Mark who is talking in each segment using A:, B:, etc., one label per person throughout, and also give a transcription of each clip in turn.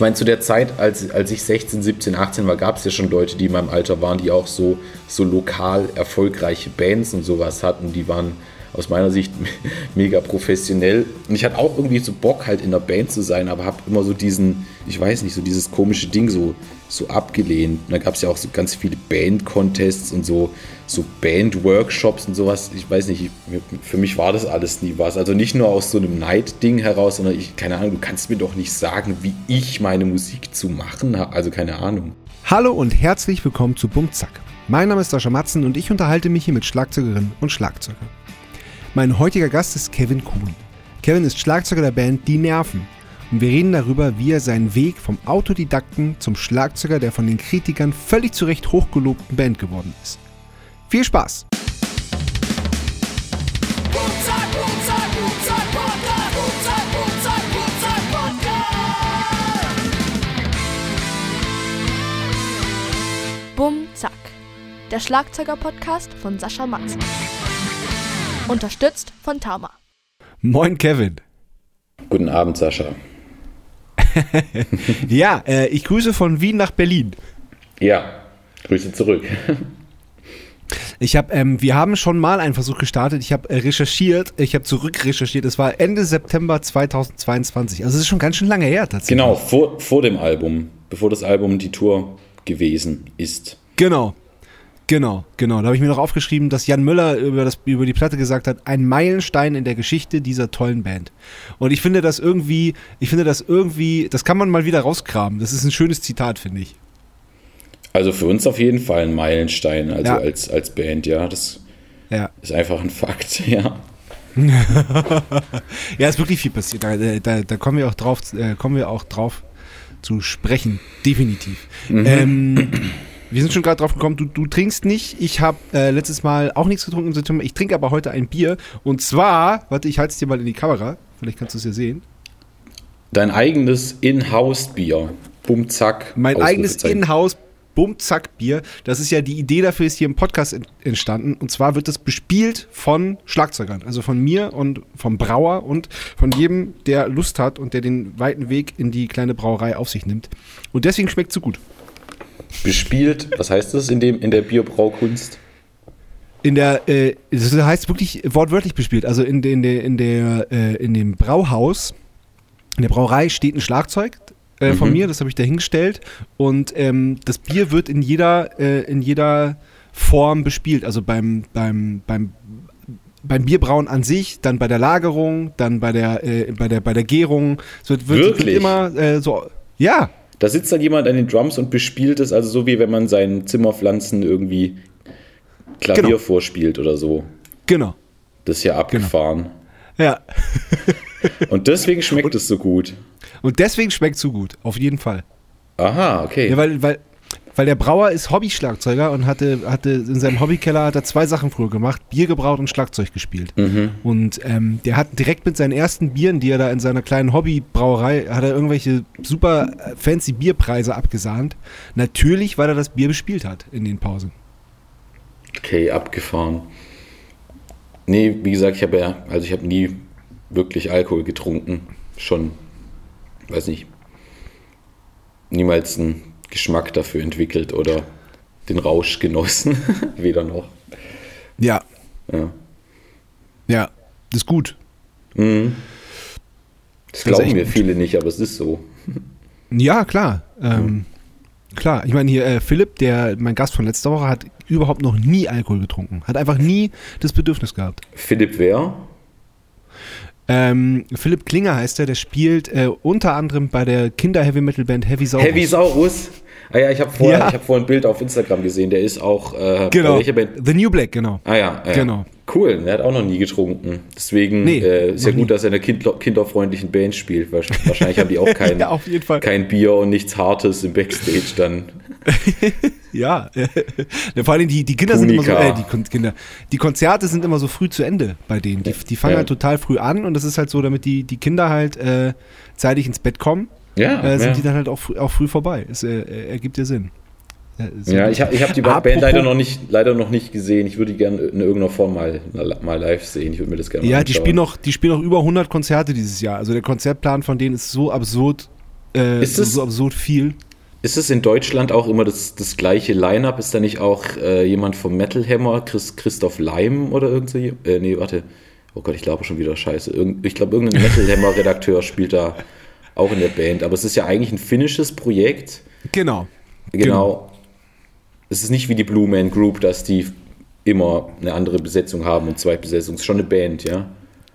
A: Ich meine, zu der Zeit, als, als ich 16, 17, 18 war, gab es ja schon Leute, die in meinem Alter waren, die auch so, so lokal erfolgreiche Bands und sowas hatten. Die waren aus meiner Sicht mega professionell. Und ich hatte auch irgendwie so Bock, halt in der Band zu sein, aber habe immer so diesen, ich weiß nicht, so dieses komische Ding so, so abgelehnt. Und da gab es ja auch so ganz viele Band-Contests und so, so Band-Workshops und sowas. Ich weiß nicht, für mich war das alles nie was. Also nicht nur aus so einem Neid-Ding heraus, sondern ich, keine Ahnung, du kannst mir doch nicht sagen, wie ich meine Musik zu machen habe. Also keine Ahnung.
B: Hallo und herzlich willkommen zu Bumzack. Mein Name ist Sascha Matzen und ich unterhalte mich hier mit Schlagzeugerinnen und Schlagzeugern. Mein heutiger Gast ist Kevin Kuhn. Kevin ist Schlagzeuger der Band Die Nerven. Und wir reden darüber, wie er seinen Weg vom Autodidakten zum Schlagzeuger der von den Kritikern völlig zu Recht hochgelobten Band geworden ist. Viel Spaß!
C: Bum Zack, der Schlagzeuger-Podcast von Sascha Matzen. Unterstützt von Tama.
B: Moin, Kevin.
A: Guten Abend, Sascha.
B: ja, äh, ich grüße von Wien nach Berlin.
A: Ja, Grüße zurück.
B: Ich habe, ähm, wir haben schon mal einen Versuch gestartet. Ich habe äh, recherchiert, ich habe zurückrecherchiert. Es war Ende September 2022. Also es ist schon ganz schön lange her tatsächlich.
A: Genau, vor, vor dem Album, bevor das Album die Tour gewesen ist.
B: Genau, Genau, genau. Da habe ich mir noch aufgeschrieben, dass Jan Müller über, das, über die Platte gesagt hat, ein Meilenstein in der Geschichte dieser tollen Band. Und ich finde das irgendwie, ich finde das irgendwie, das kann man mal wieder rauskramen. Das ist ein schönes Zitat, finde ich.
A: Also für uns auf jeden Fall ein Meilenstein, also ja. als, als Band, ja. Das ja. ist einfach ein Fakt, ja.
B: ja, ist wirklich viel passiert. Da, da, da, kommen wir auch drauf, äh, kommen wir auch drauf zu sprechen, definitiv. Mhm. Ähm, wir sind schon gerade drauf gekommen, du, du trinkst nicht. Ich habe äh, letztes Mal auch nichts getrunken im September. Ich trinke aber heute ein Bier. Und zwar, warte, ich halte es dir mal in die Kamera. Vielleicht kannst du es ja sehen.
A: Dein eigenes In-House-Bier. Bumzack.
B: Mein eigenes In-House Bumzack-Bier. Das ist ja die Idee dafür, ist hier im Podcast entstanden. Und zwar wird das bespielt von Schlagzeugern. Also von mir und vom Brauer und von jedem, der Lust hat und der den weiten Weg in die kleine Brauerei auf sich nimmt. Und deswegen schmeckt es so gut.
A: Bespielt, was heißt das in, dem, in der Bierbraukunst?
B: In der, äh, das heißt wirklich wortwörtlich bespielt. Also in, in, der, in, der, äh, in dem Brauhaus, in der Brauerei steht ein Schlagzeug äh, von mhm. mir, das habe ich da hingestellt. Und ähm, das Bier wird in jeder, äh, in jeder Form bespielt. Also beim, beim, beim, beim Bierbrauen an sich, dann bei der Lagerung, dann bei der, äh, bei der, bei der Gärung. Es wird, wird,
A: wird
B: immer äh, so. Ja,
A: da sitzt dann jemand an den Drums und bespielt es, also so wie wenn man seinen Zimmerpflanzen irgendwie Klavier genau. vorspielt oder so.
B: Genau.
A: Das ist ja genau. abgefahren.
B: Genau. Ja.
A: und deswegen schmeckt und, es so gut.
B: Und deswegen schmeckt es so gut, auf jeden Fall.
A: Aha, okay.
B: Ja, weil, weil, weil der Brauer ist Hobby-Schlagzeuger und hatte, hatte in seinem Hobbykeller hat er zwei Sachen früher gemacht: Bier gebraut und Schlagzeug gespielt. Mhm. Und ähm, der hat direkt mit seinen ersten Bieren, die er da in seiner kleinen Hobbybrauerei, hat er irgendwelche super fancy Bierpreise abgesahnt. Natürlich, weil er das Bier bespielt hat in den Pausen.
A: Okay, abgefahren. Nee, wie gesagt, ich habe ja, also ich habe nie wirklich Alkohol getrunken. Schon, weiß nicht, niemals ein Geschmack dafür entwickelt oder den Rausch genossen. Weder noch.
B: Ja. Ja. Ja, das ist gut.
A: Mhm. Das, das glauben mir viele nicht, aber es ist so.
B: Ja, klar. Ähm, mhm. Klar, ich meine hier, äh, Philipp, der mein Gast von letzter Woche, hat überhaupt noch nie Alkohol getrunken. Hat einfach nie das Bedürfnis gehabt.
A: Philipp wer?
B: Ähm, Philipp Klinger heißt er, der spielt äh, unter anderem bei der Kinder-Heavy-Metal-Band Heavy Saurus.
A: Heavy Saurus? Ah ja, ich habe vorher, ja. hab vorher ein Bild auf Instagram gesehen, der ist auch
B: äh, genau. welcher Band? The New Black, genau.
A: Ah ja, ja.
B: genau.
A: Cool, er hat auch noch nie getrunken. Deswegen nee, äh, ist ja gut, nie. dass er in einer kind kinderfreundlichen Band spielt. Wahrscheinlich haben die auch kein, ja, kein Bier und nichts Hartes im Backstage dann.
B: ja, vor allem die, die Kinder Punika. sind immer so, äh, die Kinder, die Konzerte sind immer so früh zu Ende bei denen. Die, die fangen ja. halt total früh an und das ist halt so, damit die, die Kinder halt äh, zeitig ins Bett kommen,
A: ja,
B: äh, sind ja. die dann halt auch, auch früh vorbei. Es äh, ergibt ja Sinn.
A: Ja, ich habe ich hab die Band leider noch, nicht, leider noch nicht gesehen. Ich würde die gerne in irgendeiner Form mal, mal live sehen. Ich würde mir das gerne
B: Ja, die spielen, noch, die spielen noch über 100 Konzerte dieses Jahr. Also der Konzertplan von denen ist so absurd äh,
A: Ist
B: so, so absurd viel.
A: Ist es in Deutschland auch immer das, das gleiche Line-Up? Ist da nicht auch äh, jemand vom Metal Hammer, Chris, Christoph Leim oder irgend so? Äh, nee, warte. Oh Gott, ich glaube schon wieder Scheiße. Irgend, ich glaube, irgendein Metal Hammer-Redakteur spielt da auch in der Band. Aber es ist ja eigentlich ein finnisches Projekt.
B: Genau.
A: Genau. Es ist nicht wie die Blue Man Group, dass die immer eine andere Besetzung haben und zwei Besetzungen. Es ist schon eine Band, ja.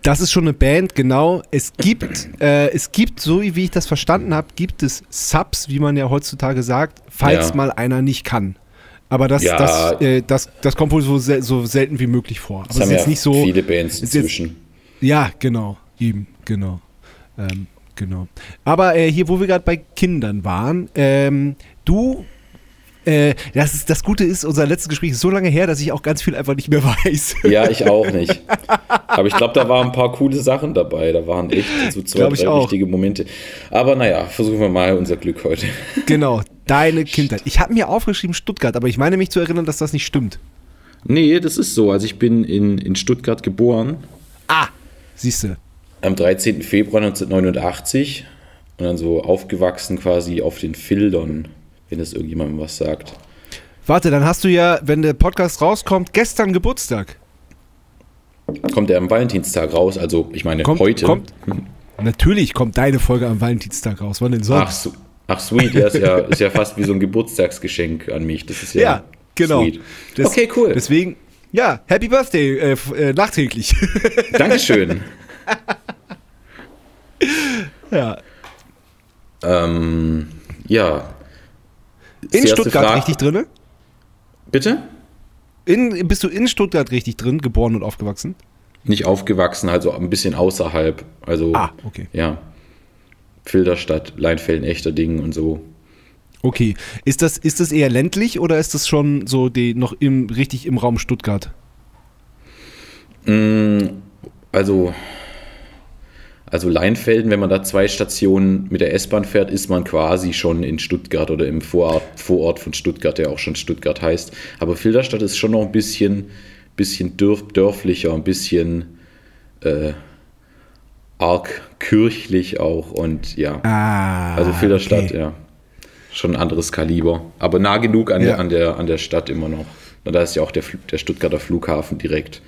B: Das ist schon eine Band, genau. Es gibt, äh, es gibt, so wie ich das verstanden habe, gibt es Subs, wie man ja heutzutage sagt, falls
A: Ja.
B: mal einer nicht kann. Aber das,
A: Ja.
B: das, äh, das, das kommt wohl so, sel so selten wie möglich vor. Aber
A: Es
B: es
A: haben
B: ist
A: ja
B: jetzt nicht so.
A: viele Bands
B: ist jetzt-
A: inzwischen.
B: Ja, genau. Eben, genau. Ähm, genau. Aber äh, hier, wo wir gerade bei Kindern waren, ähm, du. Äh, das, ist, das Gute ist, unser letztes Gespräch ist so lange her, dass ich auch ganz viel einfach nicht mehr weiß.
A: Ja, ich auch nicht. Aber ich glaube, da waren ein paar coole Sachen dabei. Da waren echt so zwei, drei
B: auch.
A: wichtige Momente. Aber naja, versuchen wir mal unser Glück heute.
B: genau, deine Kindheit. Ich habe mir aufgeschrieben Stuttgart, aber ich meine mich zu erinnern, dass das nicht stimmt.
A: Nee, das ist so. Also ich bin in, in Stuttgart geboren,
B: Ah, siehst du.
A: am 13. Februar 1989 und dann so aufgewachsen quasi auf den Fildern, wenn das irgendjemandem was sagt.
B: Warte, dann hast du ja, wenn der Podcast rauskommt, gestern Geburtstag.
A: Kommt er am Valentinstag raus, also ich meine
B: Kommt,
A: heute.
B: kommt. Natürlich kommt deine Folge am Valentinstag raus. Wann denn
A: Ach,
B: sonst?
A: so, ach sweet, ja ist, ja, ist ja fast wie so ein Geburtstagsgeschenk an mich. Das ist ja,
B: Ja, genau.
A: sweet.
B: Das-
A: okay, cool.
B: Deswegen, ja, Happy Birthday äh, äh, nachträglich.
A: Dankeschön.
B: ja.
A: ähm, ja.
B: In Stuttgart
A: Frage-
B: richtig drin?
A: Bitte?
B: In, bist du in Stuttgart richtig drin, geboren und aufgewachsen?
A: Nicht aufgewachsen, also ein bisschen außerhalb. Also,
B: Ah, okay.
A: ja. Filderstadt, Leinfelden, Echterdingen und so.
B: Okay. Ist das, ist das eher ländlich oder ist das schon so die, noch im, richtig im Raum Stuttgart?
A: Mm, Also, also Leinfelden, wenn man da zwei Stationen mit der S-Bahn fährt, ist man quasi schon in Stuttgart oder im Vorort, Vorort von Stuttgart, der auch schon Stuttgart heißt. Aber Filderstadt ist schon noch ein bisschen, bisschen dörf, dörflicher, ein bisschen äh, arg kirchlich auch und ja.
B: Ah.
A: Also Filderstadt,
B: okay.
A: ja. Schon ein anderes Kaliber. Aber nah genug an,
B: Ja.
A: der, an, der, an der Stadt immer noch. Und da ist ja auch der, der Stuttgarter Flughafen direkt.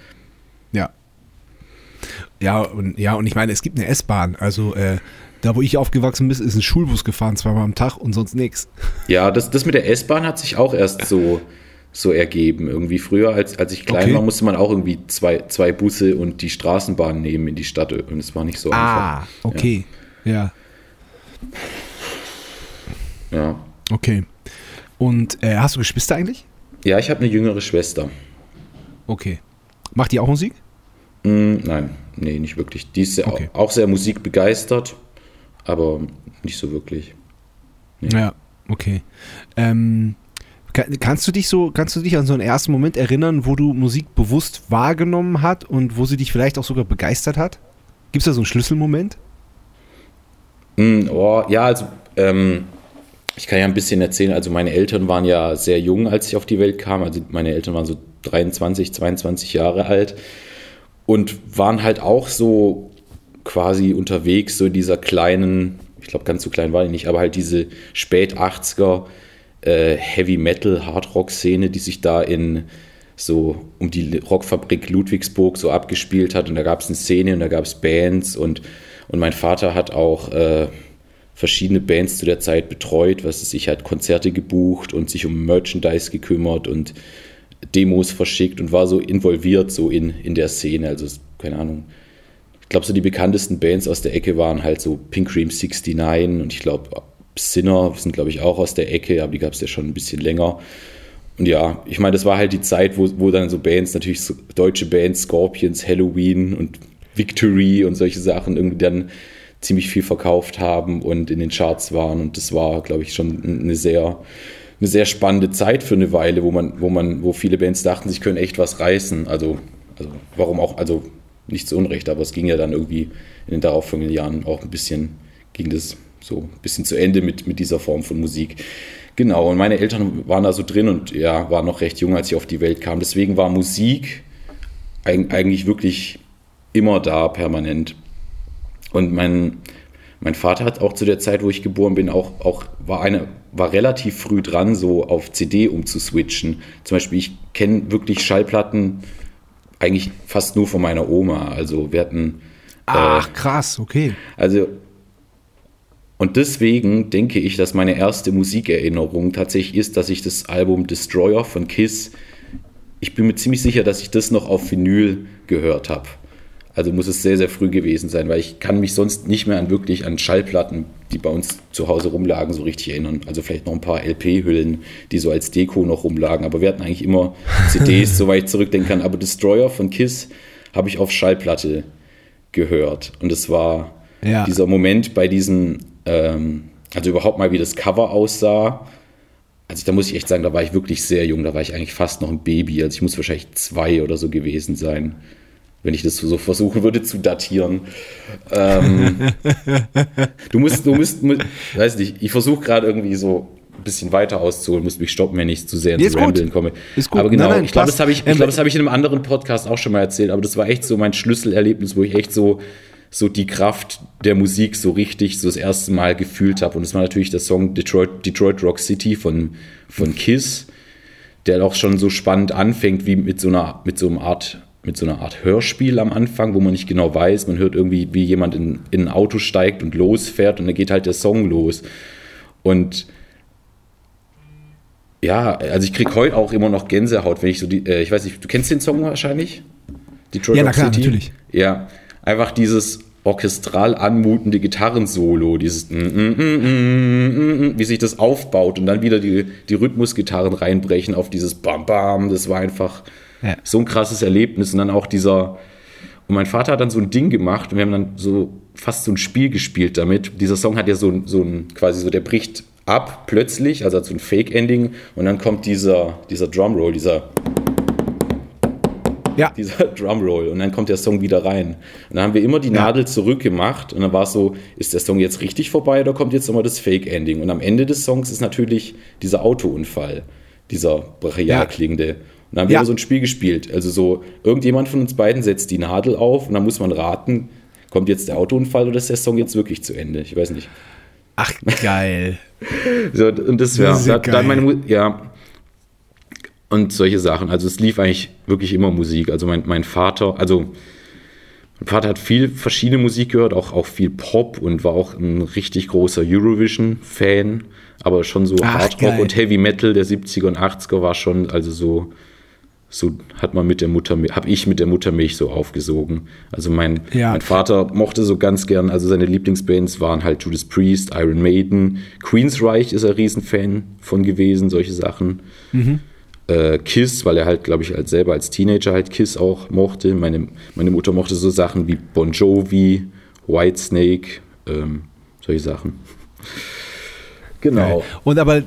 B: Ja. Ja und, ja, und ich meine, es gibt eine S-Bahn. Also, äh, da wo ich aufgewachsen bin, ist ein Schulbus gefahren, zweimal am Tag und sonst nichts.
A: Ja, das, das mit der S-Bahn hat sich auch erst so, so ergeben. Irgendwie früher, als, als ich klein
B: Okay.
A: war, musste man auch irgendwie zwei, zwei Busse und die Straßenbahn nehmen in die Stadt. Und es war nicht so
B: Ah,
A: einfach.
B: okay. Ja,
A: Ja,
B: okay. Und äh, hast du Geschwister eigentlich?
A: ja ich habe eine jüngere Schwester.
B: Okay. Macht die auch Musik?
A: Hm, nein, nee, nicht wirklich. Die ist
B: Okay.
A: auch sehr musikbegeistert, aber nicht so wirklich.
B: Ja, okay. Ähm, kann, kannst du dich so, kannst du dich an so einen ersten Moment erinnern, wo du Musik bewusst wahrgenommen hat und wo sie dich vielleicht auch sogar begeistert hat? Gibt es da so einen Schlüsselmoment?
A: Mm, oh, ja, also ähm, ich kann ja ein bisschen erzählen. Also meine Eltern waren ja sehr jung, als ich auf die Welt kam. Also meine Eltern waren so 23, 22 Jahre alt und waren halt auch so quasi unterwegs, so in dieser kleinen, ich glaube ganz so klein war die nicht, aber halt diese spät 80er äh, Heavy Metal, Hard Rock Szene, die sich da in so um die Rockfabrik Ludwigsburg so abgespielt hat. Und da gab es eine Szene und da gab es Bands und, und mein Vater hat auch äh, verschiedene Bands zu der Zeit betreut, was es sich hat Konzerte gebucht und sich um Merchandise gekümmert und Demos verschickt und war so involviert so in, in der Szene, also keine Ahnung. Ich glaube, so die bekanntesten Bands aus der Ecke waren halt so Pink Cream 69 und ich glaube, Sinner sind, glaube ich, auch aus der Ecke, aber die gab es ja schon ein bisschen länger. Und ja, ich meine, das war halt die Zeit, wo, wo dann so Bands, natürlich so deutsche Bands, Scorpions, Halloween und Victory und solche Sachen irgendwie dann ziemlich viel verkauft haben und in den Charts waren. Und das war, glaube ich, schon eine sehr, eine sehr spannende Zeit für eine Weile, wo man, wo man, wo viele Bands dachten, sie können echt was reißen. Also, also warum auch, also nicht zu Unrecht, aber es ging ja dann irgendwie in den darauffolgenden Jahren auch ein bisschen, ging das so ein bisschen zu Ende mit, mit dieser Form von Musik. Genau, und meine Eltern waren da so drin und ja, waren noch recht jung, als ich auf die Welt kam. Deswegen war Musik eig eigentlich wirklich immer da, permanent. Und mein, mein Vater hat auch zu der Zeit, wo ich geboren bin, auch, auch war, eine, war relativ früh dran, so auf CD umzuswitchen. Zum Beispiel, ich kenne wirklich Schallplatten eigentlich fast nur von meiner Oma. Also wir hatten.
B: Ach, äh, krass, okay.
A: Also und deswegen denke ich, dass meine erste Musikerinnerung tatsächlich ist, dass ich das Album Destroyer von Kiss, ich bin mir ziemlich sicher, dass ich das noch auf Vinyl gehört habe. Also muss es sehr, sehr früh gewesen sein, weil ich kann mich sonst nicht mehr an wirklich an Schallplatten, die bei uns zu Hause rumlagen, so richtig erinnern. Also vielleicht noch ein paar LP-Hüllen, die so als Deko noch rumlagen. Aber wir hatten eigentlich immer CDs, soweit ich zurückdenken kann. Aber Destroyer von Kiss habe ich auf Schallplatte gehört. Und es war ja. dieser Moment bei diesem ähm, also überhaupt mal, wie das Cover aussah. Also da muss ich echt sagen, da war ich wirklich sehr jung, da war ich eigentlich fast noch ein Baby. Also ich muss wahrscheinlich zwei oder so gewesen sein, wenn ich das so versuchen würde zu datieren. Ähm, du musst, du musst, musst, weiß nicht, ich versuche gerade irgendwie so ein bisschen weiter auszuholen, muss mich stoppen, wenn ich zu sehr ins nee, Ramblen komme. Ist gut. Aber genau, nein, nein, ich glaube, das habe ich, ich, glaub, hab ich in einem anderen Podcast auch schon mal erzählt, aber das war echt so mein Schlüsselerlebnis, wo ich echt so so die Kraft der Musik so richtig so das erste Mal gefühlt habe. Und das war natürlich der Song Detroit, Detroit Rock City von, von Kiss, der auch schon so spannend anfängt, wie mit so einer, mit so einer Art, mit so einer Art Hörspiel am Anfang, wo man nicht genau weiß. Man hört irgendwie, wie jemand in, in ein Auto steigt und losfährt und dann geht halt der Song los. Und ja, also ich kriege heute auch immer noch Gänsehaut, wenn ich so die, äh, ich weiß nicht, du kennst den Song wahrscheinlich?
B: Detroit ja, na klar, City? natürlich.
A: Ja, einfach dieses orchestral anmutende Gitarrensolo, dieses mm, mm, mm, wie sich das aufbaut und dann wieder die, die Rhythmusgitarren reinbrechen auf dieses Bam Bam, das war einfach ja. so ein krasses Erlebnis und dann auch dieser und mein Vater hat dann so ein Ding gemacht und wir haben dann so fast so ein Spiel gespielt damit. Dieser Song hat ja so, so ein, quasi so, der bricht ab plötzlich, also hat so ein Fake-Ending und dann kommt dieser, dieser Drumroll, dieser ja. Dieser Drumroll. Und dann kommt der Song wieder rein. Und dann haben wir immer die ja. Nadel zurückgemacht. Und dann war es so, ist der Song jetzt richtig vorbei oder kommt jetzt nochmal das Fake-Ending? Und am Ende des Songs ist natürlich dieser Autounfall, dieser brachial ja. Und dann haben wir ja. so ein Spiel gespielt. Also so, irgendjemand von uns beiden setzt die Nadel auf und dann muss man raten, kommt jetzt der Autounfall oder ist der Song jetzt wirklich zu Ende? Ich weiß nicht.
B: Ach, geil.
A: so, und das wäre, ja dann meine, ja, und solche Sachen. Also es lief eigentlich wirklich immer Musik. Also mein, mein Vater, also mein Vater hat viel verschiedene Musik gehört, auch, auch viel Pop und war auch ein richtig großer Eurovision-Fan, aber schon so Ach, Hardrock geil. und Heavy Metal der 70er und 80er war schon, also so, so hat man mit der Mutter, habe ich mit der Muttermilch so aufgesogen. Also mein, ja. mein Vater mochte so ganz gern, also seine Lieblingsbands waren halt Judas Priest, Iron Maiden, Queensreich ist er Riesenfan von gewesen, solche Sachen. Mhm äh, Kiss, weil er halt, glaube ich, als selber als Teenager halt Kiss auch mochte. Meine, meine Mutter mochte so Sachen wie Bon Jovi, Whitesnake, ähm, solche Sachen.
B: Genau. Und aber,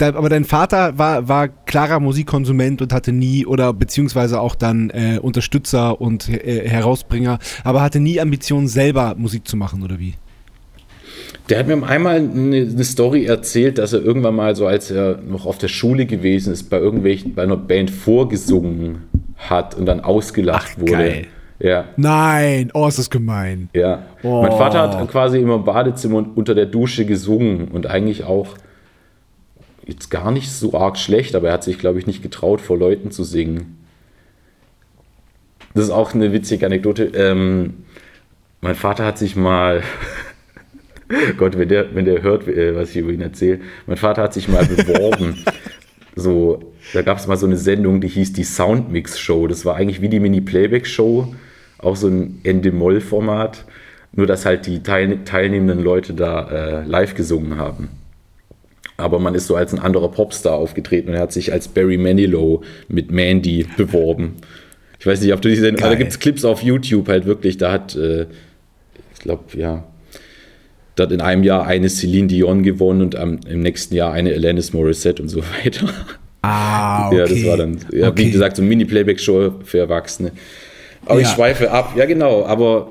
B: aber dein Vater war, war klarer Musikkonsument und hatte nie, oder beziehungsweise auch dann äh, Unterstützer und äh, Herausbringer, aber hatte nie Ambitionen, selber Musik zu machen, oder wie?
A: Der hat mir einmal eine, eine, Story erzählt, dass er irgendwann mal so, als er noch auf der Schule gewesen ist, bei irgendwelchen, bei einer Band vorgesungen hat und dann ausgelacht Ach, wurde. Geil.
B: Ja. Nein, oh, ist das gemein.
A: Ja. Oh. Mein Vater hat quasi immer im Badezimmer unter der Dusche gesungen und eigentlich auch jetzt gar nicht so arg schlecht, aber er hat sich, glaube ich, nicht getraut, vor Leuten zu singen. Das ist auch eine witzige Anekdote. Ähm, mein Vater hat sich mal Gott, wenn der, wenn der hört, äh, was ich über ihn erzähle. Mein Vater hat sich mal beworben. so, da gab es mal so eine Sendung, die hieß die Soundmix Show. Das war eigentlich wie die Mini-Playback-Show, auch so ein Ende-Moll-Format. Nur, dass halt die teilnehmenden Leute da äh, live gesungen haben. Aber man ist so als ein anderer Popstar aufgetreten und er hat sich als Barry Manilow mit Mandy beworben. Ich weiß nicht, ob du die Sendung, da gibt es Clips auf YouTube halt wirklich, da hat, äh, ich glaube, ja, da hat in einem Jahr eine Celine Dion gewonnen und am, im nächsten Jahr eine Alanis Morissette und so weiter.
B: Ah, okay.
A: Ja, das war dann, ja, okay. wie gesagt, so eine Mini-Playback-Show für Erwachsene. Aber ja. ich schweife ab, ja genau, aber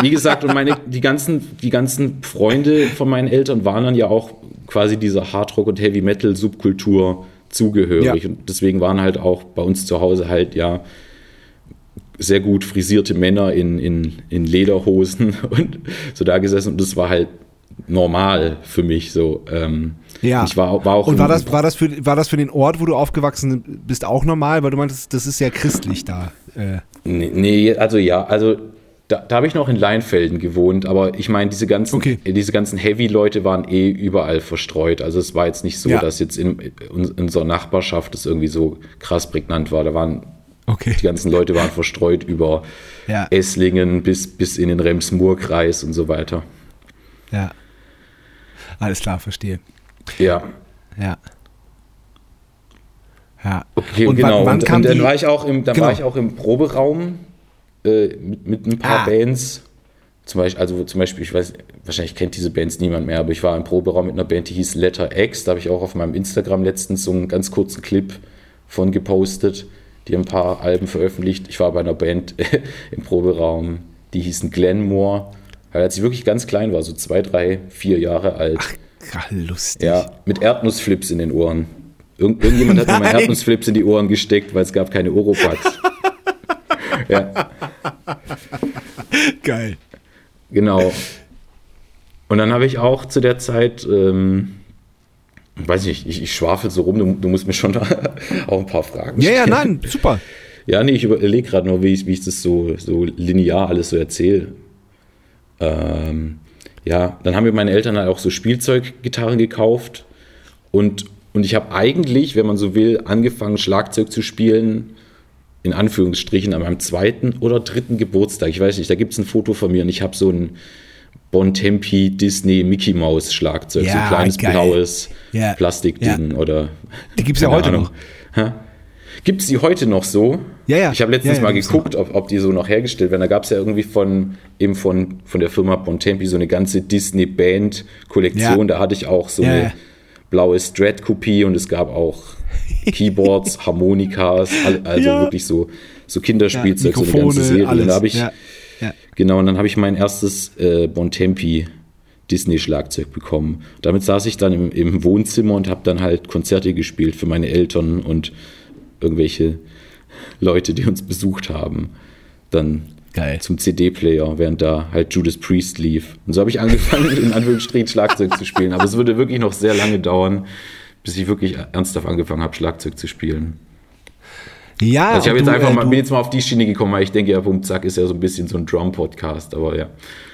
A: wie gesagt, und meine, die ganzen, die ganzen Freunde von meinen Eltern waren dann ja auch quasi dieser Hardrock- und Heavy-Metal-Subkultur zugehörig. Ja. Und deswegen waren halt auch bei uns zu Hause halt ja sehr gut frisierte Männer in, in, in Lederhosen und so da gesessen und das war halt normal für mich so. Ähm,
B: Ja.
A: Ich war, war auch
B: Und war das, war, das für, war das für den Ort, wo du aufgewachsen bist, auch normal? Weil du meintest, das ist ja christlich da. Äh,
A: Nee, nee, also ja, also da, da habe ich noch in Leinfelden gewohnt, aber ich meine, diese ganzen,
B: Okay.
A: diese ganzen Heavy-Leute waren eh überall verstreut. Also es war jetzt nicht so,
B: Ja.
A: dass jetzt in, in unserer Nachbarschaft es irgendwie so krass prägnant war. Da waren
B: okay.
A: die ganzen Leute waren verstreut über
B: Ja.
A: Esslingen bis, bis in den Rems-Murr-Kreis und so weiter.
B: Ja. Alles klar, verstehe.
A: Ja,
B: Ja. Ja.
A: okay,
B: Und
A: genau.
B: wann- wann
A: und,
B: kam
A: und dann
B: die-
A: war ich auch im, dann
B: Genau.
A: war ich auch im Proberaum äh, mit, mit ein paar
B: Ah.
A: Bands. Zum Beispiel, also zum Beispiel, ich weiß, wahrscheinlich kennt diese Bands niemand mehr, aber ich war im Proberaum mit einer Band, die hieß Letter X. Da habe ich auch auf meinem Instagram letztens so einen ganz kurzen Clip von gepostet. Die ein paar Alben veröffentlicht. Ich war bei einer Band im Proberaum, die hießen Glenmore. Als ich wirklich ganz klein war, so zwei, drei, vier Jahre alt.
B: Ach, lustig.
A: Ja, mit Erdnussflips in den Ohren. Irgend, irgendjemand hat mir mal
B: Nein.
A: Erdnussflips in die Ohren gesteckt, weil es gab keine Oropax. ja,
B: Geil.
A: genau. Und dann habe ich auch zu der Zeit, ähm, weiß nicht, ich, ich schwafel so rum, du, du musst mir schon auch ein paar Fragen
B: Ja, ja,
A: stellen.
B: nein, super.
A: Ja, nee, ich überlege gerade nur, wie ich, wie ich das so, so linear alles so erzähle. Ähm, ja, dann haben mir meine Eltern halt auch so Spielzeuggitarren gekauft und, und ich habe eigentlich, wenn man so will, angefangen Schlagzeug zu spielen, in Anführungsstrichen, an meinem zweiten oder dritten Geburtstag. Ich weiß nicht, da gibt es ein Foto von mir und ich habe so ein Bontempi Disney Mickey Maus Schlagzeug, so
B: Ja,
A: ein kleines
B: geil.
A: blaues
B: Ja,
A: Plastikding oder.
B: Die gibt's ja
A: keine
B: heute
A: Ahnung.
B: noch.
A: Hä? Gibt es die heute noch so?
B: Ja, ja.
A: Ich habe letztens
B: Ja, ja,
A: mal geguckt, ob, ob die so noch hergestellt werden. Da gab es ja irgendwie von, eben von, von der Firma Bontempi so eine ganze Disney-Band-Kollektion.
B: Ja.
A: Da hatte ich auch so eine blaue Strat-Kopie und es gab auch Keyboards, Harmonikas, also wirklich so, so Kinderspielzeug, so eine ganze Serie.
B: alles.
A: Und da habe ich. Genau, und dann habe ich mein erstes äh, Bontempi Disney-Schlagzeug bekommen. Damit saß ich dann im, im Wohnzimmer und habe dann halt Konzerte gespielt für meine Eltern und irgendwelche Leute, die uns besucht haben. Dann
B: Geil.
A: zum CD-Player, während da halt Judas Priest lief. Und so habe ich angefangen, in Anführungsstrichen Schlagzeug zu spielen. Aber es würde wirklich noch sehr lange dauern, bis ich wirklich ernsthaft angefangen habe, Schlagzeug zu spielen.
B: Ja,
A: Also ich habe jetzt einfach
B: äh,
A: mal, bin jetzt mal auf die Schiene gekommen, weil ich denke, ja, Bum Zack ist ja so ein bisschen so ein Drum-Podcast, aber ja.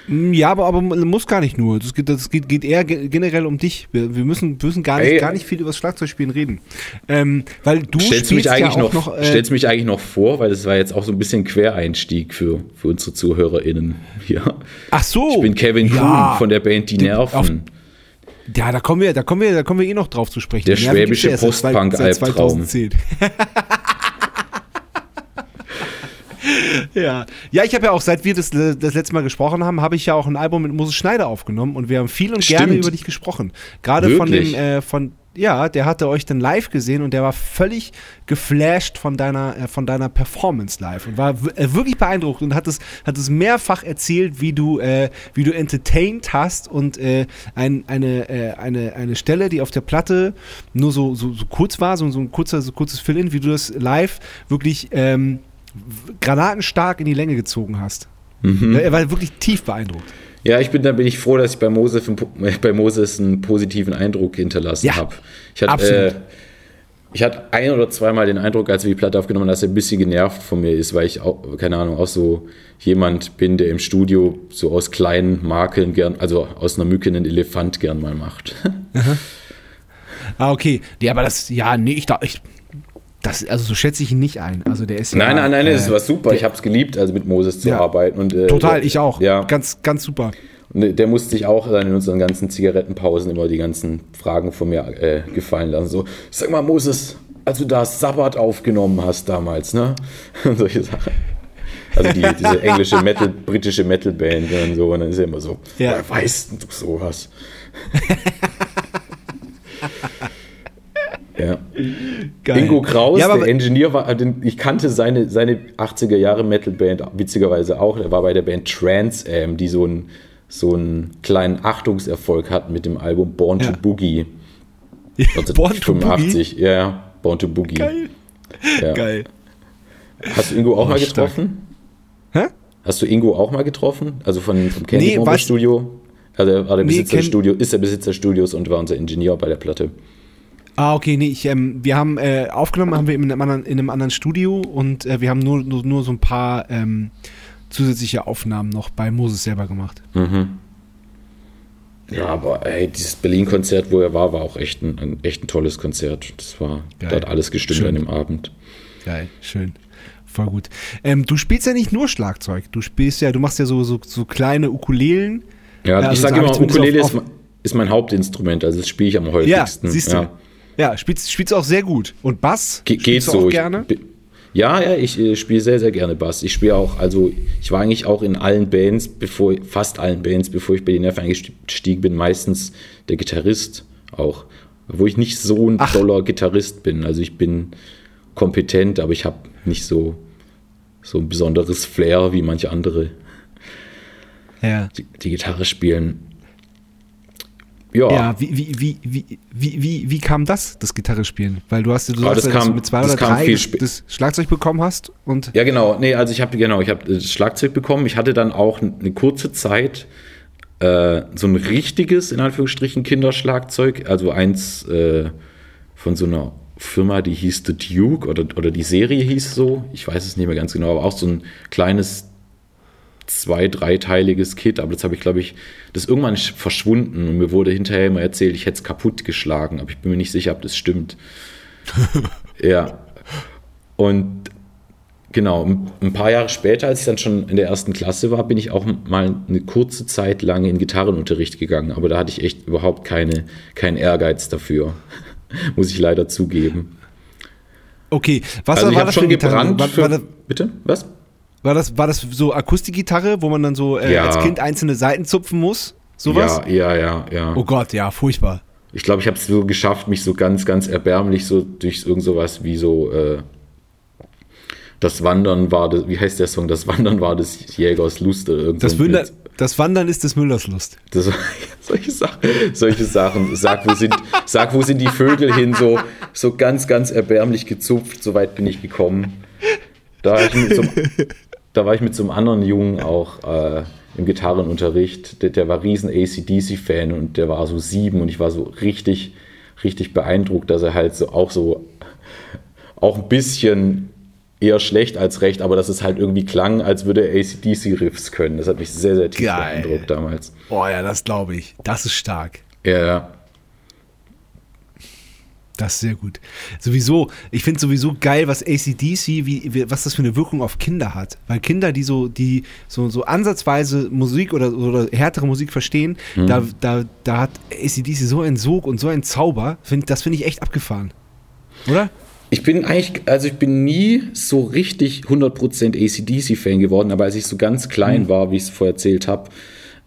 B: Ja, aber, aber muss gar nicht nur. Das geht, das geht, geht eher ge- generell um dich. Wir, wir müssen, müssen gar, nicht,
A: Ey.
B: gar nicht viel über das Schlagzeugspielen reden. Ähm, weil du
A: stellst mich eigentlich
B: ja
A: noch,
B: noch, äh,
A: stellst mich eigentlich noch vor, weil das war jetzt auch so ein bisschen Quereinstieg für, für unsere ZuhörerInnen hier.
B: Ach so.
A: Ich bin Kevin
B: ja.
A: Kuhn von der Band Die Nerven.
B: Ja, da kommen wir, da kommen wir, da kommen wir eh noch drauf zu sprechen.
A: Der schwäbische Post-Punk-Albtraum.
B: 2010. ja. ja, ich habe ja auch, seit wir das, das letzte Mal gesprochen haben, habe ich ja auch ein Album mit Moses Schneider aufgenommen und wir haben viel und gerne
A: Stimmt.
B: über dich gesprochen. Gerade von dem, äh, von, ja, der hatte euch dann live gesehen und der war völlig geflasht von deiner, äh, von deiner Performance live und war äh, wirklich beeindruckt und hat es, hat es mehrfach erzählt, wie du, äh, wie du entertained hast und äh, ein, eine, äh, eine, eine Stelle, die auf der Platte nur so, so, so kurz war, so, so ein kurzer, so kurzes Fill-In, wie du das live wirklich ähm, granatenstark in die Länge gezogen hast.
A: Mhm.
B: Er war wirklich tief beeindruckt.
A: Ja, ich bin, da bin ich froh, dass ich bei Moses, bei Moses einen positiven Eindruck hinterlassen
B: Ja,
A: habe. Ich hatte,
B: absolut.
A: äh, ich hatte ein oder zweimal den Eindruck, als wir die Platte aufgenommen haben, dass er ein bisschen genervt von mir ist, weil ich auch, keine Ahnung, auch so jemand bin, der im Studio so aus kleinen Makeln gern, also aus einer Mücke einen Elefant gern mal macht.
B: Ah, okay. Ja, aber das, ja, nee, ich da, ich, das, also so schätze ich ihn nicht ein. Also der ist ja,
A: Nein, nein, nein,
B: äh,
A: das war super. Ich habe es geliebt, also mit Moses zu
B: Ja.
A: arbeiten. Und, äh,
B: Total,
A: der,
B: ich auch.
A: Ja,
B: Ganz, ganz super.
A: und der musste sich auch dann in unseren ganzen Zigarettenpausen immer die ganzen Fragen von mir äh, gefallen lassen. So, sag mal, Moses, als du da Sabbat aufgenommen hast damals, ne? Und solche Sachen. Also die, diese englische Metal, britische Metalband und so. Und dann ist er immer so,
B: Ja.
A: woher weißt denn du sowas? ja.
B: Geil.
A: Ingo Kraus,
B: ja,
A: der Engineer war, den- ich kannte seine, seine 80er Jahre Metal-Band witzigerweise auch. Er war bei der Band Trans Am, die so einen, so einen kleinen Achtungserfolg hat mit dem Album Born
B: Ja.
A: to Boogie.
B: Born to Boogie?
A: 85, ja, Born to Boogie.
B: Geil.
A: Ja.
B: Geil.
A: Hast du Ingo auch
B: Oh,
A: mal
B: stark.
A: getroffen? Hast du Ingo auch mal getroffen? Also von, vom
B: Nee,
A: Candy
B: was-
A: Studio? Also er war der
B: Nee,
A: Besitzer
B: kenn-
A: Studio, ist der Besitzer des Studios und war unser Ingenieur bei der Platte.
B: Ah, okay, nee, ich, ähm, wir haben äh, aufgenommen, haben wir in einem anderen, in einem anderen Studio und äh, wir haben nur, nur, nur so ein paar ähm, zusätzliche Aufnahmen noch bei Moses selber gemacht.
A: Ja, aber ey, dieses Berlin-Konzert, wo er war, war auch echt ein, ein, echt ein tolles Konzert. Das war,
B: Geil.
A: da hat alles gestimmt
B: Schön.
A: an dem Abend.
B: Geil, schön. Voll gut. Ähm, du spielst ja nicht nur Schlagzeug, du spielst ja, du machst ja so, so, so kleine Ukulelen.
A: Ja,
B: Ja,
A: ich
B: also
A: sage immer, Ukulele
B: auf-
A: ist, mein- ist mein Hauptinstrument, also das spiele ich am
B: Ja,
A: häufigsten.
B: siehst du.
A: Ja.
B: Ja, spielst, spielst du auch sehr gut. Und Bass?
A: Ge geht so.
B: auch
A: Ich
B: gerne?
A: ja, ja, ich äh, spiele sehr, sehr gerne Bass. Ich spiele auch, also ich war eigentlich auch in allen Bands, bevor fast allen Bands, bevor ich bei den Nerven eingestiegen bin, meistens der Gitarrist auch. Wo ich nicht so ein
B: Ach.
A: toller Gitarrist bin. Also ich bin kompetent, aber ich habe nicht so, so ein besonderes Flair wie manche andere,
B: Ja.
A: die, die Gitarre spielen. Ja,
B: Ja, wie, wie, wie, wie, wie, wie, kam das, das Gitarre spielen? Weil du hast, du sagst
A: das
B: dass
A: kam-
B: du mit zwei oder drei das Schlagzeug bekommen hast und
A: Ja, genau. Nee, also ich habe genau, ich habe das Schlagzeug bekommen. Ich hatte dann auch eine kurze Zeit äh, so ein richtiges, in Anführungsstrichen, Kinderschlagzeug. Also eins äh, von so einer Firma, die hieß The Duke oder, oder die Serie hieß so. Ich weiß es nicht mehr ganz genau, aber auch so ein kleines zwei-, dreiteiliges Kit. Aber das habe ich, glaube ich, das ist irgendwann sch- verschwunden und mir wurde hinterher immer erzählt, ich hätte es kaputt geschlagen. Aber ich bin mir nicht sicher, ob das stimmt. ja. Und Genau, ein paar Jahre später, als ich dann schon in der ersten Klasse war, bin ich auch mal eine kurze Zeit lang in Gitarrenunterricht gegangen. Aber da hatte ich echt überhaupt keine, keinen Ehrgeiz dafür. Muss ich leider zugeben.
B: okay, was
A: also ich
B: war
A: habe
B: das
A: schon
B: für
A: gebrannt
B: War,
A: für...
B: war, das,
A: bitte? Was?
B: War, das, war das so Akustikgitarre, wo man dann so äh,
A: Ja.
B: als Kind einzelne Seiten zupfen muss? Sowas?
A: Ja, ja, ja, ja.
B: Oh Gott, ja, furchtbar.
A: Ich glaube, ich habe es so geschafft, mich so ganz, ganz erbärmlich so durch irgend sowas wie so... Äh, das Wandern war das, wie heißt der Song? Das Wandern war des Jägers Lust oder irgend
B: Das, Wandern ist des Müllers Lust.
A: Das, solche, Sachen, solche Sachen. Sag wo, sind, sag, wo sind die Vögel hin? So, so ganz, ganz erbärmlich gezupft. So weit bin ich gekommen. Da ich mit so, einem- da war ich mit so einem anderen Jungen auch äh, im Gitarrenunterricht. Der, der war riesen ACDC-Fan und der war so sieben und ich war so richtig, richtig beeindruckt, dass er halt so auch so auch ein bisschen eher schlecht als recht, aber dass es halt irgendwie klang, als würde er ACDC-Riffs können. Das hat mich sehr, sehr tief
B: Geil.
A: beeindruckt damals.
B: Oh ja, das glaube ich. Das ist stark.
A: Ja, ja.
B: Das ist sehr gut. Sowieso, ich finde sowieso geil, was ACDC, wie, wie, was das für eine Wirkung auf Kinder hat. Weil Kinder, die so, die so, so ansatzweise Musik oder, oder härtere Musik verstehen,
A: Mhm.
B: da, da, da hat ACDC so einen Sog und so einen Zauber. Find, das finde ich echt abgefahren. Oder?
A: Ich bin eigentlich, also ich bin nie so richtig 100% ACDC-Fan geworden, aber als ich so ganz klein war, wie ich es vorher erzählt habe,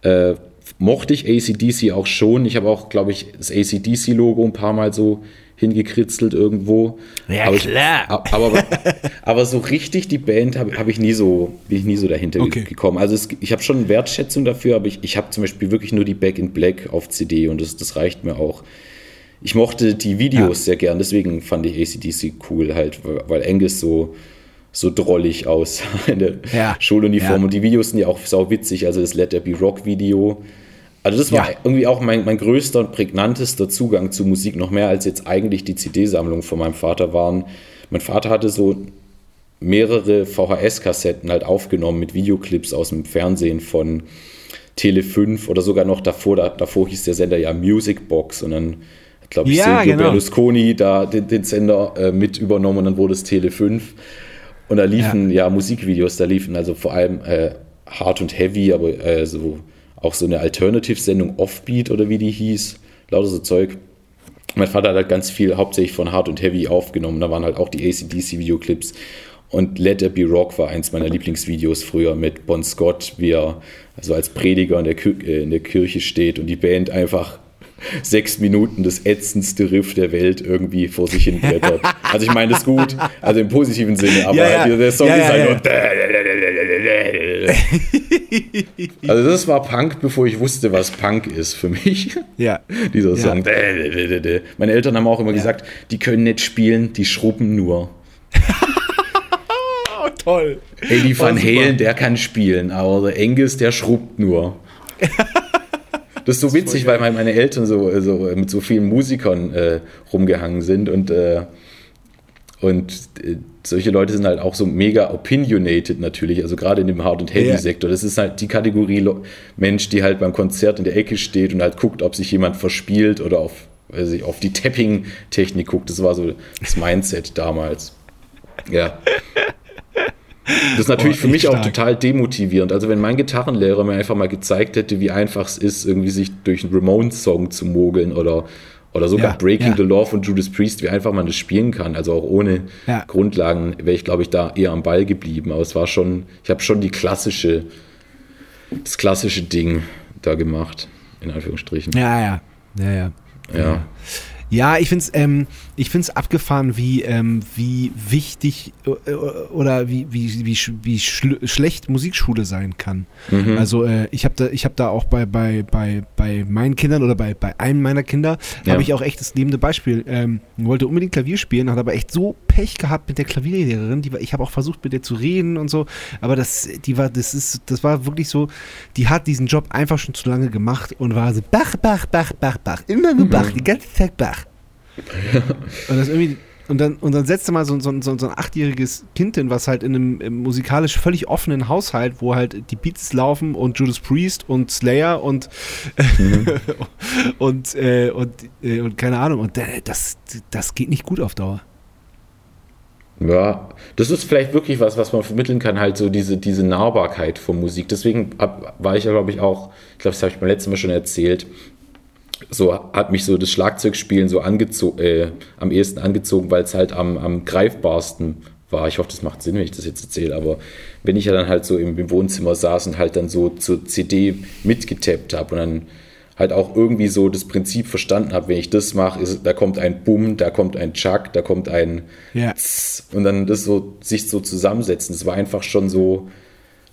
A: äh, mochte ich ACDC auch schon. Ich habe auch, glaube ich, das ACDC-Logo ein paar Mal so hingekritzelt irgendwo.
B: Ja,
A: aber
B: klar.
A: Ich, aber, aber, so richtig die Band habe hab ich nie so, bin ich nie so dahinter
B: Okay.
A: gekommen. Also es, ich habe schon Wertschätzung dafür, aber ich, ich habe zum Beispiel wirklich nur die Back in Black auf CD und das, das reicht mir auch. Ich mochte die Videos
B: Ja.
A: sehr gern, deswegen fand ich ACDC cool halt, weil weil Angus so, so drollig aussah in der
B: Ja.
A: Schuluniform.
B: Ja.
A: Und die Videos sind ja auch sau witzig, also das Let There Be Rock Video. Also das war
B: Ja.
A: irgendwie auch mein, mein größter und prägnantester Zugang zu Musik, noch mehr als jetzt eigentlich die CD-Sammlung von meinem Vater waren. Mein Vater hatte so mehrere VHS-Kassetten halt aufgenommen mit Videoclips aus dem Fernsehen von Tele 5 oder sogar noch davor, da, davor hieß der Sender ja Music Box und dann glaube ich,
B: Ja,
A: Silvio
B: genau.
A: Berlusconi da den, den Sender äh, mit übernommen und dann wurde es Tele 5 und da liefen ja, Musikvideos, da liefen also vor allem äh, Hard und Heavy, aber äh, so auch so eine Alternative-Sendung Offbeat oder wie die hieß, lauter so Zeug. Mein Vater hat halt ganz viel hauptsächlich von Hard und Heavy aufgenommen. Da waren halt auch die ACDC-Videoclips. Und Let There Be Rock war eins meiner Lieblingsvideos früher mit Bon Scott, wie er also als Prediger in der, Kir äh, in der Kirche steht und die Band einfach sechs Minuten das ätzendste Riff der Welt irgendwie vor sich hin blättert. Also ich meine das gut, also im positiven Sinne, aber
B: Ja, ja.
A: halt, der Song
B: Ja,
A: ist halt nur Also das war Punk, bevor ich wusste, was Punk ist für mich.
B: Ja.
A: Dieser. Song. Meine Eltern haben auch immer gesagt, die können nicht spielen, die schrubben nur.
B: Toll.
A: Eddie Van
B: Oh, super.
A: Halen, der kann spielen, aber der Angus, der schrubbt nur. Das ist so witzig, weil meine- Eltern so, so mit so vielen Musikern äh, rumgehangen sind und, äh, und äh, solche Leute sind halt auch so mega opinionated natürlich, also gerade in dem Hard- und Heavy-Sektor. Das ist halt die Kategorie Mensch, die halt beim Konzert in der Ecke steht und halt guckt, ob sich jemand verspielt oder auf, weiß ich, auf die Tapping-Technik guckt. Das war so das Mindset damals. Ja. Das ist natürlich
B: Boah,
A: für mich
B: echt
A: auch
B: stark.
A: total demotivierend. Also wenn mein Gitarrenlehrer mir einfach mal gezeigt hätte, wie einfach es ist, irgendwie sich durch einen Ramones-Song zu mogeln oder, oder sogar
B: Ja,
A: Breaking
B: ja.
A: the Law von Judas Priest, wie einfach man das spielen kann. Also auch ohne
B: Ja.
A: Grundlagen wäre ich, glaube ich, da eher am Ball geblieben. Aber es war schon, ich habe schon die klassische, das klassische Ding da gemacht, in Anführungsstrichen.
B: Ja, ja. Ja, ja.
A: Ja.
B: Ja, ich finde es ähm, ich find's abgefahren, wie, ähm, wie wichtig äh, oder wie, wie, wie, wie schl schlecht Musikschule sein kann.
A: Mhm.
B: Also äh, ich habe da, ich hab da auch bei, bei, bei, bei meinen Kindern oder bei, bei einem meiner Kinder,
A: Ja.
B: habe ich auch echt das lebende Beispiel. Ähm, wollte unbedingt Klavier spielen, hat aber echt so Pech gehabt mit der Klavierlehrerin. Die war, ich habe auch versucht, mit der zu reden und so, aber das, die war, das ist, das war wirklich so, die hat diesen Job einfach schon zu lange gemacht und war so Bach, Bach, Bach, Bach, Bach, immer nur Bach, die ganze Zeit Bach. Und das irgendwie. Und dann, und dann setzte mal so, so, so, so ein achtjähriges Kind hin, was halt in einem musikalisch völlig offenen Haushalt, wo halt die Beats laufen und Judas Priest und Slayer und und, äh, und, äh, und keine Ahnung. Und äh, das, das geht nicht gut auf Dauer.
A: Ja, das ist vielleicht wirklich was, was man vermitteln kann, halt so diese, diese Nahbarkeit von Musik. Deswegen war ich ja, glaube ich, auch, ich glaube, das habe ich beim letzten Mal schon erzählt, so hat mich so das Schlagzeugspielen so äh, am ehesten angezogen, weil es halt am, am greifbarsten war. Ich hoffe, das macht Sinn, wenn ich das jetzt erzähle, aber wenn ich ja dann halt so im, im Wohnzimmer saß und halt dann so zur CD mitgetappt habe und dann halt auch irgendwie so das Prinzip verstanden habe, wenn ich das mache, ist, da kommt ein Bumm, da kommt ein Chuck, da kommt ein
B: Ja.
A: Tss und dann das so sich so zusammensetzen. Das war einfach schon so,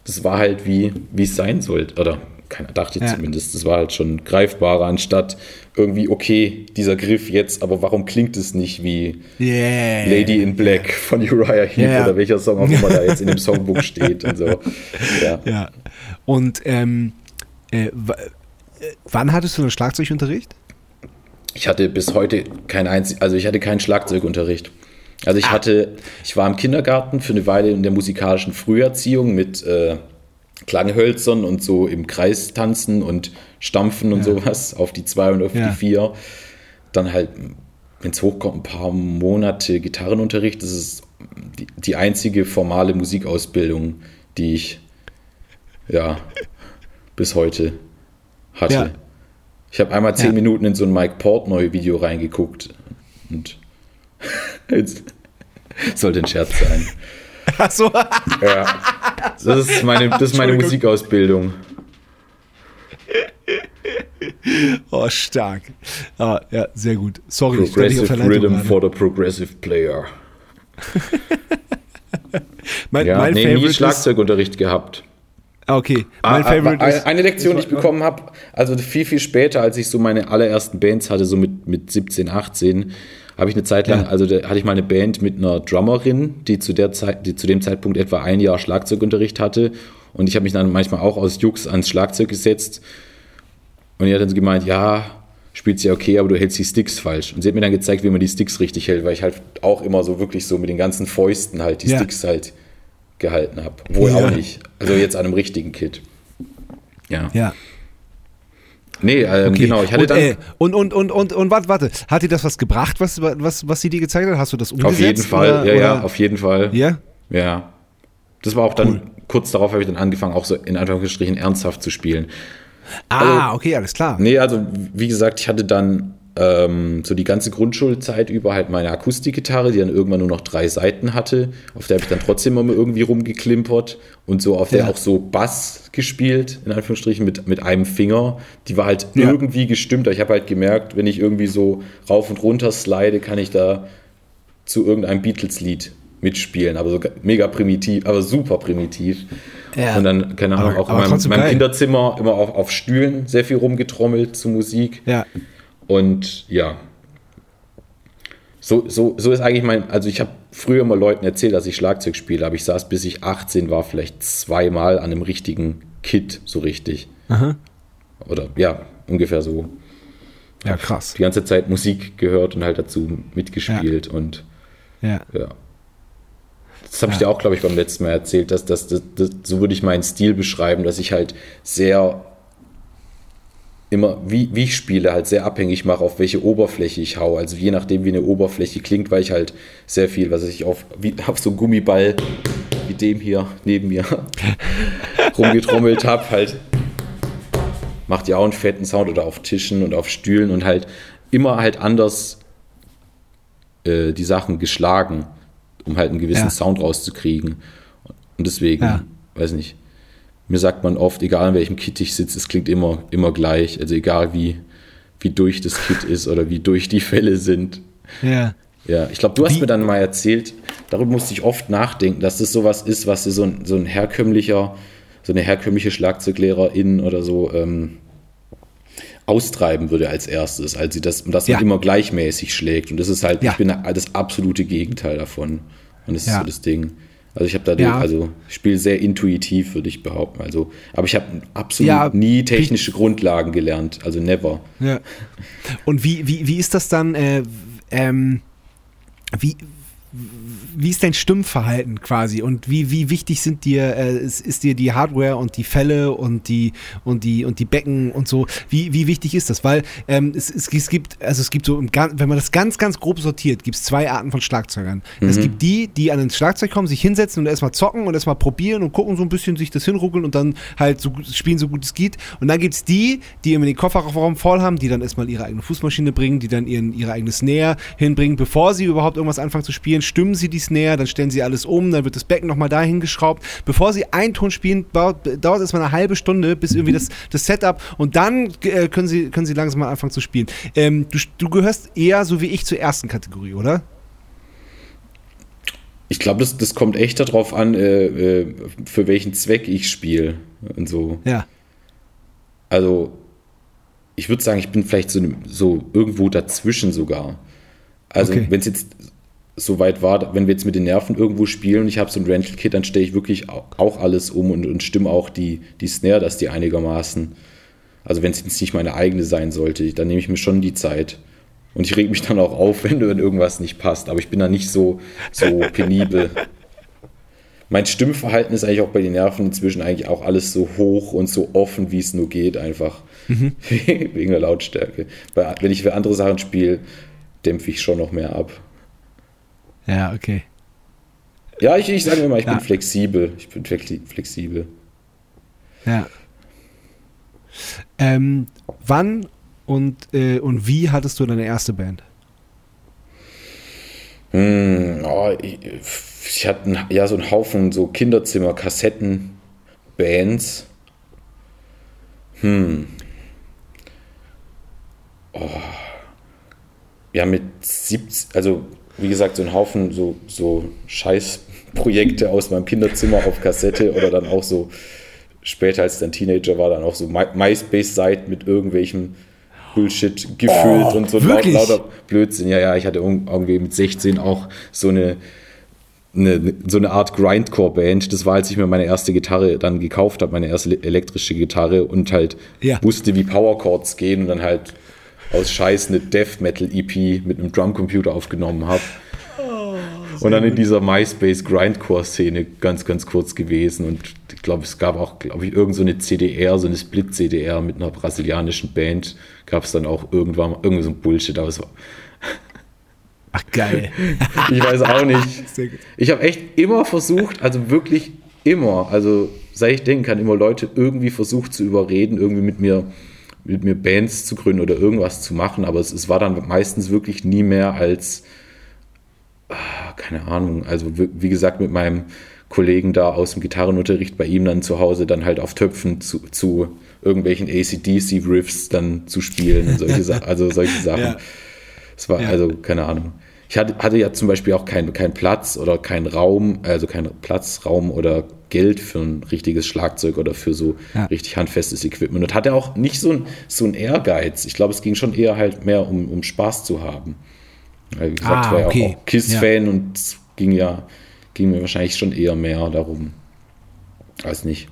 A: das war halt wie wie es sein sollte oder keiner dachte
B: Ja.
A: zumindest. Das war halt schon greifbarer anstatt irgendwie okay dieser Griff jetzt, aber warum klingt es nicht wie
B: Yeah.
A: Lady in Black von Uriah Heep
B: Ja.
A: oder welcher Song auch immer da jetzt in dem Songbook steht und so. Ja.
B: Ja. Und ähm, äh, äh, wann hattest du einen Schlagzeugunterricht?
A: Ich hatte bis heute kein einzig, also ich hatte keinen Schlagzeugunterricht. Also ich hatte, ich war im Kindergarten für eine Weile in der musikalischen Früherziehung mit äh, Klanghölzern und so im Kreis tanzen und stampfen und sowas auf die zwei und auf
B: Ja.
A: die vier. Dann halt, wenn es hochkommt, ein paar Monate Gitarrenunterricht. Das ist die, die einzige formale Musikausbildung, die ich ja bis heute hatte.
B: Ja.
A: Ich habe einmal zehn
B: Ja.
A: Minuten in so ein Mike Portnoy-Video reingeguckt und jetzt sollte ein Scherz sein.
B: Achso.
A: Ja. Das ist meine, das ist meine. Musikausbildung.
B: Oh, stark. Ah, ja, sehr gut. Sorry, ich auf
A: Progressive
B: der Leitung
A: Rhythm for the Progressive Player.
B: Mein,
A: Ja,
B: mein
A: nee,
B: Favorite
A: nie
B: ist,
A: Schlagzeugunterricht gehabt.
B: ah, okay.
A: Ah,
B: Mein Favorite
A: ah,
B: ist,
A: eine Lektion, die ich bekommen habe, also viel, viel später, als ich so meine allerersten Bands hatte, so mit, mit 17, 18, habe ich eine Zeit lang,
B: Ja.
A: also da hatte ich mal eine Band mit einer Drummerin, die zu, der Zeit, die zu dem Zeitpunkt etwa ein Jahr Schlagzeugunterricht hatte. Und ich habe mich dann manchmal auch aus Jux ans Schlagzeug gesetzt. Und die hat dann so gemeint, ja, spielt ja okay, aber du hältst die Sticks falsch. Und sie hat mir dann gezeigt, wie man die Sticks richtig hält, weil ich halt auch immer so wirklich so mit den ganzen Fäusten halt die
B: Ja.
A: Sticks halt gehalten habe. Wohl
B: Ja.
A: auch nicht. Also jetzt an einem richtigen Kit. Ja.
B: ja.
A: Nee, ähm,
B: Okay.
A: genau, ich hatte
B: und,
A: dann
B: äh, und, und, und, und, und, warte, warte. Hat dir das was gebracht, was, was, was sie dir gezeigt hat? Hast du das umgesetzt?
A: auf jeden Fall,
B: oder,
A: ja, ja,
B: oder?
A: auf jeden Fall.
B: Ja?
A: Ja. Das war auch dann,
B: Cool.
A: kurz darauf habe ich dann angefangen, auch so in Anführungsstrichen ernsthaft zu spielen.
B: Ah, okay, alles klar.
A: Nee, also wie gesagt, ich hatte dann ähm, so die ganze Grundschulzeit über halt meine Akustikgitarre, die dann irgendwann nur noch drei Seiten hatte. Auf der habe ich dann trotzdem immer irgendwie rumgeklimpert und so auf der
B: Ja.
A: auch so Bass gespielt, in Anführungsstrichen, mit, mit einem Finger. Die war halt
B: Ja.
A: irgendwie gestimmt. Ich habe halt gemerkt, wenn ich irgendwie so rauf und runter slide, kann ich da zu irgendeinem Beatles-Lied mitspielen. Aber so mega primitiv, aber super primitiv.
B: Ja.
A: Und dann, keine Ahnung, auch in meinem, meinem. Kinderzimmer immer auf, auf Stühlen sehr viel rumgetrommelt zu Musik.
B: Ja.
A: Und ja, so, so, so ist eigentlich mein, also ich habe früher mal Leuten erzählt, dass ich Schlagzeug spiele, aber ich saß bis ich 18 war vielleicht zweimal an einem richtigen Kit, so richtig. Aha. Oder ja, ungefähr so.
B: Ja, krass.
A: Die ganze Zeit Musik gehört und halt dazu mitgespielt ja. und
B: ja.
A: ja. Das habe ich dir auch, glaube ich, beim letzten Mal erzählt, dass das, das, das, so würde ich meinen Stil beschreiben, dass ich halt sehr immer, wie, wie ich spiele, halt sehr abhängig mache, auf welche Oberfläche ich hau. Also je nachdem, wie eine Oberfläche klingt, weil ich halt sehr viel, was ich auf, wie, auf so einen Gummiball wie dem hier neben mir rumgetrommelt habe, halt macht ja auch einen fetten Sound oder auf Tischen und auf Stühlen und halt immer halt anders äh, die Sachen geschlagen, um halt einen gewissen ja. Sound rauszukriegen. Und deswegen, ja. weiß nicht, mir sagt man oft, egal in welchem Kit ich sitze, es klingt immer, immer gleich. Also egal wie, wie durch das Kit ist oder wie durch die Fälle sind.
B: Ja.
A: Ja, ich glaube, du hast wie? mir dann mal erzählt, darüber musste ich oft nachdenken, dass das sowas ist, was so ein, so ein herkömmlicher, so eine herkömmliche Schlagzeuglehrerin oder so ähm, austreiben würde als erstes, als sie das, dass man ja. immer gleichmäßig schlägt. Und das ist halt, ja. ich bin das absolute Gegenteil davon. Und das ist ja. so das Ding. Also ich habe da, ja. also ich spiele sehr intuitiv, würde ich behaupten. Also, aber ich habe absolut ja, nie technische Grundlagen gelernt, also never.
B: Ja. Und wie, wie, wie ist das dann? Äh, ähm, wie, wie ist dein Stimmverhalten quasi und wie, wie wichtig sind dir, äh, ist, ist, dir die Hardware und die Fälle und die und die und die Becken und so, wie, wie wichtig ist das? Weil ähm, es, es, es, gibt, also es gibt so, wenn man das ganz, ganz grob sortiert, gibt es zwei Arten von Schlagzeugern. Mhm. Es gibt die, die an ein Schlagzeug kommen, sich hinsetzen und erstmal zocken und erstmal probieren und gucken so ein bisschen, sich das hinruckeln und dann halt so spielen, so gut es geht. Und dann gibt es die, die immer den Kofferraum voll haben, die dann erstmal ihre eigene Fußmaschine bringen, die dann ihren, ihre eigene Snare hinbringen, bevor sie überhaupt irgendwas anfangen zu spielen, stimmen sie die Snare, dann stellen sie alles um, dann wird das Becken nochmal dahin geschraubt. Bevor sie einen Ton spielen, dauert, dauert es mal eine halbe Stunde, bis irgendwie das, das Setup und dann äh, können, sie, können sie langsam mal anfangen zu spielen. Ähm, du, du gehörst eher so wie ich zur ersten Kategorie, oder?
A: Ich glaube, das, das kommt echt darauf an, äh, äh, für welchen Zweck ich spiele und so.
B: Ja.
A: Also, ich würde sagen, ich bin vielleicht so, so irgendwo dazwischen sogar. Also, okay. wenn es jetzt so weit war, wenn wir jetzt mit den Nerven irgendwo spielen und ich habe so ein Rental-Kit, dann stelle ich wirklich auch alles um und, und stimme auch die, die Snare, dass die einigermaßen, also wenn es jetzt nicht meine eigene sein sollte, dann nehme ich mir schon die Zeit. Und ich reg mich dann auch auf, wenn irgendwas nicht passt, aber ich bin da nicht so, so penibel. Mein Stimmverhalten ist eigentlich auch bei den Nerven inzwischen eigentlich auch alles so hoch und so offen, wie es nur geht, einfach. Mhm. Wegen der Lautstärke. wenn ich für andere Sachen spiele, dämpfe ich schon noch mehr ab.
B: Ja, okay.
A: Ja, ich, ich sage immer, ich ja. bin flexibel. Ich bin flexibel.
B: Ja. Ähm, wann und, äh, und wie hattest du deine erste Band?
A: Hm, oh, ich, ich, hatte ja so einen Haufen so Kinderzimmer-Kassetten-Bands. Hm. Oh. Ja, mit 17, also wie gesagt, so ein Haufen so, so Scheißprojekte aus meinem Kinderzimmer auf Kassette oder dann auch so später als dann Teenager war, dann auch so MySpace-Seiten mit irgendwelchem Bullshit gefüllt oh, und so
B: wirklich?
A: lauter Blödsinn. Ja, ja, ich hatte irgendwie mit 16 auch so eine, eine so eine Art Grindcore-Band. Das war, als ich mir meine erste Gitarre dann gekauft habe, meine erste elektrische Gitarre und halt ja. wusste, wie Powerchords gehen und dann halt aus Scheiß eine Death Metal EP mit einem Drumcomputer aufgenommen habe. Oh, und dann in dieser MySpace Grindcore-Szene ganz, ganz kurz gewesen. Und ich glaube, es gab auch, glaube ich, irgend so eine CDR, so eine Split-CDR mit einer brasilianischen Band. Gab es dann auch irgendwann, irgend so ein Bullshit, aber es war.
B: Ach, geil.
A: ich weiß auch nicht. Ich habe echt immer versucht, also wirklich immer, also seit ich denken kann, immer Leute irgendwie versucht zu überreden, irgendwie mit mir mit mir Bands zu gründen oder irgendwas zu machen, aber es, es war dann meistens wirklich nie mehr als, ah, keine Ahnung, also wie gesagt, mit meinem Kollegen da aus dem Gitarrenunterricht bei ihm dann zu Hause dann halt auf Töpfen zu, zu irgendwelchen ACDC-Riffs dann zu spielen und solche, also solche Sachen. Ja. Es war, ja. also, keine Ahnung. Ich hatte, hatte ja zum Beispiel auch keinen kein Platz oder keinen Raum, also keinen Platzraum oder Geld für ein richtiges Schlagzeug oder für so ja. richtig handfestes Equipment. Und hatte auch nicht so ein, so ein Ehrgeiz. Ich glaube, es ging schon eher halt mehr um, um Spaß zu haben. Weil, wie gesagt,
B: Ah,
A: ich war ja
B: okay.
A: auch KISS-Fan und es ging ja, ging mir wahrscheinlich schon eher mehr darum. Weiß nicht.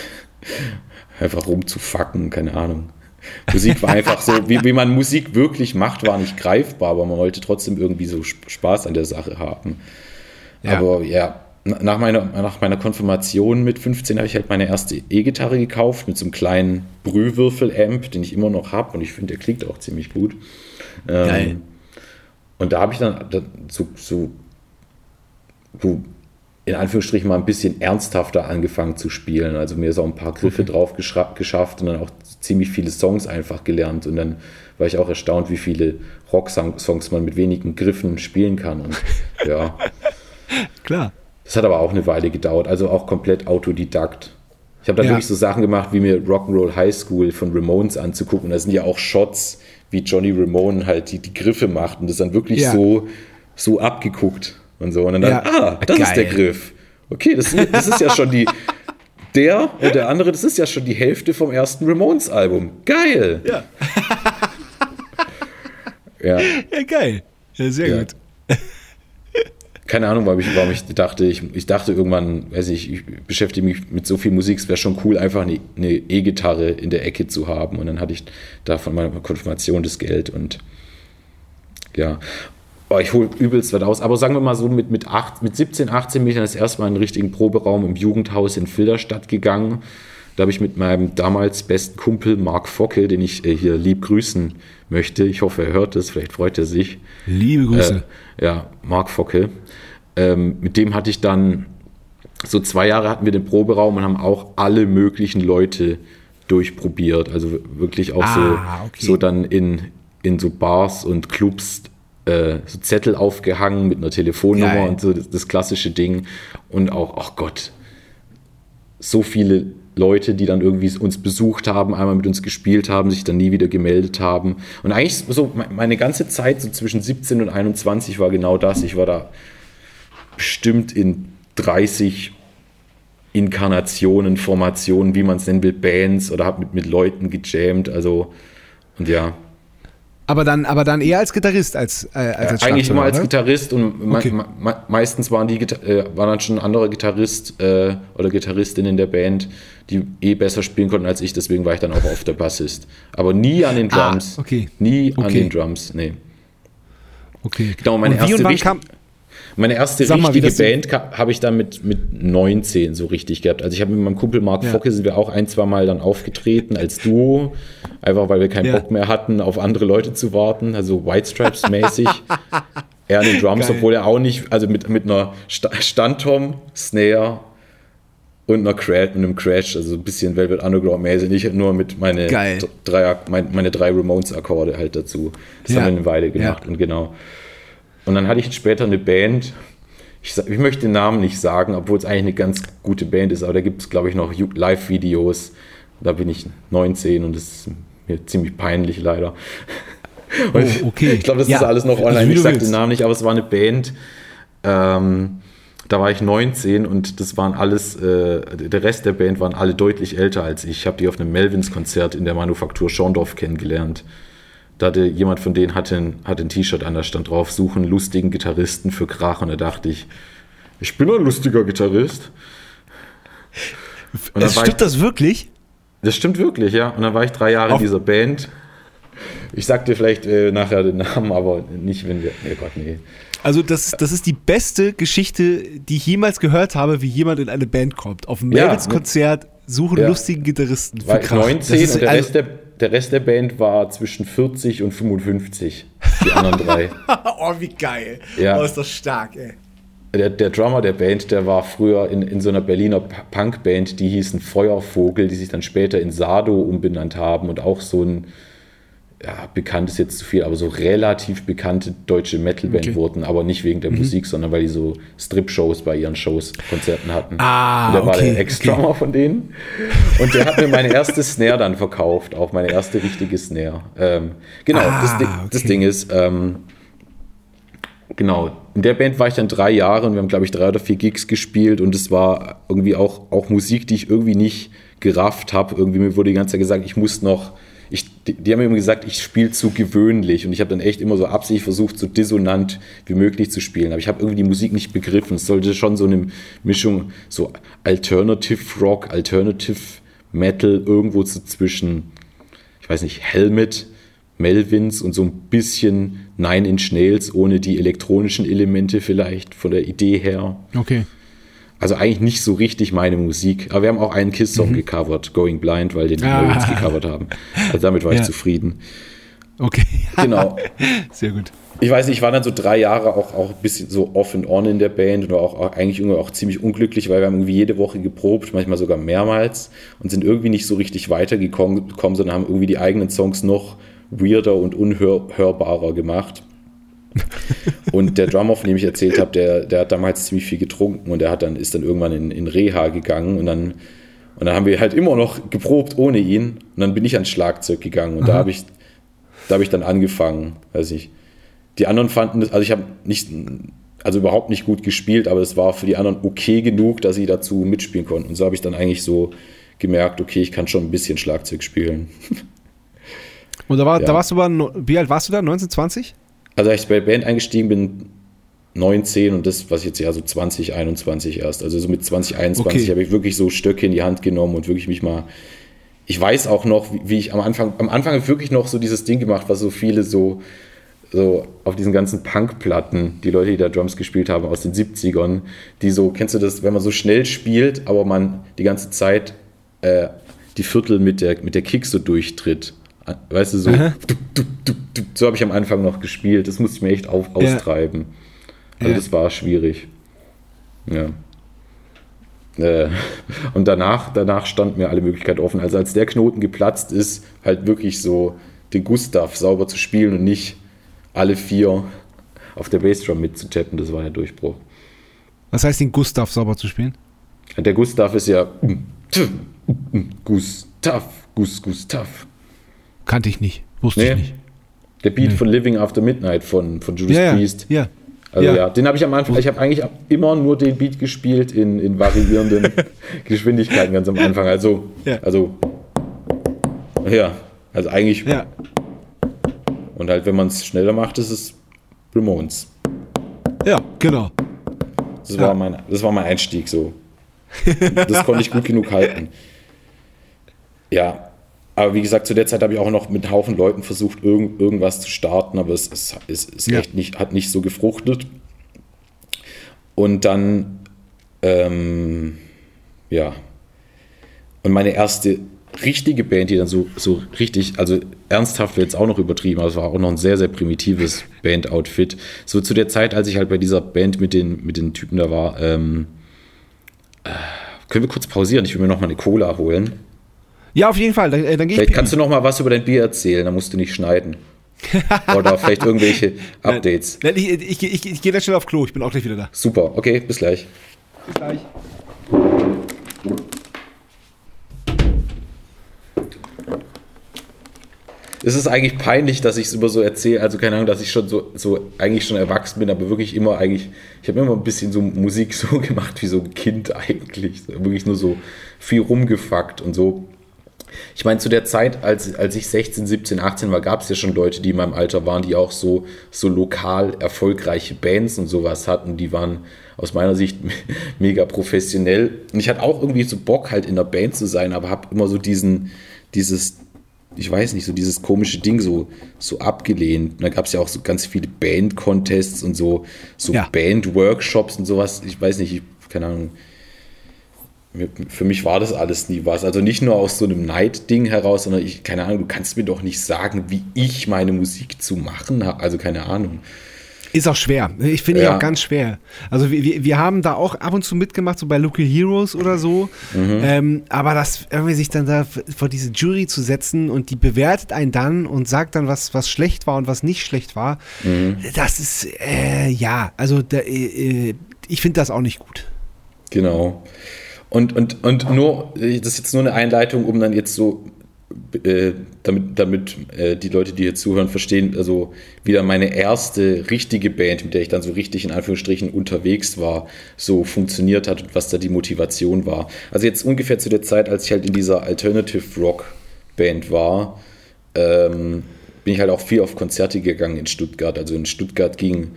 A: Einfach rumzufacken, keine Ahnung. Musik war einfach so, wie, wie man Musik wirklich macht, war nicht greifbar, aber man wollte trotzdem irgendwie so Sp- Spaß an der Sache haben.
B: Ja.
A: Aber ja, nach meiner, nach meiner Konfirmation mit 15 habe ich halt meine erste E-Gitarre gekauft mit so einem kleinen Brühwürfel-Amp, den ich immer noch habe und ich finde, der klingt auch ziemlich gut. Ähm,
B: Geil.
A: Und da habe ich dann, so, so, so in Anführungsstrichen mal ein bisschen ernsthafter angefangen zu spielen. Also mir ist auch ein paar Griffe drauf geschra- geschafft und dann auch ziemlich viele Songs einfach gelernt. Und dann war ich auch erstaunt, wie viele Rock-Songs man mit wenigen Griffen spielen kann. Und ja,
B: Klar.
A: Das hat aber auch eine Weile gedauert. Also auch komplett Autodidakt. Ich habe dann
B: Ja.
A: wirklich so Sachen gemacht, wie mir Rock'n'Roll High School von Ramones anzugucken. Und da sind ja auch Shots, wie Johnny Ramone halt die, die Griffe macht und das dann wirklich
B: Ja.
A: so, so abgeguckt und so. Und dann,
B: Ja.
A: ah, das ist der
B: Geil.
A: Griff. Okay, das, das ist ja schon die. Der und der andere, das ist ja schon die Hälfte vom ersten Ramones-Album. Geil!
B: Ja.
A: Ja.
B: Ja, geil. Ja, sehr
A: Ja.
B: gut.
A: Keine Ahnung, warum ich, warum ich dachte, ich, ich dachte irgendwann, weiß ich, ich beschäftige mich mit so viel Musik, es wäre schon cool, einfach eine E-Gitarre in der Ecke zu haben. Und dann hatte ich da von meiner Konfirmation das Geld und ja. Oh, ich hole übelst was aus. Aber sagen wir mal so, mit, mit, acht, mit 17, 18 bin ich dann das erste Mal in einen richtigen Proberaum im Jugendhaus in Filderstadt gegangen. Da habe ich mit meinem damals besten Kumpel Marc Focke, den ich äh, hier lieb grüßen möchte. Ich hoffe, er hört es, vielleicht freut er sich.
B: Liebe Grüße.
A: Äh, ja, Marc Focke. Ähm, mit dem hatte ich dann so zwei Jahre hatten wir den Proberaum und haben auch alle möglichen Leute durchprobiert. Also wirklich auch
B: Ah,
A: so,
B: okay.
A: so dann in, in so Bars und Clubs äh, so Zettel aufgehangen mit einer Telefonnummer
B: Geil.
A: und so das, das klassische Ding. Und auch, ach Gott, so viele Leute, die dann irgendwie uns besucht haben, einmal mit uns gespielt haben, sich dann nie wieder gemeldet haben. Und eigentlich so me- meine ganze Zeit, so zwischen 17 und 21 war genau das. Ich war da bestimmt in 30 Inkarnationen, Formationen, wie man es nennen will, Bands oder habe mit, mit Leuten gejammt. Also, und ja,
B: Aber dann, aber dann eher als Gitarrist als, äh, als, als
A: eigentlich immer als Gitarrist und
B: Okay.
A: me me meistens waren die äh, waren dann schon ein anderer Gitarrist äh, oder Gitarristin in der Band, die eh besser spielen konnten als ich, deswegen war ich dann auch oft der Bassist. Aber nie an den
B: Ah,
A: Drums.
B: okay.
A: Nie an
B: Okay.
A: den Drums, nee.
B: Okay.
A: Genau, meine
B: und wie
A: erste
B: und wann kam,
A: Meine erste
B: Sag mal,
A: richtige
B: so-
A: Band habe ich dann mit, mit 19 so richtig gehabt. Also ich habe mit meinem Kumpel Mark
B: Ja.
A: Focke sind wir auch ein, zwei Mal dann aufgetreten als Duo, einfach weil wir keinen
B: Ja.
A: Bock mehr hatten, auf andere Leute zu warten, also White Stripes mäßig. er an den Drums,
B: Geil.
A: obwohl er auch nicht, also mit, mit einer Sta Standtom, Snare und einer Crash, und einem Crash, also ein bisschen Velvet Underground mäßig, nicht nur mit meine
B: Geil.
A: drei, mein, meine drei Ramones-Akkorde halt dazu. Das
B: Ja.
A: haben wir eine Weile gemacht
B: Ja.
A: und genau. Und dann hatte ich später eine Band. Ich, ich möchte den Namen nicht sagen, obwohl es eigentlich eine ganz gute Band ist, aber da gibt es, glaube ich, noch Live-Videos. Da bin ich 19 und das ist mir ziemlich peinlich leider.
B: Oh, okay.
A: Ich glaube, das
B: Ja,
A: ist alles noch
B: also
A: online. ich sage den Namen nicht, aber es war eine Band. Ähm, da war ich 19 und das waren alles, äh, der Rest der Band waren alle deutlich älter als ich. Ich habe die auf einem Melvins-Konzert in der Manufaktur Schorndorf kennengelernt. Da hatte jemand von denen hatte ein, hatte ein T-Shirt an, da stand drauf, suchen lustigen Gitarristen für Krach. Und da dachte ich, ich bin ein lustiger Gitarrist. Und
B: stimmt das wirklich?
A: das stimmt wirklich, ja. Und dann war ich drei Jahre
B: Auf-
A: in dieser Band. Ich sag dir vielleicht äh, nachher den Namen, aber nicht, wenn wir. Nee, Gott, nee.
B: Also das, das ist die beste Geschichte, die ich jemals gehört habe, wie jemand in eine Band kommt. Auf ein
A: Ja,
B: Melvins-Konzert suchen
A: Ja.
B: lustigen Gitarristen für
A: War ich
B: Krach.
A: 19
B: Das ist
A: und der,
B: also-
A: Rest der, der Rest der Band war zwischen 40 und 55. Die anderen drei.
B: oh, wie geil.
A: Ja.
B: Oh, ist das stark, ey.
A: Der, der Drummer der Band, der war früher in, in so einer Berliner Punkband, die hießen Feuervogel, die sich dann später in Sado umbenannt haben und auch so ein, ja, bekannt ist jetzt zu viel, aber so relativ bekannte deutsche Metalband
B: Okay.
A: wurden, aber nicht wegen
B: Mhm.
A: der Musik, sondern weil die so Strip-Shows bei ihren Shows, Konzerten hatten.
B: Ah,
A: und der war
B: okay,
A: der Ex-Drummer von denen. Und der hat mir meine erste Snare dann verkauft, auch meine erste richtige Snare. Ähm, genau,
B: Ah,
A: das, Ding, das
B: okay.
A: Ding ist, ähm, Genau, in der Band war ich dann drei Jahre und wir haben, glaube ich, drei oder vier Gigs gespielt und es war irgendwie auch, auch Musik, die ich irgendwie nicht gerafft habe. Irgendwie mir wurde die ganze Zeit gesagt, ich muss noch ich, die, die haben mir immer gesagt, ich spiele zu gewöhnlich und ich habe dann echt immer so absichtlich versucht, so dissonant wie möglich zu spielen. Aber ich habe irgendwie die Musik nicht begriffen. Es sollte schon so eine Mischung, so Alternative Rock, Alternative Metal, irgendwo so zwischen, ich weiß nicht, Helmet, Melvins und so ein bisschen Nine Inch Nails ohne die elektronischen Elemente vielleicht von der Idee her.
B: Okay.
A: Also eigentlich nicht so richtig meine Musik. Aber wir haben auch einen Kiss-Song mhm. gecovert, Going Blind, weil den die ah. Melvins gecovert haben. Also damit war ja. ich zufrieden.
B: Okay.
A: Genau.
B: Sehr gut.
A: Ich weiß nicht, ich war dann so drei Jahre auch, auch ein bisschen so off and on in der Band und war auch, auch eigentlich irgendwie auch ziemlich unglücklich, weil wir haben irgendwie jede Woche geprobt, manchmal sogar mehrmals und sind irgendwie nicht so richtig weitergekommen, sondern haben irgendwie die eigenen Songs noch weirder und unhörbarer gemacht. Und der Drummer, von dem ich erzählt habe, der, der hat damals ziemlich viel getrunken und der hat dann, ist dann irgendwann in, in Reha gegangen und dann, und dann haben wir halt immer noch geprobt ohne ihn und dann bin ich ans Schlagzeug gegangen und Aha. da habe ich, da habe ich dann angefangen, weiß ich. Die anderen fanden das, also ich habe nicht, also überhaupt nicht gut gespielt, aber es war für die anderen okay genug, dass sie dazu mitspielen konnten. Und so habe ich dann eigentlich so gemerkt, okay, ich kann schon ein bisschen Schlagzeug spielen.
B: Und da, war, ja. da warst du aber, wie alt warst du da? 19, 20?
A: Also als ich bei der Band eingestiegen bin, 19 und das, was jetzt ja so 2021 erst. Also so mit 2021 okay. habe ich wirklich so Stöcke in die Hand genommen und wirklich mich mal. Ich weiß auch noch, wie, wie ich am Anfang, am Anfang wirklich noch so dieses Ding gemacht, was so viele so, so auf diesen ganzen Punkplatten, die Leute, die da Drums gespielt haben aus den 70ern, die so, kennst du das, wenn man so schnell spielt, aber man die ganze Zeit äh, die Viertel mit der, mit der Kick so durchtritt. Weißt du, so, du, du, du, so habe ich am Anfang noch gespielt. Das musste ich mir echt auf, austreiben. Also ja. das war schwierig. Ja. Äh, und danach, danach stand mir alle Möglichkeiten offen. Also als der Knoten geplatzt ist, halt wirklich so den Gustav sauber zu spielen und nicht alle vier auf der Bassdrum mitzutappen, das war der Durchbruch.
B: Was heißt den Gustav sauber zu spielen?
A: Der Gustav ist ja Gustav, Gus, Gustav.
B: Kannte ich nicht. Wusste nee. ich nicht.
A: Der Beat nee. von Living After Midnight von, von Judas
B: ja,
A: Priest.
B: Ja.
A: Also ja, ja den habe ich am Anfang, ich habe eigentlich immer nur den Beat gespielt in, in variierenden Geschwindigkeiten ganz am Anfang. Also, ja. also, ja, also eigentlich.
B: Ja.
A: Und halt, wenn man es schneller macht, ist es Ramones.
B: Ja, genau.
A: Das, war mein, das war mein Einstieg so. Das konnte ich gut genug halten. Ja, aber wie gesagt, zu der Zeit habe ich auch noch mit Haufen Leuten versucht, irgend, irgendwas zu starten, aber es, es, es, es ja. nicht, hat nicht so gefruchtet. Und dann, ähm, ja. Und meine erste richtige Band, die dann so, so richtig, also ernsthaft wird jetzt auch noch übertrieben, aber es war auch noch ein sehr, sehr primitives Band-Outfit. So zu der Zeit, als ich halt bei dieser Band mit den, mit den Typen da war, ähm, äh, können wir kurz pausieren? Ich will mir noch mal eine Cola holen.
B: Ja, auf jeden Fall. Dann,
A: äh, dann vielleicht kannst du noch mal was über dein Bier erzählen, dann musst du nicht schneiden. Oder vielleicht irgendwelche Updates.
B: Nein, ich, ich, ich, ich gehe da schnell auf Klo, ich bin auch gleich wieder da.
A: Super, okay, bis gleich.
B: Bis gleich.
A: Es ist eigentlich peinlich, dass ich es immer so erzähle. Also keine Ahnung, dass ich schon so, so eigentlich schon erwachsen bin, aber wirklich immer eigentlich, ich habe immer ein bisschen so Musik so gemacht wie so ein Kind eigentlich. Wirklich nur so viel rumgefuckt und so. Ich meine, zu der Zeit, als, als ich 16, 17, 18 war, gab es ja schon Leute, die in meinem Alter waren, die auch so, so lokal erfolgreiche Bands und sowas hatten. Die waren aus meiner Sicht mega professionell. Und ich hatte auch irgendwie so Bock, halt in der Band zu sein, aber habe immer so diesen, dieses, ich weiß nicht, so dieses komische Ding so, so abgelehnt. Und da gab es ja auch so ganz viele Band-Contests und so, so ja. Band-Workshops und sowas. Ich weiß nicht, ich, keine Ahnung für mich war das alles nie was. Also nicht nur aus so einem Neid-Ding heraus, sondern ich, keine Ahnung, du kannst mir doch nicht sagen, wie ich meine Musik zu machen habe. Also keine Ahnung.
B: Ist auch schwer. Ich finde ja. auch ganz schwer. Also wir, wir haben da auch ab und zu mitgemacht, so bei Local Heroes oder so. Mhm. Ähm, aber das irgendwie sich dann da vor diese Jury zu setzen und die bewertet einen dann und sagt dann, was, was schlecht war und was nicht schlecht war, mhm. das ist, äh, ja, also da, äh, äh ich finde das auch nicht gut.
A: Genau. Und, und, und nur, das ist jetzt nur eine Einleitung, um dann jetzt so, äh, damit, damit äh, die Leute, die hier zuhören, verstehen, also wieder meine erste richtige Band, mit der ich dann so richtig in Anführungsstrichen unterwegs war, so funktioniert hat und was da die Motivation war. Also jetzt ungefähr zu der Zeit, als ich halt in dieser Alternative Rock Band war, ähm, bin ich halt auch viel auf Konzerte gegangen in Stuttgart. Also in Stuttgart ging,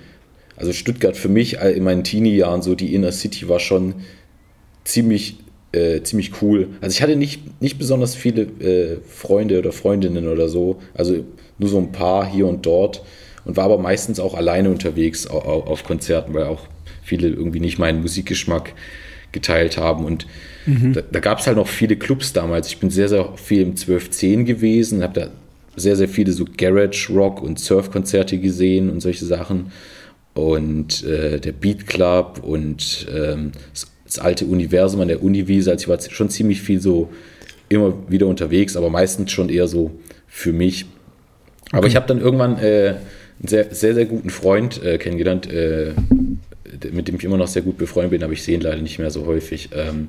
A: also Stuttgart für mich in meinen Teenie-Jahren, so die Inner City war schon ziemlich, äh, ziemlich cool. Also ich hatte nicht, nicht besonders viele äh, Freunde oder Freundinnen oder so, also nur so ein paar hier und dort und war aber meistens auch alleine unterwegs auf, auf Konzerten, weil auch viele irgendwie nicht meinen Musikgeschmack geteilt haben. Und mhm. da, da gab es halt noch viele Clubs damals. Ich bin sehr, sehr viel im 1210 gewesen, habe da sehr, sehr viele so Garage Rock und Surf-Konzerte gesehen und solche Sachen. Und äh, der Beat Club und ähm, das, alte Universum an der Uniwiese. Also ich war schon ziemlich viel so immer wieder unterwegs, aber meistens schon eher so für mich. Aber ich habe dann irgendwann äh, einen sehr, sehr, sehr guten Freund äh, kennengelernt, äh, mit dem ich immer noch sehr gut befreundet bin, aber ich sehe ihn leider nicht mehr so häufig. Ähm,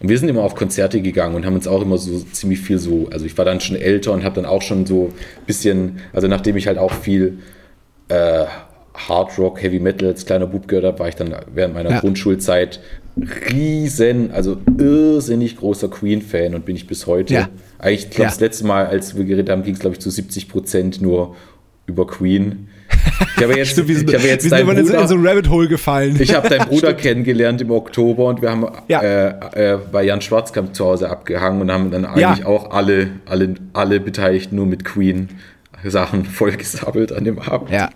A: und wir sind immer auf Konzerte gegangen und haben uns auch immer so ziemlich viel so, also ich war dann schon älter und habe dann auch schon so ein bisschen, also nachdem ich halt auch viel äh, Hard Rock, Heavy Metal als kleiner Bub gehört habe, war ich dann während meiner ja. Grundschulzeit riesen, also irrsinnig großer Queen-Fan und bin ich bis heute. Ja. Eigentlich, ich glaube, ja. das letzte Mal, als wir geredet haben, ging es, glaube ich, zu 70 Prozent nur über Queen.
B: Ich habe jetzt, wir sind, ich habe jetzt wir sind Bruder, in so ein Rabbit Hole gefallen.
A: Ich habe deinen Bruder kennengelernt im Oktober und wir haben ja. äh, äh, bei Jan Schwarzkamp zu Hause abgehangen und haben dann eigentlich ja. auch alle, alle, alle Beteiligten nur mit Queen Sachen vollgesabbelt an dem Abend.
B: Ja.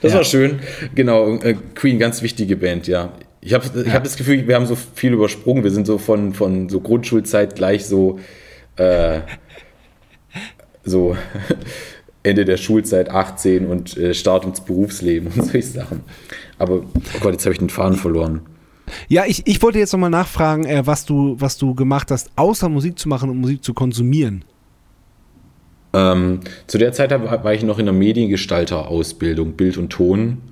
A: Das ja. war schön. Genau, äh, Queen, ganz wichtige Band, ja. Ich habe ich hab das Gefühl, wir haben so viel übersprungen. Wir sind so von, von so Grundschulzeit gleich so, äh, so Ende der Schulzeit 18 und äh, Start ins Berufsleben und solche Sachen. Aber, oh Gott, jetzt habe ich den Faden verloren.
B: Ja, ich, ich wollte jetzt nochmal nachfragen, äh, was, du, was du gemacht hast, außer Musik zu machen und Musik zu konsumieren.
A: Ähm, zu der Zeit war ich noch in der Mediengestalter-Ausbildung, Bild und Ton,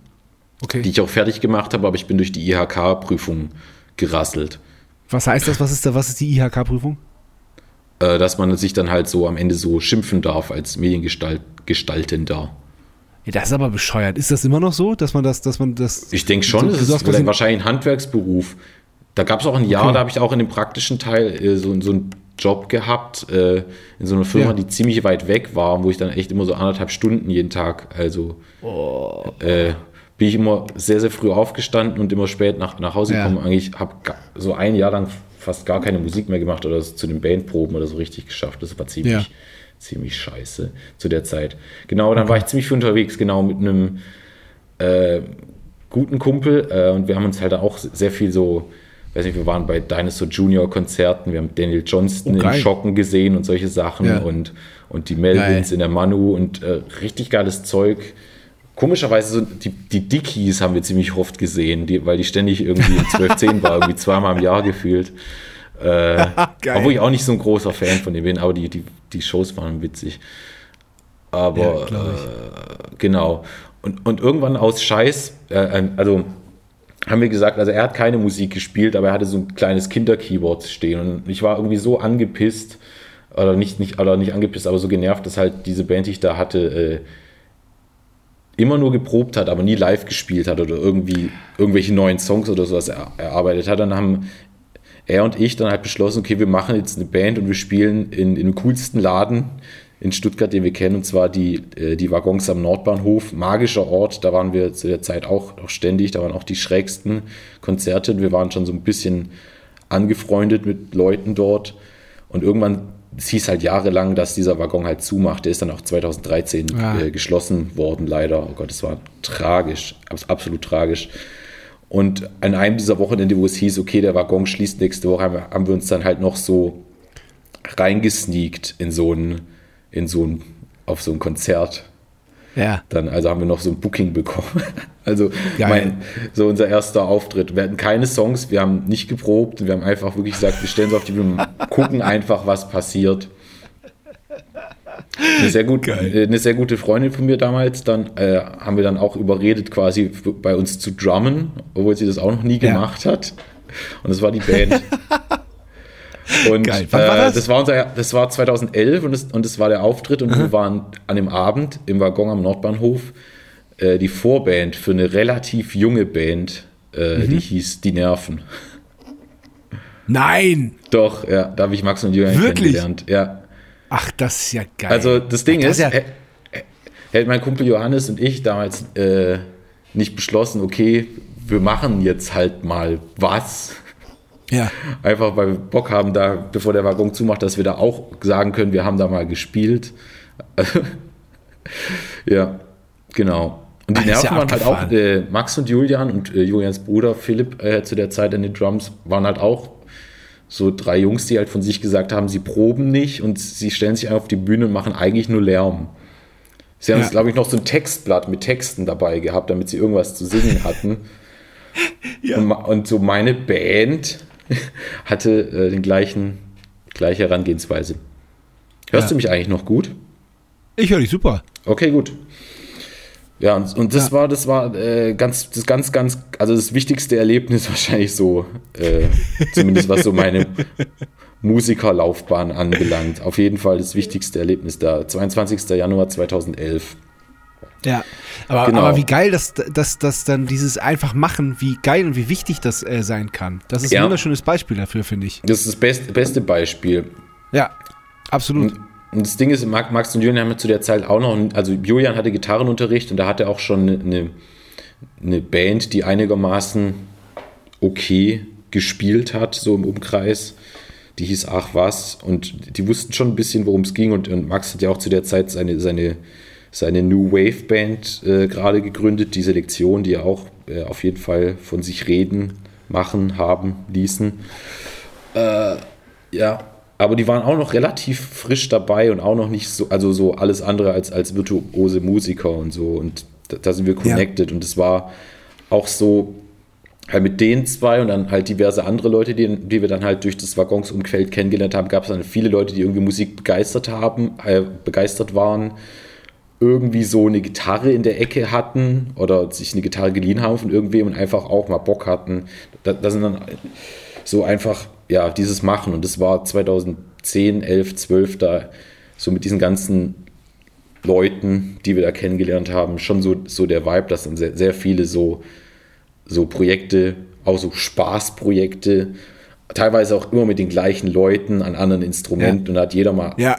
A: okay. die ich auch fertig gemacht habe, aber ich bin durch die IHK-Prüfung gerasselt.
B: Was heißt das? Was ist, da, was ist die IHK-Prüfung?
A: Äh, dass man sich dann halt so am Ende so schimpfen darf als Mediengestaltender.
B: Ja, das ist aber bescheuert. Ist das immer noch so, dass man das, dass man das.
A: Ich denke schon, so, das ist wahrscheinlich ein Handwerksberuf. Da gab es auch ein Jahr, okay. da habe ich auch in dem praktischen Teil äh, so, so einen Job gehabt, äh, in so einer Firma, ja. die ziemlich weit weg war, wo ich dann echt immer so anderthalb Stunden jeden Tag, also oh. äh, bin ich immer sehr, sehr früh aufgestanden und immer spät nach, nach Hause gekommen. Ja. Eigentlich habe so ein Jahr lang fast gar keine Musik mehr gemacht oder zu den Bandproben oder so richtig geschafft. Das war ziemlich, ja. ziemlich scheiße zu der Zeit. Genau, dann okay. war ich ziemlich viel unterwegs, genau mit einem äh, guten Kumpel äh, und wir haben uns halt auch sehr viel so, weiß nicht, wir waren bei Dinosaur Junior Konzerten, wir haben Daniel Johnston oh, in Schocken gesehen und solche Sachen ja. und, und die Melvins geil. in der Manu und äh, richtig geiles Zeug komischerweise so die, die Dickies haben wir ziemlich oft gesehen, die, weil die ständig irgendwie im 12 war, irgendwie zweimal im Jahr gefühlt. Äh, obwohl ich auch nicht so ein großer Fan von denen bin, aber die, die, die Shows waren witzig. Aber ja, äh, genau. Und, und irgendwann aus Scheiß, äh, also haben wir gesagt, also er hat keine Musik gespielt, aber er hatte so ein kleines Kinderkeyboard stehen und ich war irgendwie so angepisst, oder nicht, nicht, oder nicht angepisst, aber so genervt, dass halt diese Band, die ich da hatte, äh, immer nur geprobt hat, aber nie live gespielt hat oder irgendwie irgendwelche neuen Songs oder sowas er, erarbeitet hat, dann haben er und ich dann halt beschlossen, okay, wir machen jetzt eine Band und wir spielen in, in dem coolsten Laden in Stuttgart, den wir kennen, und zwar die, äh, die Waggons am Nordbahnhof. Magischer Ort, da waren wir zu der Zeit auch, auch ständig, da waren auch die schrägsten Konzerte. Wir waren schon so ein bisschen angefreundet mit Leuten dort. Und irgendwann es hieß halt jahrelang, dass dieser Waggon halt zumacht. Der ist dann auch 2013 ah. äh, geschlossen worden, leider. Oh Gott, es war tragisch, absolut tragisch. Und an einem dieser Wochenende, wo es hieß, okay, der Waggon schließt nächste Woche, haben, haben wir uns dann halt noch so reingesneakt in so ein, in so ein, auf so ein Konzert.
B: Ja.
A: Dann, also haben wir noch so ein Booking bekommen. Also mein, so unser erster Auftritt. Wir hatten keine Songs, wir haben nicht geprobt, wir haben einfach wirklich gesagt, wir stellen uns auf die Bühne, gucken einfach, was passiert. Eine sehr, gut, äh, eine sehr gute Freundin von mir damals, dann äh, haben wir dann auch überredet, quasi bei uns zu drummen, obwohl sie das auch noch nie gemacht ja. hat. Und das war die Band. Und Geil. Wann war das? Äh, das, war unser, das war 2011 und das, und das war der Auftritt und mhm. wir waren an dem Abend im Waggon am Nordbahnhof äh, die Vorband für eine relativ junge Band, äh, mhm. die hieß Die Nerven.
B: Nein!
A: Doch, ja, da habe ich Max und Julian
B: Wirklich?
A: kennengelernt. Ja.
B: Ach, das ist ja geil.
A: Also das Ding
B: Ach,
A: ist,
B: ja,
A: hätten mein Kumpel Johannes und ich damals äh, nicht beschlossen, okay, wir machen jetzt halt mal was.
B: Ja.
A: Einfach weil wir Bock haben, da, bevor der Waggon zumacht, dass wir da auch sagen können, wir haben da mal gespielt. ja, genau. Und die
B: Ah,
A: Nerven
B: ja
A: waren halt auch, äh, Max und Julian und äh, Julians Bruder Philipp äh, zu der Zeit an den Drums waren halt auch so drei Jungs, die halt von sich gesagt haben, sie proben nicht und sie stellen sich einfach auf die Bühne und machen eigentlich nur Lärm. Sie haben,
B: Ja.
A: glaube ich, noch so ein Textblatt mit Texten dabei gehabt, damit sie irgendwas zu singen hatten. und, ma- und so meine Band hatte äh, den gleichen, gleiche Herangehensweise. Hörst
B: Ja.
A: du mich eigentlich noch gut?
B: Ich höre dich super.
A: Okay, gut. Ja, und, und das
B: Ja.
A: war, das war äh, ganz, das ganz, ganz, also das wichtigste Erlebnis wahrscheinlich so, äh, zumindest was so meine Musikerlaufbahn anbelangt. Auf jeden Fall das wichtigste Erlebnis da, 22. Januar 2011.
B: Ja, aber,
A: Genau.
B: aber wie geil, dass, dass, dass dann dieses einfach machen, wie geil und wie wichtig das äh, sein kann. Das ist
A: Ja.
B: ein wunderschönes Beispiel dafür, finde ich.
A: Das ist das beste, beste Beispiel.
B: Ja, absolut.
A: Und das Ding ist, Max Max und Julian haben zu der Zeit auch noch, also Julian hatte Gitarrenunterricht und da hatte auch schon eine, eine Band, die einigermaßen okay gespielt hat, so im Umkreis. Die hieß Ach was und die wussten schon ein bisschen, worum es ging und, und Max hat ja auch zu der Zeit seine, seine, seine New Wave Band äh, gerade gegründet, die Selektion, die ja auch äh, auf jeden Fall von sich reden, machen, haben, ließen. Ja, aber die waren auch noch relativ frisch dabei und auch noch nicht so, also so alles andere als, als virtuose Musiker und so. Und da, da sind wir connected. Und es war auch so, halt mit den zwei und dann halt diverse andere Leute, die, die wir dann halt durch das Waggonsumfeld kennengelernt haben, gab es dann viele Leute, die irgendwie Musik begeistert haben, äh, begeistert waren, irgendwie so eine Gitarre in der Ecke hatten oder sich eine Gitarre geliehen haben von irgendwem und einfach auch mal Bock hatten. Da, da sind dann so einfach, ja, dieses Machen. Und das war 2010, 11, 12 da so mit diesen ganzen Leuten, die wir da kennengelernt haben, schon so, so der Vibe, dass dann sehr, sehr viele so, so Projekte, auch so Spaßprojekte, teilweise auch immer mit den gleichen Leuten an anderen Instrumenten und da hat jeder mal
B: Ja.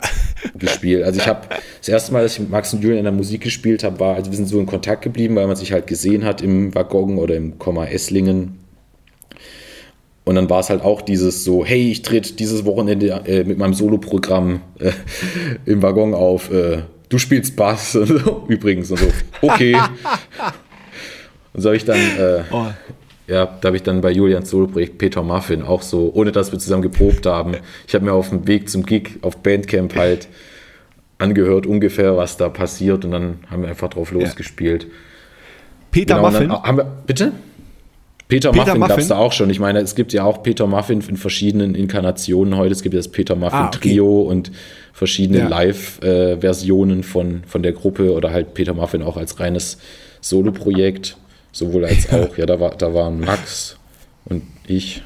A: gespielt. Also ich habe das erste Mal, dass ich mit Max und Julian in der Musik gespielt habe, war, also wir sind so in Kontakt geblieben, weil man sich halt gesehen hat im Waggon oder im Komma Esslingen. Und dann war es halt auch dieses so, hey, ich trete dieses Wochenende äh, mit meinem Soloprogramm äh, im Waggon auf. Äh, du spielst Bass und so, übrigens und so. Okay. und so habe ich dann äh,
B: Oh.
A: Ja, da habe ich dann bei Julians Soloprojekt Peter Muffin auch so, ohne dass wir zusammen geprobt haben. Ich habe mir auf dem Weg zum Gig auf Bandcamp halt angehört, ungefähr, was da passiert und dann haben wir einfach drauf losgespielt.
B: Peter
A: Genau,
B: Muffin.
A: Dann wir, bitte? Peter,
B: Peter
A: Muffin gab es
B: Muffin?
A: da auch schon. Ich meine, es gibt ja auch Peter Muffin in verschiedenen Inkarnationen heute. Es gibt ja das Peter Muffin
B: Ah, okay.
A: Trio und verschiedene
B: Ja.
A: Live-Versionen von, von der Gruppe oder halt Peter Muffin auch als reines Soloprojekt. Sowohl als auch, ja, da, war, da waren Max und ich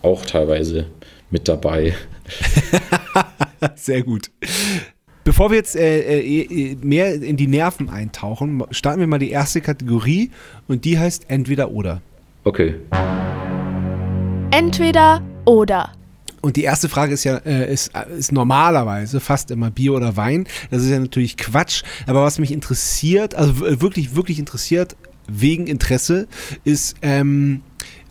A: auch teilweise mit dabei.
B: Sehr gut. Bevor wir jetzt äh, äh, mehr in die Nerven eintauchen, starten wir mal die erste Kategorie und die heißt entweder oder.
A: Okay.
C: Entweder oder.
B: Und die erste Frage ist ja, äh, ist, ist normalerweise fast immer Bier oder Wein. Das ist ja natürlich Quatsch. Aber was mich interessiert, also wirklich, wirklich interessiert, wegen Interesse, ist, ähm,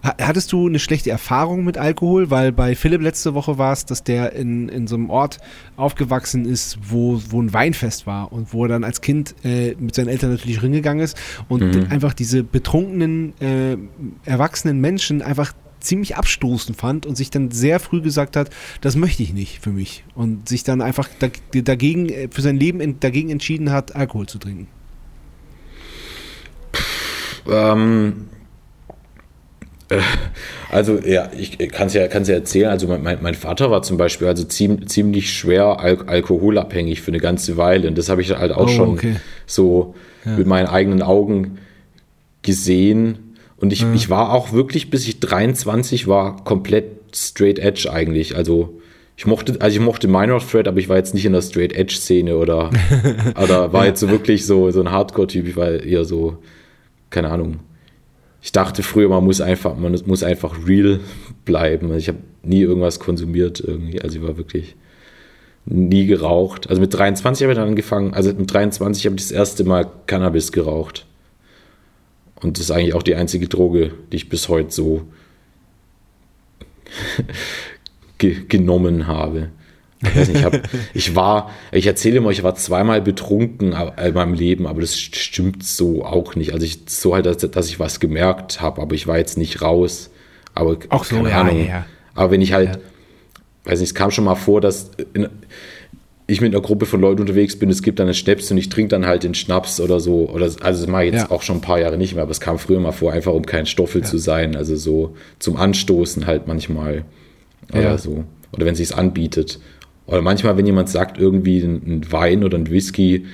B: ha- hattest du eine schlechte Erfahrung mit Alkohol? Weil bei Philipp letzte Woche war es, dass der in, in so einem Ort aufgewachsen ist, wo, wo ein Weinfest war und wo er dann als Kind äh, mit seinen Eltern natürlich hingegangen ist und einfach diese betrunkenen, äh, erwachsenen Menschen einfach ziemlich abstoßend fand und sich dann sehr früh gesagt hat, das möchte ich nicht für mich und sich dann einfach da- dagegen äh, für sein Leben en- dagegen entschieden hat, Alkohol zu trinken.
A: Ähm, äh, also ja, ich kann es ja, kann's ja erzählen. Also mein, mein, Vater war zum Beispiel also ziem, ziemlich schwer al alkoholabhängig für eine ganze Weile. Und das habe ich halt auch
B: Oh,
A: schon
B: okay.
A: so mit meinen eigenen Augen gesehen. Und ich, ich war auch wirklich, bis ich 23 war, komplett straight edge eigentlich. Also ich mochte, also ich mochte Minor Threat, aber ich war jetzt nicht in der Straight Edge Szene oder, oder war jetzt so wirklich so, so ein Hardcore-Typ. Ich war eher so, keine Ahnung. Ich dachte früher, man muss einfach, man muss einfach real bleiben. Also ich habe nie irgendwas konsumiert irgendwie. Also ich war wirklich nie geraucht. Also mit 23 habe ich dann angefangen, also mit 23 habe ich das erste Mal Cannabis geraucht. Und das ist eigentlich auch die einzige Droge, die ich bis heute so ge genommen habe. Ich, weiß nicht, ich, hab, ich war, ich erzähle immer, ich war zweimal betrunken in meinem Leben, aber das stimmt so auch nicht. Also ich so halt, dass, dass ich was gemerkt habe, aber ich war jetzt nicht raus. Aber
B: auch so, keine ja, Ahnung. Ja.
A: Aber wenn ich halt, ja. weiß nicht, es kam schon mal vor, dass in, ich mit einer Gruppe von Leuten unterwegs bin, es gibt dann einen Schnaps und ich trinke dann halt den Schnaps oder so. Oder, also das mache ich jetzt ja. auch schon ein paar Jahre nicht mehr, aber es kam früher mal vor, einfach um kein Stoffel ja. zu sein. Also so zum Anstoßen halt manchmal. Oder ja. so. Oder wenn es sich anbietet. Oder manchmal, wenn jemand sagt, irgendwie ein Wein oder ein Whisky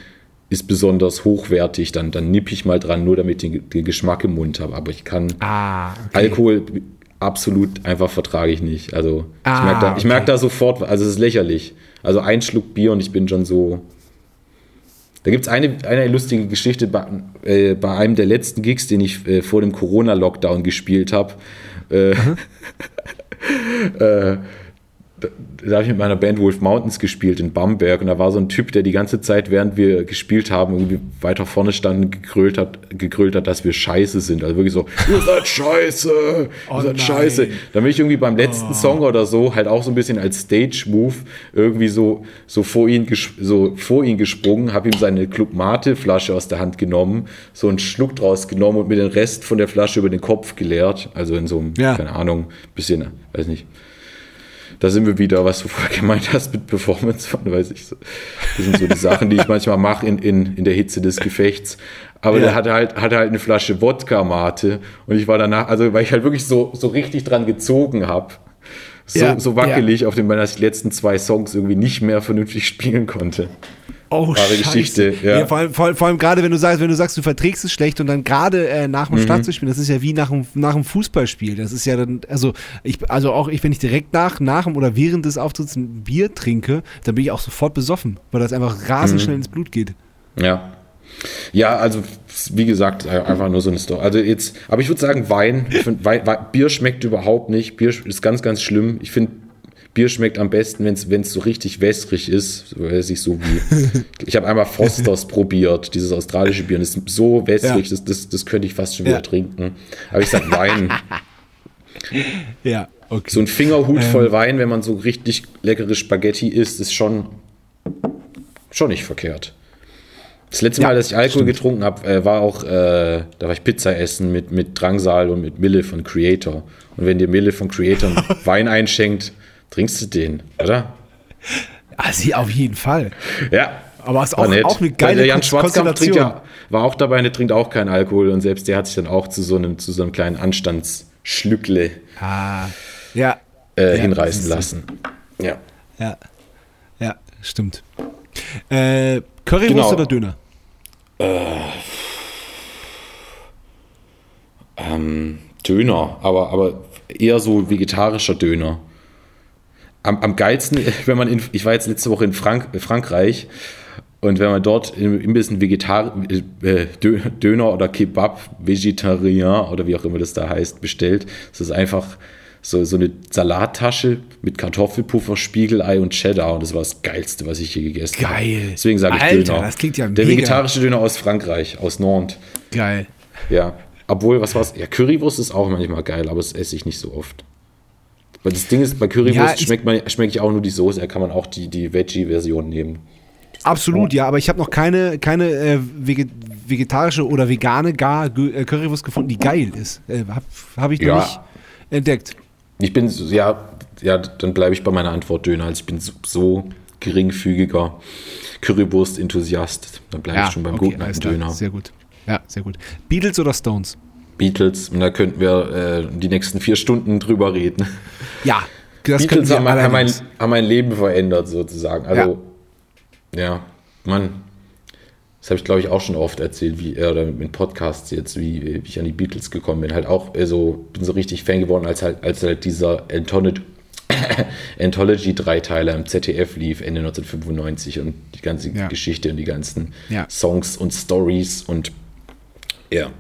A: ist besonders hochwertig, dann, dann nippe ich mal dran, nur damit ich den, den Geschmack im Mund habe. Aber ich kann ah, okay. Alkohol absolut einfach vertrage ich nicht. Also ah, ich merke da, okay. merk da sofort, also es ist lächerlich. Also ein Schluck Bier und ich bin schon so. Da gibt es eine, eine lustige Geschichte bei, äh, bei einem der letzten Gigs, den ich äh, vor dem Corona-Lockdown gespielt habe. Äh, äh da habe ich mit meiner Band Wolf Mountains gespielt in Bamberg und da war so ein Typ, der die ganze Zeit, während wir gespielt haben, irgendwie weiter vorne stand und gegrölt hat, gegrölt hat, dass wir scheiße sind. Also wirklich so, ihr seid scheiße, ihr oh seid nein. scheiße. Da bin ich irgendwie beim letzten oh. Song oder so halt auch so ein bisschen als Stage-Move irgendwie so, so, vor, ihn so vor ihn gesprungen, habe ihm seine Club Mate Flasche aus der Hand genommen, so einen Schluck draus genommen und mir den Rest von der Flasche über den Kopf geleert. Also in so einem, ja. keine Ahnung, bisschen, weiß nicht da sind wir wieder, was du vorher gemeint hast mit Performance, weiß ich so. Das sind so die Sachen, die ich manchmal mache in, in, in der Hitze des Gefechts. Aber ja. der hatte halt, hatte halt eine Flasche Wodka-Mate und ich war danach, also weil ich halt wirklich so, so richtig dran gezogen habe. So, ja, so wackelig, auf dem man die letzten zwei Songs irgendwie nicht mehr vernünftig spielen konnte.
B: Oh, Wahre Geschichte. Ja. ja. vor, allem, vor, vor allem gerade, wenn du sagst, wenn du sagst, du verträgst es schlecht und dann gerade äh, nach dem mhm. Start zu spielen, das ist ja wie nach einem, nach einem Fußballspiel. Das ist ja dann, also ich, also auch ich, wenn ich direkt nach, nach dem oder während des Auftritts ein Bier trinke, dann bin ich auch sofort besoffen, weil das einfach rasend mhm. schnell ins Blut geht.
A: Ja. Ja, also wie gesagt, äh, einfach nur so eine Story. Also jetzt, aber ich würde sagen, Wein, find, Wein, Wein, Bier schmeckt überhaupt nicht. Bier ist ganz, ganz schlimm. Ich finde Bier schmeckt am besten, wenn es so richtig wässrig ist. Weiß ich so wie. ich habe einmal Fosters probiert, dieses australische Bier. Und das ist so wässrig, ja. das, das, das könnte ich fast schon wieder ja. trinken. Aber ich sag Wein.
B: ja, okay.
A: So ein Fingerhut ähm. voll Wein, wenn man so richtig leckere Spaghetti isst, ist schon, schon nicht verkehrt. Das letzte Mal, dass ich Alkohol stimmt. getrunken habe, äh, war auch, äh, da war ich Pizza essen mit, mit Drangsal und mit Mille von Creator. Und wenn dir Mille von Creator Wein einschenkt, trinkst du den, oder?
B: Sie auf jeden Fall.
A: Ja.
B: Aber es ist auch, auch eine geile
A: der Jan Schwarzkamp trinkt ja, war auch dabei, der trinkt auch keinen Alkohol und selbst der hat sich dann auch zu so einem, zu so einem kleinen Anstandsschlückle
B: ah, ja,
A: äh, ja, hinreißen lassen.
B: Ja. Ja, ja stimmt. Äh, Currywurst genau. oder Döner?
A: Äh, ähm, Döner, aber, aber eher so vegetarischer Döner am, am geilsten, wenn man in, ich war jetzt letzte Woche in Frank, Frankreich und wenn man dort ein bisschen Vegetar äh, Döner oder Kebab, Vegetarian oder wie auch immer das da heißt, bestellt, das ist einfach so, so eine Salattasche mit Kartoffelpuffer, Spiegelei und Cheddar und das war das Geilste, was ich je gegessen
B: habe. Geil.
A: Deswegen sage ich
B: Alter,
A: Döner.
B: das klingt ja
A: Der mega. vegetarische Döner aus Frankreich, aus Nantes.
B: Geil.
A: Ja. Obwohl, was war's? Ja, Currywurst ist auch manchmal geil, aber das esse ich nicht so oft. Weil das Ding ist, bei Currywurst ja, schmeckt, man, schmeckt ich auch nur die Soße, da kann man auch die, die Veggie-Version nehmen.
B: Absolut, ja, aber ich habe noch keine, keine äh, vegetarische oder vegane gar äh, Currywurst gefunden, die geil ist. Äh, habe hab ich noch ja. nicht entdeckt.
A: Ich bin, ja, ja dann bleibe ich bei meiner Antwort Döner. Also ich bin so, so geringfügiger Currywurst-Enthusiast. Dann bleibe ja, ich schon beim okay, guten Döner.
B: Sehr gut. Ja, sehr gut. Beatles oder Stones?
A: Beatles, und da könnten wir äh, die nächsten vier Stunden drüber reden.
B: Ja,
A: das Beatles haben, haben, mein, haben mein Leben verändert, sozusagen. Also, ja, ja Mann, das habe ich, glaube ich, auch schon oft erzählt, wie, äh, oder mit Podcasts jetzt, wie, wie, ich an die Beatles gekommen bin. Halt auch, also, bin so richtig Fan geworden, als halt, als halt dieser Anthology, Anthology-Dreiteiler im ZDF lief, Ende 1995 und die ganze ja. Geschichte und die ganzen ja. Songs und Stories und ja,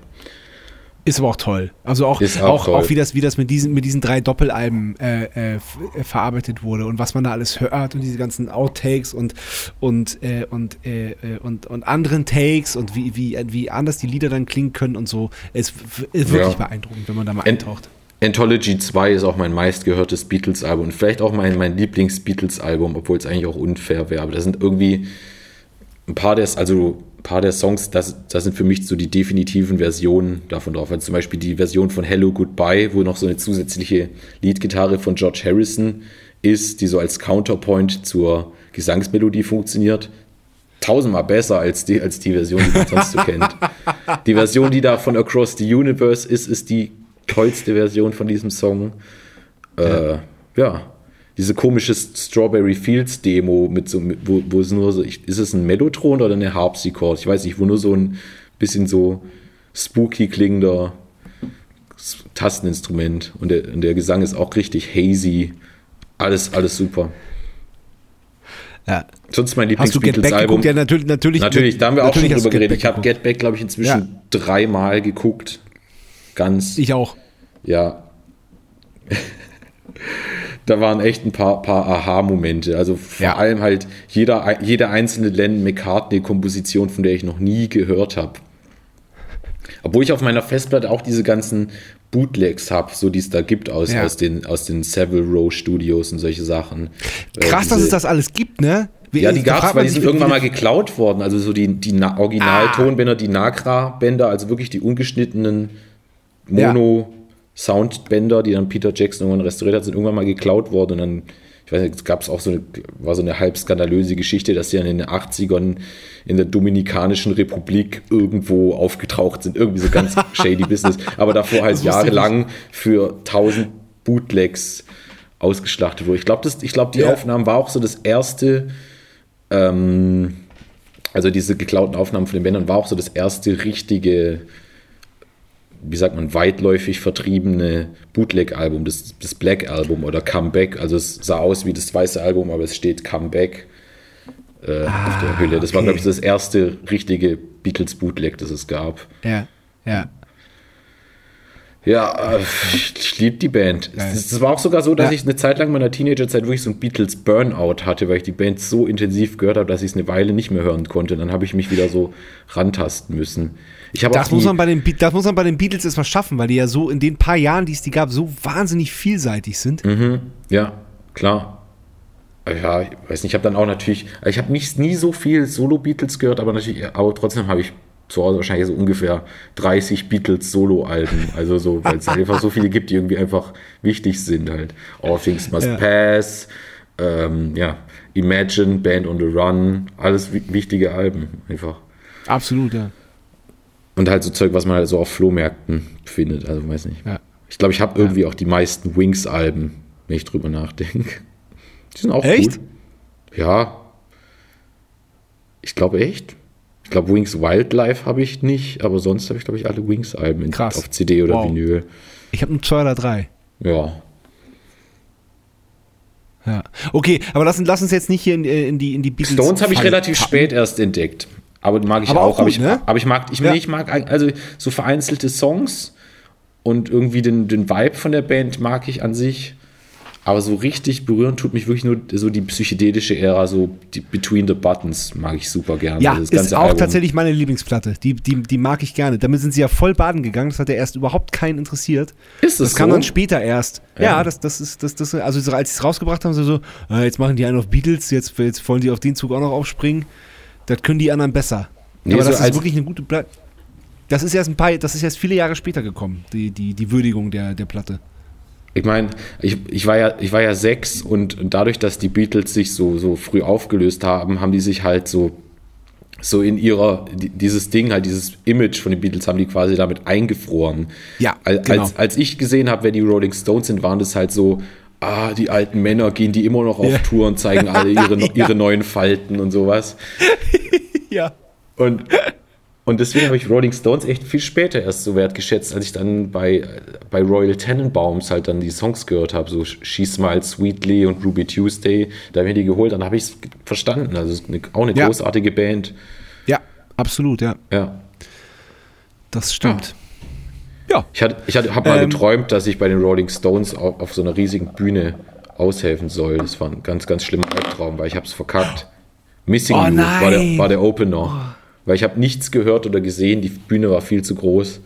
B: Ist aber auch toll. Also auch,
A: Ist auch
B: auch,
A: toll.
B: auch wie das, wie das mit diesen, mit diesen drei Doppelalben äh, äh, äh, verarbeitet wurde und was man da alles hört und diese ganzen Outtakes und, und, äh, und, äh, äh, und, und anderen Takes und wie, wie, wie anders die Lieder dann klingen können und so. Es w- ist wirklich
A: Ja.
B: beeindruckend, wenn man da mal
A: Ent-
B: eintaucht.
A: Anthology 2 ist auch mein meistgehörtes Beatles-Album und vielleicht auch mein, mein Lieblings-Beatles-Album, obwohl es eigentlich auch unfair wäre. Aber da sind irgendwie ein paar der, also paar der Songs, das, das sind für mich so die definitiven Versionen davon drauf. Also zum Beispiel die Version von Hello Goodbye, wo noch so eine zusätzliche Leadgitarre von George Harrison ist, die so als Counterpoint zur Gesangsmelodie funktioniert. Tausendmal besser als die, als die Version, die man sonst so kennt. Die Version, die da von Across the Universe ist, ist die tollste Version von diesem Song. Äh, ja, diese komische Strawberry Fields Demo mit so, mit- wo, wo es nur so, ist es ein Mellotron oder eine Harpsichord? Ich weiß nicht, wo nur so ein bisschen so spooky klingender Tasteninstrument und der, und der Gesang ist auch richtig hazy. Alles, alles super.
B: Ja.
A: Sonst mein
B: Hast du Get Back
A: Lieblings-Beatles-Album.
B: geguckt? Ja, natürlich, natürlich.
A: Natürlich, da haben wir auch schon drüber geredet. Ich habe. Get Back, glaube ich, inzwischen
B: Ja.
A: dreimal geguckt. Ganz,
B: Ich auch.
A: ja. Da waren echt ein paar, paar Aha-Momente. Also vor
B: Ja.
A: allem halt jeder, jede einzelne Lennon McCartney-Komposition, von der ich noch nie gehört habe. Obwohl ich auf meiner Festplatte auch diese ganzen Bootlegs habe, so die es da gibt aus,
B: Ja.
A: aus den, aus den Savile Row Studios und solche Sachen. Äh,
B: Krass, dass
A: diese-
B: es das alles gibt, ne? Wie-
A: ja, die gab es, weil die sind irgendwann mal geklaut worden. Also so die, die Na- Originaltonbänder, die Nagra-Bänder, also wirklich die ungeschnittenen Mono-Soundbänder, die dann Peter Jackson irgendwann restauriert hat, sind irgendwann mal geklaut worden. Und dann, ich weiß nicht, es gab es auch so eine, war so eine halb skandalöse Geschichte, dass sie dann in den 80ern in der Dominikanischen Republik irgendwo aufgetaucht sind. Irgendwie so ganz shady Business. Aber davor halt jahrelang für 1000 Bootlegs ausgeschlachtet wurde. Ich glaube, glaub, die
B: Ja.
A: Aufnahmen war auch so das erste, ähm, also diese geklauten Aufnahmen von den Bändern war auch so das erste richtige, wie sagt man, weitläufig vertriebene Bootleg-Album, das, das Black-Album oder Comeback. Also es sah aus wie das weiße Album, aber es steht Comeback äh, auf der Hülle. Das war,
B: okay.
A: glaube ich, das erste richtige Beatles-Bootleg, das es gab.
B: Ja, ja.
A: Ja, äh, ich, liebe die Band. Es, war auch sogar so, dass
B: Ja.
A: ich eine Zeit lang meiner Teenagerzeit wirklich so ein Beatles Burnout hatte, weil ich die Band so intensiv gehört habe, dass ich es eine Weile nicht mehr hören konnte. Dann habe ich mich wieder so rantasten müssen. Ich habe
B: Das muss, man bei den, das muss man bei den Beatles erstmal schaffen, weil die ja so in den paar Jahren, die es die gab, so wahnsinnig vielseitig sind.
A: ja, klar. Ja, ich weiß nicht, ich habe dann auch natürlich, ich habe nicht nie so viel Solo-Beatles gehört, aber natürlich, aber trotzdem habe ich zu Hause wahrscheinlich so ungefähr 30 Beatles Solo-Alben. Also so, weil es einfach so viele gibt, die irgendwie einfach wichtig sind halt. All Things Must
B: Ja.
A: Pass, ähm, ja, Imagine, Band on the Run, alles wi- wichtige Alben einfach.
B: Absolut, ja.
A: Und halt so Zeug, was man halt so auf Flohmärkten findet, also weiß nicht.
B: Ja.
A: Ich glaube, ich habe irgendwie auch die meisten Wings-Alben, wenn ich drüber nachdenke. Die sind auch
B: Echt?
A: gut. Ja. Ich glaube echt. Ich glaube, Wings Wildlife habe ich nicht, aber sonst habe ich, glaube ich, alle Wings-Alben auf CD oder
B: Wow.
A: Vinyl.
B: Ich habe nur zwei oder drei.
A: Ja.
B: Ja. Okay, aber lass, uns- lass uns jetzt nicht hier in, äh, in die in die Beatles.
A: Stones habe ich relativ spät erst entdeckt. Aber mag ich
B: Aber
A: auch.
B: auch
A: aber,
B: gut,
A: ich,
B: ne?
A: aber ich mag, ich,
B: Ja.
A: nee, ich mag also so vereinzelte Songs und irgendwie den, den Vibe von der Band mag ich an sich. Aber so richtig berühren tut mich wirklich nur so die psychedelische Ära, so die Between the Buttons mag ich super gerne.
B: Ja,
A: das
B: ist auch
A: Album.
B: tatsächlich meine Lieblingsplatte. Die, die, die mag ich gerne. Damit sind sie ja voll baden gegangen. Das hat ja erst überhaupt keinen interessiert.
A: Ist das
B: Das kam
A: so?
B: dann später erst. Ja,
A: Ja.
B: das, das ist, das, das, also so, als sie es rausgebracht haben, so, so ah, jetzt machen die einen auf Beatles, jetzt, jetzt wollen die auf den Zug auch noch aufspringen. Das können die anderen besser.
A: Nee,
B: Aber
A: so
B: das ist wirklich eine gute Platte. Das ist erst ein paar, das ist erst viele Jahre später gekommen, die, die, die Würdigung der, der Platte.
A: Ich meine, ich, ich, war ja, ich war ja sechs und dadurch, dass die Beatles sich so, so früh aufgelöst haben, haben die sich halt so, so in ihrer, die- dieses Ding, halt dieses Image von den Beatles haben die quasi damit eingefroren.
B: Ja, genau.
A: Als, als ich gesehen habe, wer die Rolling Stones sind, waren das halt so, ah, die alten Männer gehen die immer noch auf
B: Ja.
A: Tour und zeigen alle ihre,
B: Ja.
A: ihre neuen Falten und sowas.
B: Ja.
A: Und, und deswegen habe ich Rolling Stones echt viel später erst so wertgeschätzt, als ich dann bei, bei Royal Tenenbaums halt dann die Songs gehört habe, so She Smiles Sweetly und Ruby Tuesday. Da habe ich die geholt, dann habe ich es verstanden. Also eine, auch eine
B: Ja.
A: großartige Band.
B: Ja, absolut, ja.
A: Ja.
B: Das stimmt. Ja.
A: Ich, hatte, ich hatte, habe mal
B: Ähm.
A: geträumt, dass ich bei den Rolling Stones auf, auf so einer riesigen Bühne aushelfen soll. Das war ein ganz, ganz schlimmer Albtraum, weil ich habe es verkackt. Missing
B: Oh
A: You war der, war der Opener. Weil ich habe nichts gehört oder gesehen, die Bühne war viel zu groß.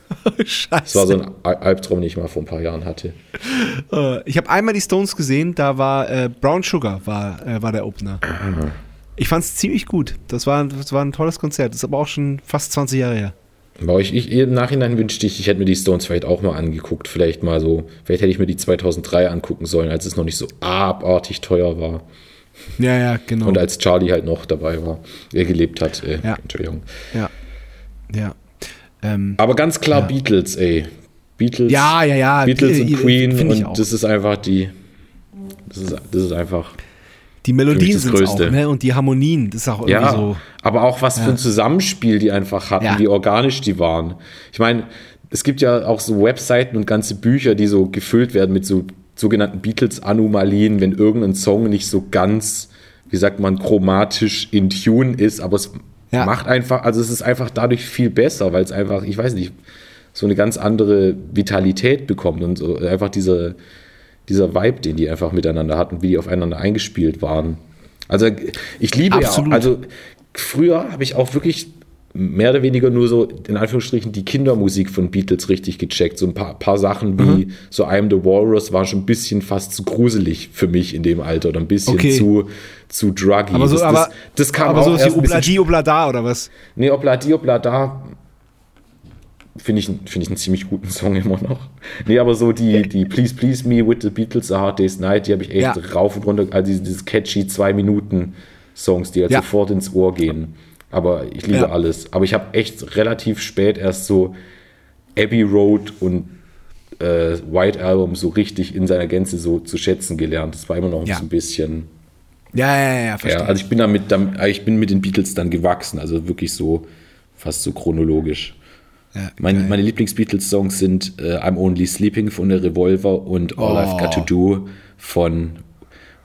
B: Scheiße.
A: Das war so ein Al- Albtraum, den ich mal vor ein paar Jahren hatte.
B: Äh, ich habe einmal die Stones gesehen, da war äh, Brown Sugar war, äh, war der Opener. Ich fand es ziemlich gut. Das war, das war ein tolles Konzert. Das ist aber auch schon fast 20 Jahre her.
A: Aber ich, ich, Im Nachhinein wünschte ich, ich hätte mir die Stones vielleicht auch mal angeguckt. Vielleicht mal so, vielleicht hätte ich mir die 2003 angucken sollen, als es noch nicht so abartig teuer war.
B: Ja, ja, genau.
A: Und als Charlie halt noch dabei war, er gelebt hat. Äh,
B: Ja.
A: Entschuldigung.
B: ja. Ja. Ähm,
A: Aber ganz klar Beatles, ey. Beatles,
B: ja, ja, ja.
A: Beatles
B: Äh,
A: und Queen und das ist einfach die. Das ist, das ist einfach.
B: Die Melodien sind auch, ne? Und die Harmonien, das ist auch irgendwie
A: Ja,
B: so.
A: aber auch was für ein Zusammenspiel die einfach hatten,
B: Ja.
A: wie organisch die waren. Ich meine, es gibt ja auch so Webseiten und ganze Bücher, die so gefüllt werden mit so sogenannten Beatles-Anomalien, wenn irgendein Song nicht so ganz, wie sagt man, chromatisch in Tune ist, aber es
B: Ja.
A: macht einfach, also es ist einfach dadurch viel besser, weil es einfach, ich weiß nicht, so eine ganz andere Vitalität bekommt und so einfach diese, dieser Vibe, den die einfach miteinander hatten, wie die aufeinander eingespielt waren. Also ich liebe
B: Absolut.
A: ja, also früher habe ich auch wirklich mehr oder weniger nur so, in Anführungsstrichen, die Kindermusik von Beatles richtig gecheckt. So ein paar, paar Sachen wie
B: Mhm.
A: so I'm the Walrus war schon ein bisschen fast zu gruselig für mich in dem Alter oder ein bisschen
B: Okay.
A: zu, zu druggy.
B: Aber so,
A: das,
B: aber,
A: das, das kam
B: aber
A: auch
B: so
A: erst
B: die Obladi Oblada oder was?
A: Nee, Obladi Oblada finde ich, find ich einen ziemlich guten Song immer noch. Nee, aber so die, die Please Please Me with the Beatles A Hard Day's Night, die habe ich echt
B: Ja.
A: rauf und runter, also diese, catchy zwei Minuten Songs, die halt
B: Ja.
A: sofort ins Ohr gehen. Aber ich liebe
B: Ja.
A: alles. Aber ich habe echt relativ spät erst so Abbey Road und äh, White Album so richtig in seiner Gänze so zu schätzen gelernt. Das war immer noch
B: Ja.
A: so ein bisschen.
B: Ja, ja, ja, ja verstehe.
A: Ja, also ich bin damit, damit, ich bin mit den Beatles dann gewachsen, also wirklich so fast so chronologisch.
B: Ja,
A: Meine,
B: geil.
A: meine Lieblings-Beatles-Songs sind äh, I'm Only Sleeping von der Revolver und All I've Got to
B: Oh.
A: Do von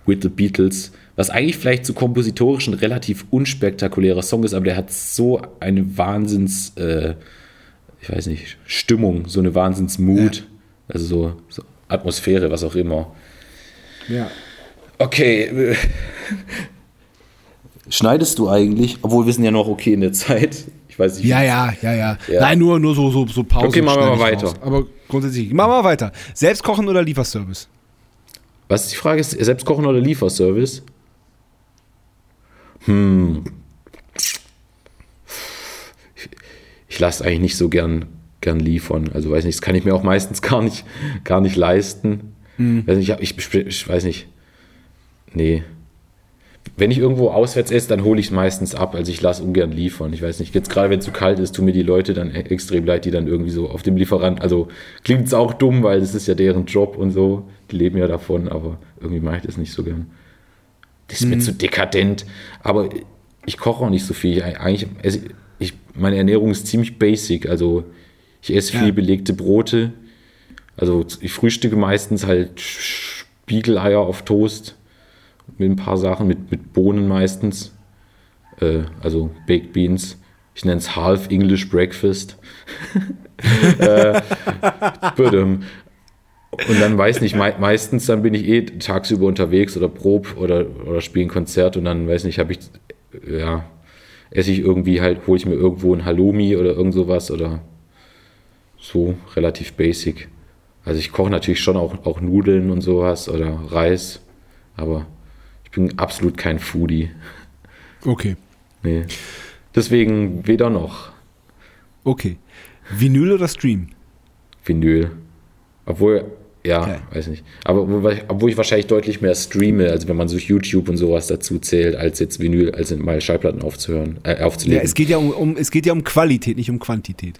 A: With the Beatles. Was eigentlich vielleicht so kompositorisch ein relativ unspektakulärer Song ist, aber der hat so eine Wahnsinns, äh, ich weiß nicht, Stimmung, so eine Wahnsinns-Mood, also so, so Atmosphäre, was auch immer.
B: ja.
A: Okay. Schneidest du eigentlich? Obwohl wir sind ja noch okay in der Zeit. Ich weiß nicht.
B: Ja, ja, ja, ja,
A: Ja.
B: Nein, nur, nur so, so, so Pausen.
A: Okay, machen wir mal weiter.
B: raus. Aber grundsätzlich, machen wir mal weiter. Selbstkochen oder Lieferservice?
A: Was ist die Frage? Ist Selbstkochen oder Lieferservice? Hm. Ich, ich lasse eigentlich nicht so gern, gern liefern. Also weiß nicht, das kann ich mir auch meistens gar nicht, gar nicht leisten. Weiß nicht, ich, ich, ich weiß nicht. Nee. Wenn ich irgendwo auswärts esse, dann hole ich es meistens ab. Also ich lasse ungern liefern. Ich weiß nicht, jetzt gerade wenn es zu kalt ist, tun mir die Leute dann e- extrem leid, die dann irgendwie so auf dem Lieferant, also klingt es auch dumm, weil das ist ja deren Job und so. Die leben ja davon, aber irgendwie mache ich das nicht so gern. Das ist mir zu dekadent. Aber ich koche auch nicht so viel. Ich, eigentlich, esse ich, meine Ernährung ist ziemlich basic. Also ich esse
B: Ja.
A: viel belegte Brote. Also ich frühstücke meistens halt Spiegeleier auf Toast mit ein paar Sachen, mit, mit Bohnen meistens. Äh, also Baked Beans. Ich nenne es Half English Breakfast. äh, badum. und dann weiß nicht, mei meistens dann bin ich eh tagsüber unterwegs oder prob oder, oder spiele ein Konzert und dann weiß nicht, habe ich, ja, esse ich irgendwie halt, hole ich mir irgendwo ein Halloumi oder irgend sowas oder so relativ basic. Also ich koche natürlich schon auch, auch Nudeln und sowas oder Reis, aber ich bin absolut kein Foodie.
B: Okay.
A: Nee. Deswegen weder noch
B: Okay. Vinyl oder Stream?
A: Vinyl. Obwohl, ja,
B: Okay.
A: weiß nicht. Aber obwohl, ich wahrscheinlich deutlich mehr streame, also wenn man so YouTube und sowas dazu zählt, als jetzt Vinyl, als mal Schallplatten aufzuhören, äh,
B: Ja,
A: aufzulegen.
B: es geht ja um, um, es geht ja um Qualität, nicht um Quantität.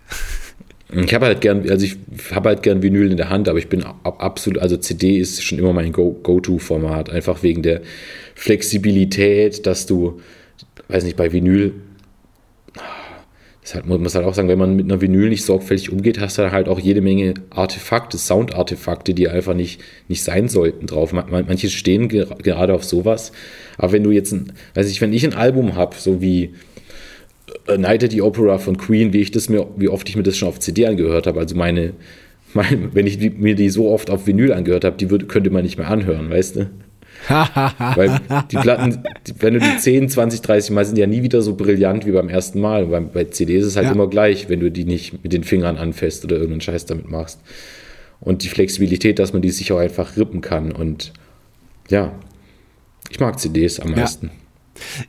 A: Ich habe halt gern, also ich habe halt gern Vinyl in der Hand, aber ich bin ab, absolut, also CD ist schon immer mein Go- Go-To-Format, einfach wegen der Flexibilität, dass du, weiß nicht, bei Vinyl, das halt, muss man halt auch sagen, wenn man mit einer Vinyl nicht sorgfältig umgeht, hast du halt auch jede Menge Artefakte, Soundartefakte, die einfach nicht, nicht sein sollten drauf. Man- Manche stehen ge- gerade auf sowas, aber wenn du jetzt, weiß ich, wenn ich ein Album habe, so wie A Night at the Opera von Queen, wie ich das mir, wie oft ich mir das schon auf CD angehört habe. Also meine, mein, wenn ich die, mir die so oft auf Vinyl angehört habe, die würde, könnte man nicht mehr anhören, weißt du? Weil die Platten, wenn du die 10, 20, 30 Mal sind ja nie wieder so brillant wie beim ersten Mal. Bei, bei CDs ist es halt
B: Ja.
A: immer gleich, wenn du die nicht mit den Fingern anfasst oder irgendeinen Scheiß damit machst. Und die Flexibilität, dass man die sich auch einfach rippen kann. Und ja, ich mag CDs am
B: Ja.
A: meisten.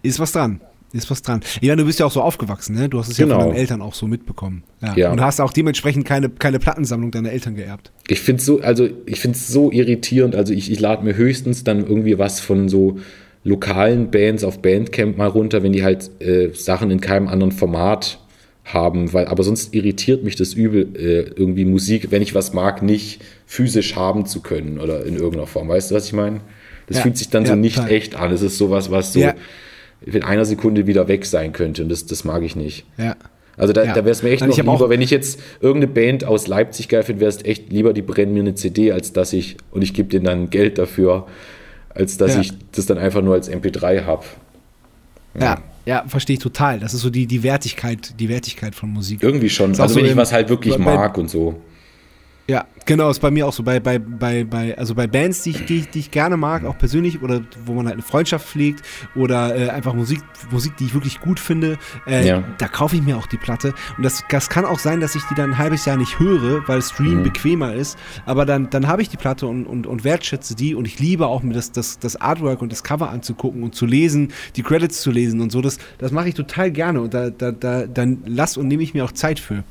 B: Ist was dran. Ist was dran. Ja, du bist ja auch so aufgewachsen, ne? Du hast es ja
A: Genau.
B: von deinen Eltern auch so mitbekommen. Ja.
A: Ja.
B: Und hast auch dementsprechend keine, keine Plattensammlung deiner Eltern geerbt.
A: Ich finde es so, also ich finde es so irritierend. Also ich, ich lade mir höchstens dann irgendwie was von so lokalen Bands auf Bandcamp mal runter, wenn die halt äh, Sachen in keinem anderen Format haben, weil aber sonst irritiert mich das übel, äh, irgendwie Musik, wenn ich was mag, nicht physisch haben zu können oder in irgendeiner Form. Weißt du, was ich meine? Das
B: Ja,
A: fühlt sich dann so
B: ja,
A: nicht
B: total.
A: echt an. Es ist sowas, was so
B: Ja.
A: In einer Sekunde wieder weg sein könnte und das, das mag ich nicht.
B: Ja.
A: Also da,
B: Ja.
A: da wäre es mir echt
B: Also
A: noch lieber, wenn ich jetzt irgendeine Band aus Leipzig geil finde, wäre es echt lieber, die brennen mir eine CD, als dass ich, und ich gebe denen dann Geld dafür, als dass
B: Ja.
A: ich das dann einfach nur als MP3 habe.
B: Ja, ja, verstehe ich total. Das ist so die, die Wertigkeit, die Wertigkeit von Musik.
A: Irgendwie schon. Also
B: auch
A: wenn ich was halt wirklich mag und so.
B: Ja, genau, ist bei mir auch so. Bei, bei, bei, bei, also bei Bands, die ich, die, ich- die ich gerne mag, auch persönlich, oder wo man halt eine Freundschaft pflegt, oder äh, einfach Musik, Musik, die ich wirklich gut finde, äh,
A: Ja.
B: da kaufe ich mir auch die Platte. Und das, das kann auch sein, dass ich die dann ein halbes Jahr nicht höre, weil Stream bequemer ist. Aber dann, dann habe ich die Platte und, und, und wertschätze die und ich liebe auch mir das, das, das Artwork und das Cover anzugucken und zu lesen, die Credits zu lesen und so. Das, das mache ich total gerne und da, da, da dann lass und nehme ich mir auch Zeit für.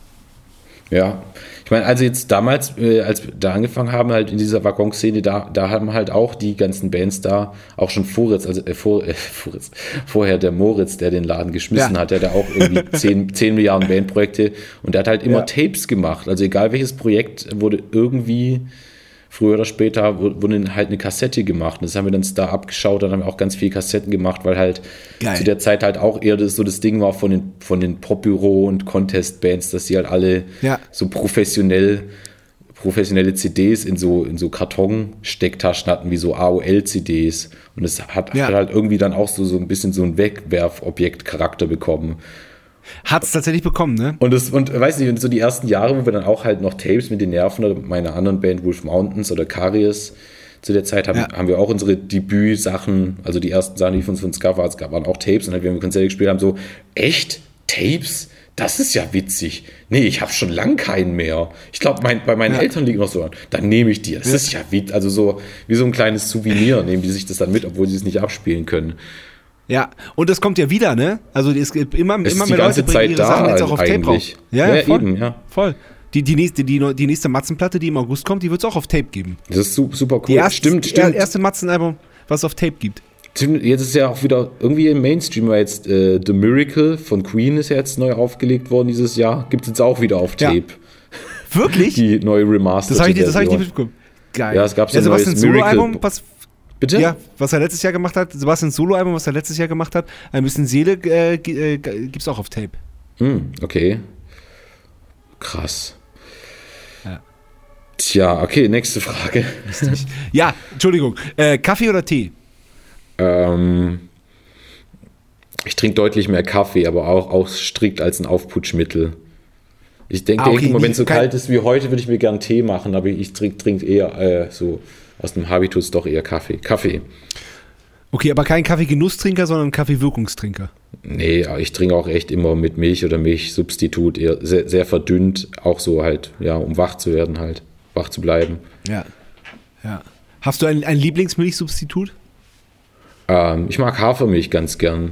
A: Ja, ich meine, also jetzt damals, äh, als wir da angefangen haben, halt in dieser Waggon-Szene, da, da haben halt auch die ganzen Bands da, auch schon Voritz, also äh, vor, äh, Voritz, vorher der Moritz, der den Laden geschmissen
B: Ja.
A: hat, der hat auch irgendwie 10, 10 Milliarden Bandprojekte und der hat halt immer
B: Ja.
A: Tapes gemacht. Also egal welches Projekt wurde irgendwie früher oder später wu- wurde halt eine Kassette gemacht. Das haben wir dann da abgeschaut, dann haben wir auch ganz viele Kassetten gemacht, weil halt
B: Geil.
A: zu der Zeit halt auch eher das, so das Ding war von den, von den Popbüro- und Contest-Bands, dass die halt alle
B: Ja.
A: so professionell professionelle CDs in so, in so Karton-Stecktaschen hatten, wie so AOL-CDs. Und es hat,
B: Ja.
A: hat halt irgendwie dann auch so, so ein bisschen so einen Wegwerfobjekt-Charakter bekommen.
B: Hat es tatsächlich bekommen, ne?
A: Und das, und weiß nicht, und so die ersten Jahre, wo wir dann auch halt noch Tapes mit den Nerven oder meiner anderen Band Wolf Mountains oder Carius zu der Zeit haben,
B: Ja.
A: haben wir auch unsere Debüt-Sachen, also die ersten Sachen, die von uns gab, waren auch Tapes und halt, wenn wir Konzerte gespielt haben, so, echt? Tapes? Das ist ja witzig. Nee, ich habe schon lang keinen mehr. Ich glaube, mein, bei meinen
B: Ja.
A: Eltern liegen noch so an. Dann nehme ich die. Das ist ja witzig. Also so wie so ein kleines Souvenir nehmen die sich das dann mit, obwohl sie es nicht abspielen können.
B: Ja, und das kommt ja wieder, ne? Also es gibt immer,
A: Es
B: immer
A: die
B: mehr Leute bringen
A: Zeit
B: ihre
A: da
B: Sachen jetzt auch auf Tape
A: eigentlich.
B: raus. Ja,
A: Ja,
B: ja, voll.
A: eben, ja.
B: Voll. Die, die, nächste, die, die nächste Matzenplatte, die im August kommt, die wird es auch auf Tape geben.
A: Das ist su- super cool.
B: Die erste,
A: stimmt,
B: die
A: stimmt.
B: erste Matzenalbum, was es auf Tape gibt.
A: Jetzt ist ja auch wieder irgendwie im Mainstream, weil jetzt äh, The Miracle von Queen ist ja jetzt neu aufgelegt worden dieses Jahr. Gibt es jetzt auch wieder auf
B: Ja.
A: Tape.
B: Wirklich?
A: Die neue Remastered.
B: das habe ich, das hab ich nicht mitbekommen. Geil.
A: Ja, es gab so ein
B: Sebastian
A: neues Miracle-
B: was,
A: Bitte?
B: ja, was er letztes Jahr gemacht hat. Sebastian Soloalbum, was er letztes Jahr gemacht hat. Ein bisschen Seele äh, g- äh, gibt es auch auf Tape.
A: Hm, okay. Krass.
B: Ja.
A: Tja, okay, nächste Frage.
B: Ja, Entschuldigung. Äh, Kaffee oder Tee?
A: Ähm, ich trinke deutlich mehr Kaffee, aber auch, auch strikt als ein Aufputschmittel. Ich denke
B: Ah, okay,
A: immer, wenn es so kalt ist wie heute, würde ich mir gern Tee machen, aber ich trinke trink eher äh, so aus dem Habitus doch eher Kaffee. Kaffee.
B: Okay, aber kein Kaffee-Genusstrinker, sondern Kaffee-Wirkungstrinker.
A: Nee, ich trinke auch echt immer mit Milch oder Milchsubstitut, eher sehr, sehr verdünnt, auch so halt, ja, um wach zu werden halt, wach zu bleiben.
B: Ja. ja. Hast du ein, ein Lieblingsmilchsubstitut?
A: Ähm, ich mag Hafermilch ganz gern.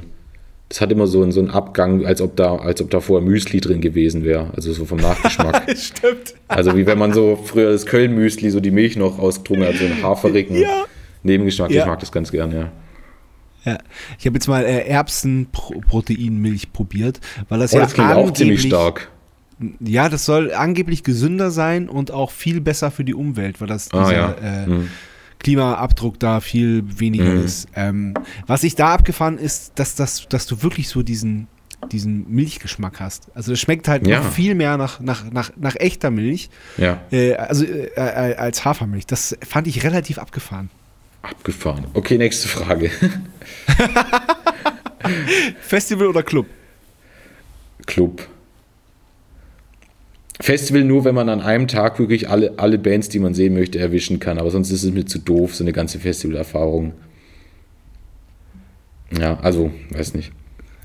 A: Das hat immer so, einen- so einen Abgang, als ob da, als ob da vorher Müsli drin gewesen wäre, also so vom Nachgeschmack.
B: Stimmt.
A: also wie wenn man so früher das Köln-Müsli, so die Milch noch ausgetrunken hat, so einen haferigen
B: Ja.
A: Nebengeschmack.
B: Ja.
A: Ich mag das ganz gern, ja.
B: Ja. Ich habe jetzt mal äh, Erbsenproteinmilch probiert, weil das
A: Oh,
B: ja
A: das klingt auch ziemlich stark.
B: Ja, das soll angeblich gesünder sein und auch viel besser für die Umwelt, weil das
A: Ah,
B: dieser
A: ja.
B: äh,
A: Hm.
B: Klimaabdruck da viel weniger
A: Mhm.
B: ist. Ähm, was ich da abgefahren ist, dass, dass, dass du wirklich so diesen, diesen Milchgeschmack hast. Also es schmeckt halt
A: Ja.
B: noch viel mehr nach, nach, nach, nach echter Milch,
A: Ja,
B: äh, also äh, äh, als Hafermilch. Das fand ich relativ abgefahren.
A: abgefahren. Okay, nächste Frage.
B: Festival oder Club?
A: Club. Festival nur, wenn man an einem Tag wirklich alle, alle Bands, die man sehen möchte, erwischen kann. Aber sonst ist es mir zu doof, so eine ganze Festivalerfahrung. Ja, also, weiß nicht.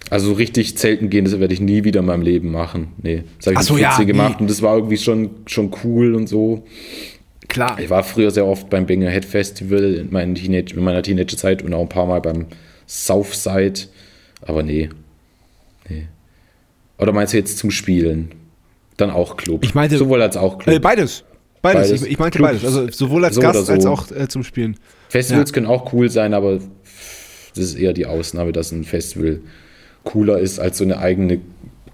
A: Also richtig zelten gehen, das werde ich nie wieder in meinem Leben machen. Nee, das habe ich
B: so,
A: mit 14
B: ja,
A: gemacht
B: nee.
A: und das war irgendwie schon, schon cool und so.
B: Klar.
A: Ich war früher sehr oft beim Banger Head Festival in, meinen Teenage, in meiner Teenagerzeit und auch ein paar Mal beim Southside. Aber nee. Nee. Oder meinst du jetzt zum Spielen? Dann auch Club.
B: Ich meinte-
A: Sowohl als auch Club.
B: Äh, beides. Beides.
A: Beides.
B: Ich, ich meinte
A: Clubs,
B: beides. Also sowohl als
A: so
B: Gast
A: so.
B: als auch äh, zum Spielen.
A: Festivals
B: Ja.
A: können auch cool sein, aber das ist eher die Ausnahme, dass ein Festival cooler ist als so eine eigene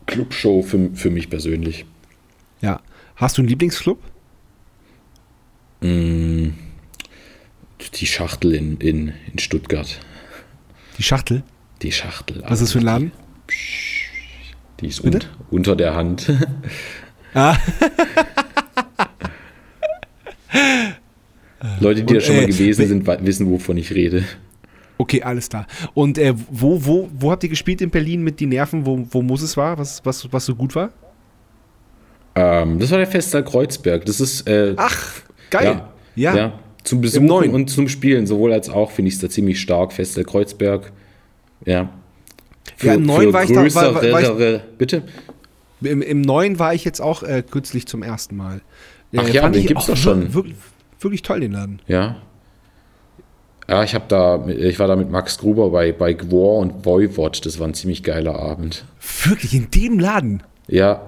A: Clubshow für, für mich persönlich.
B: Ja. Hast du einen Lieblingsclub?
A: Die Schachtel in, in, in Stuttgart.
B: Die Schachtel.
A: Die Schachtel.
B: Was ist das für ein Laden?
A: Die ist un, unter der Hand.
B: Ah.
A: Leute, die
B: Und,
A: da schon mal
B: äh,
A: gewesen sind, wissen, wovon ich rede.
B: Okay, alles klar. Und äh, wo, wo, wo habt ihr gespielt in Berlin mit die Nerven, wo, wo Moses war, was, was, was so gut war?
A: Ähm, das war der Festsaal Kreuzberg. Das ist äh,
B: Ach, geil.
A: Ja,
B: Ja.
A: ja. Zum Besuchen und zum Spielen, sowohl als auch, finde ich es da ziemlich stark. Festsaal Kreuzberg. Ja.
B: Ja, im Neuen war ich da- war- war- ich-
A: bitte?
B: Im, Im neuen war ich jetzt auch äh, kürzlich zum ersten Mal. Äh,
A: Ach ja, den gibt's
B: auch
A: doch schon.
B: Wirklich, wirklich toll, den Laden.
A: Ja. Ja, ich habe da, ich war da mit Max Gruber bei, bei Gwar und Voivod. Das war ein ziemlich geiler Abend.
B: Wirklich, in dem Laden.
A: Ja,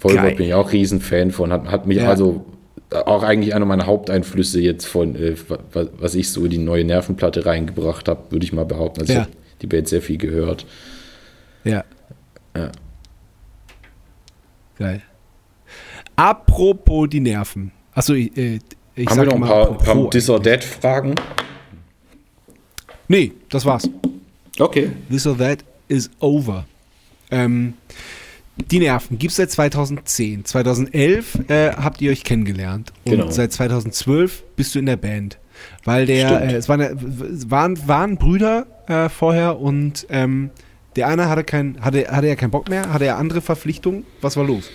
A: Voivod bin ich auch Riesenfan von. Hat, hat mich
B: Ja.
A: also auch eigentlich einer meiner Haupteinflüsse jetzt von, äh, wa- was ich so in die neue Nervenplatte reingebracht habe, würde ich mal behaupten. Also
B: Ja.
A: ich habe die Band sehr viel gehört.
B: Ja.
A: Ja.
B: Geil. Apropos die Nerven. Achso, ich, äh, ich
A: Haben wir noch ein paar,
B: apropos
A: paar. Dis or That Fragen?
B: Nee, das war's.
A: Okay.
B: This or that is over. Ähm, die Nerven gibt es seit 2010. 2011 äh, habt ihr euch kennengelernt. Und
A: Genau.
B: seit 2012 bist du in der Band. Weil der, äh, es waren, waren, waren Brüder äh, vorher und ähm, der eine hatte, kein, hatte, hatte ja keinen Bock mehr, hatte ja andere Verpflichtungen. Was war los?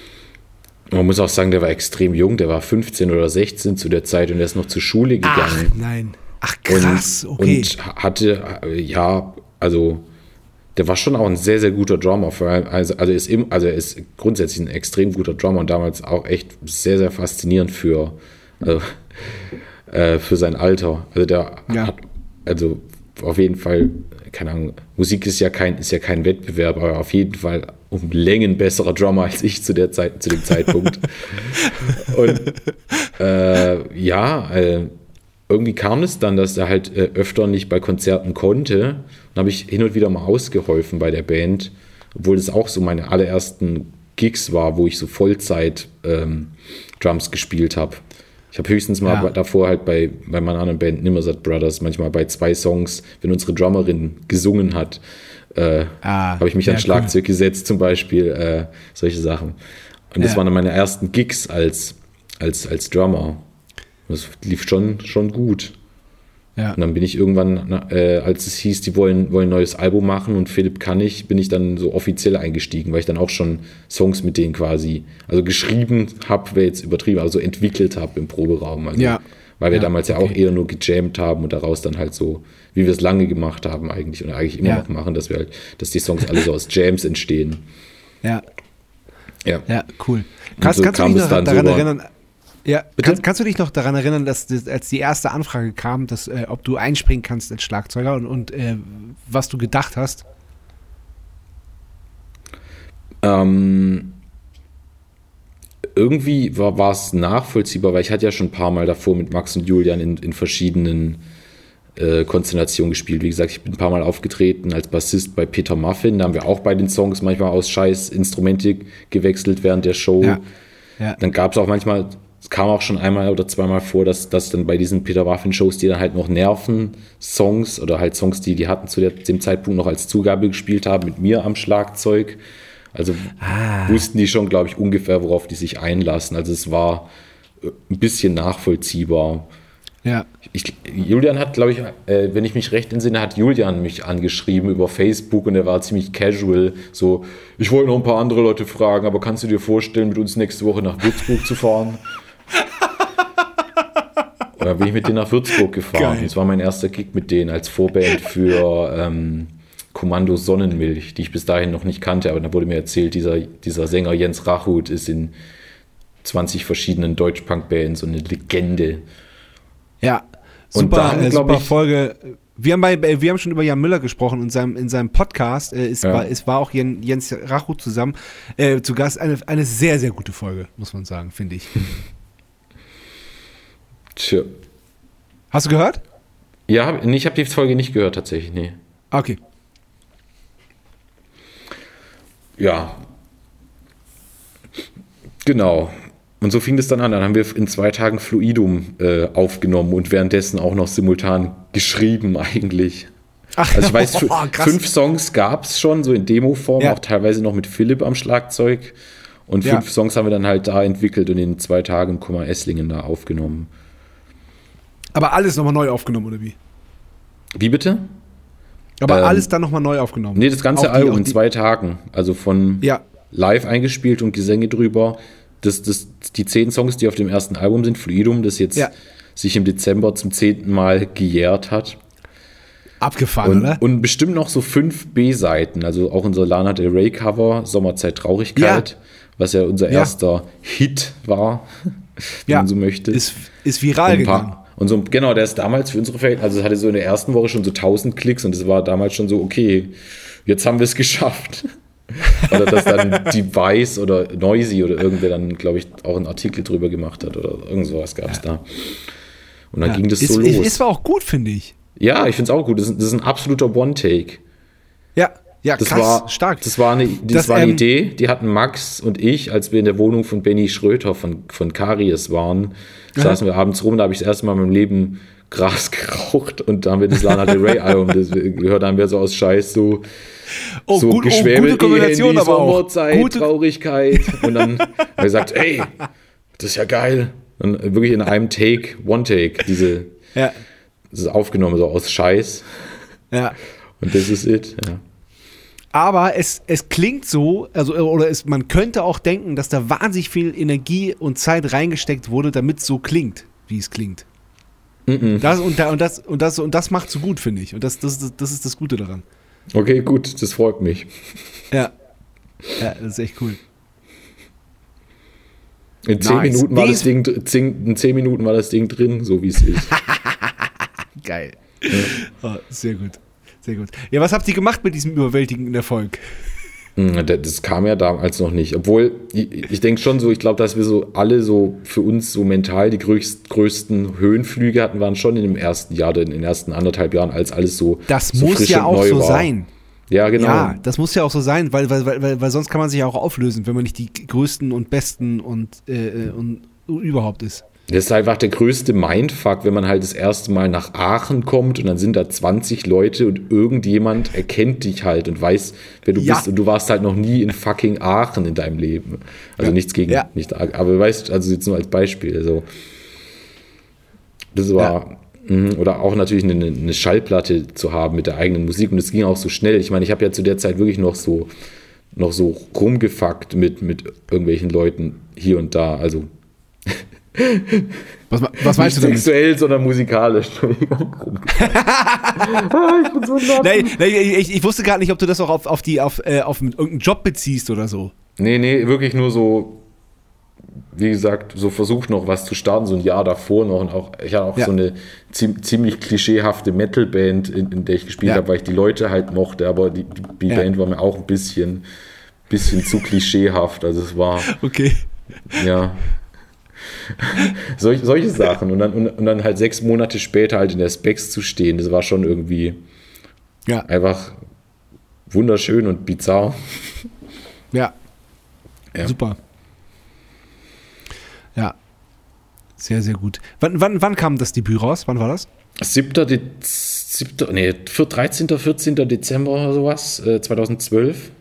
A: Man muss auch sagen, der war extrem jung. Der war 15 oder 16 zu der Zeit und er ist noch zur Schule gegangen.
B: nein. Ach, krass,
A: und,
B: okay.
A: Und hatte, ja, also der war schon auch ein sehr, sehr guter Drummer. Vor allem, also, also, er ist im, also er ist grundsätzlich ein extrem guter Drummer und damals auch echt sehr, sehr faszinierend für, also, äh, für sein Alter. Also der
B: Ja.
A: hat, also auf jeden Fall, keine Ahnung, Musik ist ja kein, ist ja kein Wettbewerb, aber auf jeden Fall um Längen besserer Drummer als ich zu der Zeit, zu dem Zeitpunkt. und äh, ja, äh, irgendwie kam es dann, dass er halt äh, öfter nicht bei Konzerten konnte. Dann habe ich hin und wieder mal ausgeholfen bei der Band, obwohl das auch so meine allerersten Gigs war, wo ich so Vollzeit ähm, Drums gespielt habe. Ich habe höchstens mal
B: Ja.
A: davor halt bei, bei meiner anderen Band Nimmersatt Brothers manchmal bei zwei Songs, wenn unsere Drummerin gesungen hat, äh,
B: Ah,
A: habe ich mich
B: ja,
A: ans Schlagzeug gesetzt zum Beispiel, äh, solche Sachen. Und das
B: Ja.
A: waren dann meine ersten Gigs als, als, als Drummer. Das lief schon, schon gut.
B: Ja.
A: Und dann bin ich irgendwann, äh, als es hieß, die wollen, wollen ein neues Album machen und Philipp kann ich, bin ich dann so offiziell eingestiegen, weil ich dann auch schon Songs mit denen quasi, also geschrieben habe, wäre jetzt übertrieben, also so entwickelt habe im Proberaum. Also,
B: Ja.
A: Weil wir
B: Ja,
A: damals ja auch
B: okay.
A: eher nur gejammt haben und daraus dann halt so, wie wir es lange gemacht haben eigentlich und eigentlich immer
B: Ja.
A: noch machen, dass wir halt, dass die Songs alle so aus Jams entstehen.
B: Ja,
A: Ja.
B: ja, cool. Kannst,
A: so
B: kannst du dich
A: es
B: noch daran
A: sogar.
B: erinnern? Ja, kannst, kannst du dich noch daran erinnern, dass das, als die erste Anfrage kam, dass, äh, ob du einspringen kannst als Schlagzeuger und, und äh, was du gedacht hast?
A: Ähm, irgendwie war, es nachvollziehbar, weil ich hatte ja schon ein paar Mal davor mit Max und Julian in, in verschiedenen äh, Konstellationen gespielt. Wie gesagt, ich bin ein paar Mal aufgetreten als Bassist bei Peter Muffin. Da haben wir auch bei den Songs manchmal aus Scheiß Instrumente gewechselt während der Show.
B: Ja. Ja.
A: Dann gab es auch manchmal, kam auch schon einmal oder zweimal vor, dass, dass dann bei diesen Peter Waffen-Shows, die dann halt noch Nerven-Songs oder halt Songs, die die hatten zu der, dem Zeitpunkt noch als Zugabe gespielt haben, mit mir am Schlagzeug. Also wussten die schon, glaube ich, ungefähr, worauf die sich einlassen. Also es war äh, ein bisschen nachvollziehbar.
B: Ja.
A: Ich, Julian hat, glaube ich, äh, wenn ich mich recht entsinne, hat Julian mich angeschrieben über Facebook und er war ziemlich casual. So, ich wollte noch ein paar andere Leute fragen, aber kannst du dir vorstellen, mit uns nächste Woche nach Würzburg zu fahren? dann bin ich mit denen nach Würzburg gefahren.
B: Geil.
A: Das war mein erster Gig mit denen als Vorband für ähm, Kommando Sonnenmilch, die ich bis dahin noch nicht kannte, aber dann wurde mir erzählt, dieser, dieser Sänger Jens Rachut ist in 20 verschiedenen Deutschpunk-Bands und eine Legende.
B: Ja.
A: Und
B: Super,
A: dann,
B: äh, super
A: ich-
B: Folge. Wir haben, bei, äh, wir haben schon über Jan Müller gesprochen in seinem, in seinem Podcast. Äh, es,
A: Ja.
B: war, es war auch Jen, Jens Rachut zusammen äh, zu Gast. Eine, eine sehr, sehr gute Folge, muss man sagen, finde ich.
A: Tja.
B: Hast du gehört?
A: Ja, hab, nee, ich habe die Folge nicht gehört tatsächlich, nee.
B: Okay.
A: Ja. Genau. Und so fing das dann an. Dann haben wir in zwei Tagen Fluidum äh, aufgenommen und währenddessen auch noch simultan geschrieben eigentlich.
B: Ach,
A: Also ich weiß,
B: oh, krass.
A: fünf Songs gab es schon, so in Demo-Form,
B: Ja.
A: auch teilweise noch mit Philipp am Schlagzeug. Und
B: Ja.
A: fünf Songs haben wir dann halt da entwickelt und in zwei Tagen im Kummer Esslingen da aufgenommen.
B: Aber alles nochmal neu aufgenommen, oder wie?
A: Wie bitte?
B: Aber
A: Ähm,
B: alles dann nochmal neu aufgenommen.
A: Nee, das ganze
B: die-
A: Album in zwei Tagen. Also von
B: Ja.
A: live eingespielt und Gesänge drüber. Das, das, die zehn Songs, die auf dem ersten Album sind, Fluidum, das jetzt
B: Ja.
A: sich im Dezember zum zehnten Mal gejährt hat.
B: Abgefahren,
A: Und,
B: oder?
A: und bestimmt noch so fünf B-Seiten, also auch unser Lana Del Rey Cover, Sommerzeit Traurigkeit,
B: Ja.
A: was ja unser
B: Ja.
A: erster Hit war, wenn man so möchte.
B: Ist, ist viral gegangen.
A: Und so, genau, der ist damals für unsere Verhältnisse, also es hatte so in der ersten Woche schon so 1000 Klicks und es war damals schon so, okay, jetzt haben wir es geschafft. oder dass dann Device oder Noisy oder irgendwer dann, glaube ich, auch einen Artikel drüber gemacht hat oder irgend sowas gab es da. Und dann
B: Ja.
A: ging das
B: ist,
A: so los.
B: ist aber auch gut, finde ich.
A: ja, ich finde es auch gut. Das ist, das ist ein absoluter One-Take.
B: Ja, ja,
A: Das
B: krass,
A: war
B: stark.
A: Das war eine, das
B: Das,
A: war eine
B: ähm,
A: Idee, die hatten Max und ich, als wir in der Wohnung von Benny Schröter von, von Karies waren, saßen wir abends rum, da habe ich das erste Mal in meinem Leben Gras geraucht und da haben wir das Lana Del Rey Album, das gehört haben wir so aus Scheiß so
B: oh,
A: so
B: gut, oh,
A: geschwäbelt
B: gute Kombination,
A: Handy,
B: aber auch. Gute,
A: Traurigkeit und dann haben wir gesagt, ey, das ist ja geil. Und wirklich in einem Take, One Take, diese,
B: ja,
A: das ist aufgenommen so aus Scheiß
B: ja.
A: und das ist it. Ja.
B: Aber es, es klingt so, also oder es, man könnte auch denken, dass da wahnsinnig viel Energie und Zeit reingesteckt wurde, damit es so klingt, wie es klingt. Das, und, da, und, das, und, das, und das macht so gut, finde ich. Und das, das, das, ist das Gute daran.
A: Okay, gut, das freut mich.
B: Ja. Ja, das ist echt cool.
A: In zehn,
B: Nice.
A: Minuten war das Ding, dr- zehn, in zehn Minuten war das Ding drin, so wie es ist.
B: Geil. Oh, sehr gut. Sehr gut. Ja, was habt ihr gemacht mit diesem überwältigenden Erfolg?
A: Hm, das- kam ja damals noch nicht. Obwohl, ich, ich denke schon so, ich glaube, dass wir so alle so für uns so mental die größt, größten Höhenflüge hatten, waren schon in dem ersten Jahr, oder in den ersten anderthalb Jahren, als alles so.
B: Das
A: so
B: muss ja auch so
A: war.
B: sein.
A: Ja, genau.
B: Ja, das muss ja auch so sein, weil, weil, weil, weil, weil sonst kann man sich ja auch auflösen, wenn man nicht die größten und besten und, äh, und überhaupt ist.
A: Das ist einfach der größte Mindfuck, wenn man halt das erste Mal nach Aachen kommt und dann sind da 20 Leute und irgendjemand erkennt dich halt und weiß, wer du
B: Ja.
A: bist und du warst halt noch nie in fucking Aachen in deinem Leben. Also
B: Ja.
A: nichts gegen,
B: Ja.
A: nicht, aber du weißt, also jetzt nur als Beispiel, also das war, mhm, oder auch natürlich eine, eine Schallplatte zu haben mit der eigenen Musik und es ging auch so schnell. Ich meine, ich habe ja zu der Zeit wirklich noch so, noch so rumgefuckt mit, mit irgendwelchen Leuten hier und da, also
B: Was, was meinst
A: nicht
B: du damit?
A: sexuell, sondern musikalisch. Ah, ich bin so.
B: Nee, nee, ich, ich wusste gar nicht, ob du das auch auf, auf, die, auf, äh, auf irgendeinen Job beziehst oder so.
A: Nee, nee, wirklich nur so, wie gesagt, so versucht noch was zu starten, so ein Jahr davor noch. Und auch, ich hatte auch
B: Ja.
A: so eine ziem- ziemlich klischeehafte Metal-Band, in, in der ich gespielt
B: Ja.
A: habe, weil ich die Leute halt mochte, aber die, die, die
B: Ja.
A: Band war mir auch ein bisschen, bisschen zu klischeehaft. Also es war,
B: Okay.
A: ja. Solch, solche Sachen. Und dann, und, und dann halt sechs Monate später halt in der Specs zu stehen, das war schon irgendwie
B: Ja,
A: einfach wunderschön und bizarr.
B: ja.
A: Ja.
B: Super. Ja. Sehr, sehr gut. Wann, wann, wann kam das Debüt raus? Wann war das?
A: 7. De 7. Nee, für 13. 14. Dezember oder sowas, äh, 2012.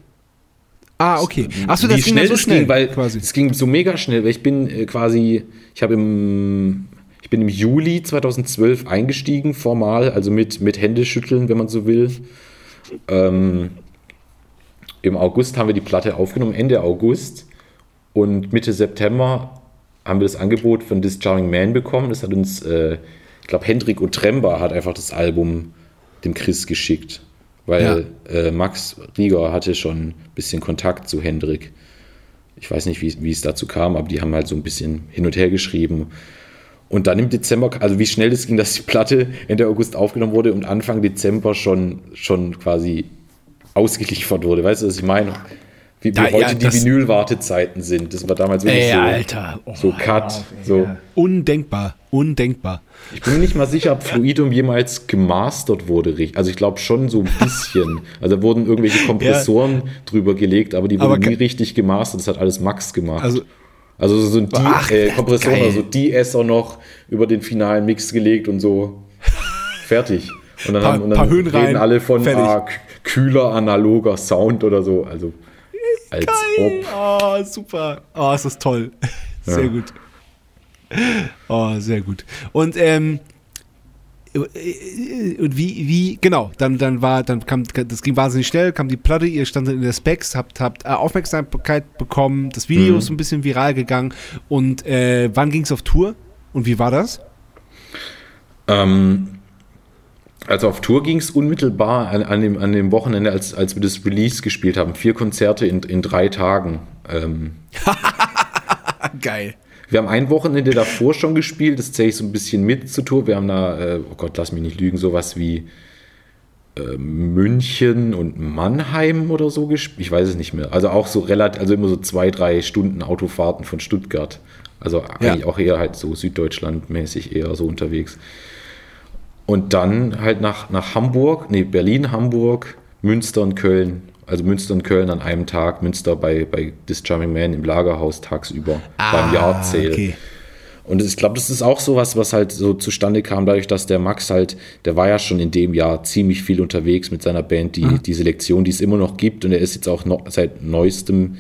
B: Ah, okay. Achso, das ging
A: schnell
B: so schnell,
A: ging, weil
B: quasi.
A: es ging so mega schnell, weil ich bin äh, quasi, ich habe im ich bin im Juli 2012 eingestiegen, formal, also mit, mit Händeschütteln, wenn man so will. Ähm, Im August haben wir die Platte aufgenommen, Ende August. Und Mitte September haben wir das Angebot von This Charming Man bekommen. Das hat uns, äh, ich glaube, Hendrik Utremba hat einfach das Album dem Chris geschickt weil ja. äh, Max Rieger hatte schon ein bisschen Kontakt zu Hendrik. Ich weiß nicht, wie, es dazu kam, aber die haben halt so ein bisschen hin und her geschrieben. Und dann im Dezember, also wie schnell es ging, dass die Platte Ende August aufgenommen wurde und Anfang Dezember schon, schon quasi ausgeliefert wurde. Weißt du, was ich meine? wie, da, heute ja, die Vinyl-Wartezeiten sind. Das war damals wirklich ey, so,
B: Alter. Oh,
A: so Cut. Auf, so.
B: Undenkbar, undenkbar.
A: Ich bin mir nicht mal sicher, ob Fluidum jemals gemastert wurde. Also ich glaube schon so ein bisschen. Also da wurden irgendwelche Kompressoren ja. drüber gelegt, aber die wurden aber nie richtig gemastert. Das hat alles Max gemacht.
B: Also,
A: also so ein Ach, äh, Kompressor oder so also DS auch noch über den finalen Mix gelegt und so. Fertig. Und dann,
B: pa
A: haben, und dann
B: reden rein,
A: alle von ah, kühler analoger Sound oder so. Also
B: als Geil. Ob. Oh, super. Oh, es ist toll. Sehr ja. gut. Oh, sehr gut. Und ähm, und wie, wie, genau, dann, dann war, dann kam, das ging wahnsinnig schnell, kam die Platte, ihr standet in der Specs, habt, habt äh, Aufmerksamkeit bekommen, das Video mhm. ist ein bisschen viral gegangen und äh, wann ging es auf Tour und wie war das?
A: Ähm, also auf Tour ging es unmittelbar an, an, dem, an dem Wochenende, als, als wir das Release gespielt haben. Vier Konzerte in, in drei Tagen. Ähm.
B: Geil.
A: Wir haben ein Wochenende davor schon gespielt, das zähle ich so ein bisschen mit zur Tour. Wir haben da, äh, oh Gott, lass mich nicht lügen, sowas wie äh, München und Mannheim oder so gespielt. Ich weiß es nicht mehr. Also auch so relativ, also immer so zwei, drei Stunden Autofahrten von Stuttgart. Also eigentlich ja. auch eher halt so Süddeutschland-mäßig eher so unterwegs. Und dann halt nach, nach Hamburg, nee, Berlin, Hamburg, Münster und Köln. Also Münster und Köln an einem Tag, Münster bei, bei This Charming Man im Lagerhaus tagsüber ah, beim Jahrzähl. Okay. Und ich glaube, das ist auch sowas, was halt so zustande kam, dadurch, dass der Max halt, der war ja schon in dem Jahr ziemlich viel unterwegs mit seiner Band, die, mhm. die Selektion, die es immer noch gibt. Und er ist jetzt auch noch, seit neuestem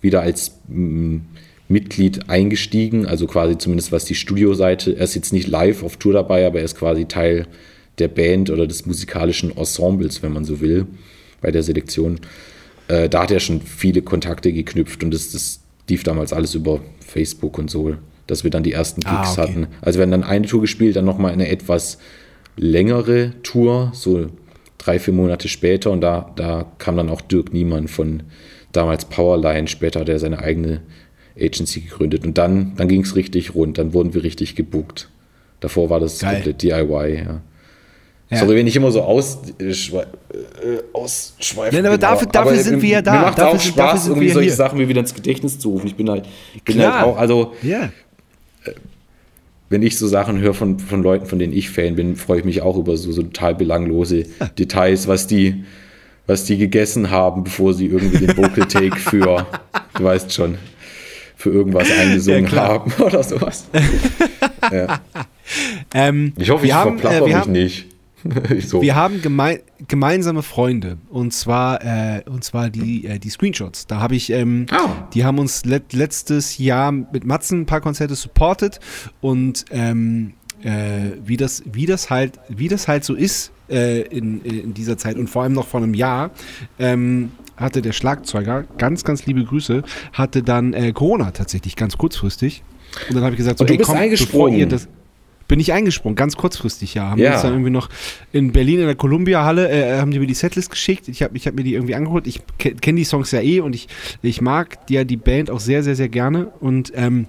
A: wieder als mm, Mitglied eingestiegen, also quasi zumindest was die Studioseite. Er ist jetzt nicht live auf Tour dabei, aber er ist quasi Teil der Band oder des musikalischen Ensembles, wenn man so will, bei der Selektion. Äh, da hat er schon viele Kontakte geknüpft und das, das lief damals alles über Facebook und so, dass wir dann die ersten ah, Gigs ah, okay. hatten. Also wir haben dann eine Tour gespielt, dann nochmal eine etwas längere Tour, so drei, vier Monate später und da, da kam dann auch Dirk Niemann von damals Powerline, später hat er seine eigene Agency gegründet. Und dann, dann ging es richtig rund, dann wurden wir richtig gebucht. Davor war das Geil. komplett DIY, ja. Ja. Sorry, wenn ich immer so aus, äh, äh ausschweife.
B: Nein, aber genau. dafür, dafür aber, sind wir ja da.
A: Mir macht
B: dafür
A: auch Spaß, sind, irgendwie solche hier. Sachen mir wieder ins Gedächtnis zu rufen. Ich bin halt, ich bin halt auch, also,
B: ja.
A: wenn ich so Sachen höre von, von Leuten, von denen ich Fan bin, freue ich mich auch über so, so total belanglose ja. Details, was die, was die gegessen haben, bevor sie irgendwie den Vocal Take für, du weißt schon für irgendwas eingesungen ja, haben oder sowas.
B: ja. ähm,
A: ich hoffe, ich haben, verplapper äh, mich haben, nicht.
B: so. Wir haben geme gemeinsame Freunde und zwar, äh, und zwar die, äh, die Screenshots. Da habe ich, ähm, oh. die haben uns let letztes Jahr mit Matzen ein paar Konzerte supportet und ähm, äh, wie, das, wie, das halt, wie das halt so ist äh, in, in dieser Zeit und vor allem noch vor einem Jahr. Ähm, hatte der Schlagzeuger, ganz, ganz liebe Grüße, hatte dann äh, Corona tatsächlich, ganz kurzfristig. Und dann habe ich gesagt, so, und du
A: ey, bist komm, bevor ihr das
B: bin ich eingesprungen, ganz kurzfristig, ja. Haben ja. uns dann irgendwie noch in Berlin in der Columbia-Halle, äh, äh haben die mir die Setlist geschickt. Ich habe ich hab mir die irgendwie angeholt. Ich kenne die Songs ja eh und ich, ich mag ja die Band auch sehr, sehr, sehr gerne. Und ähm,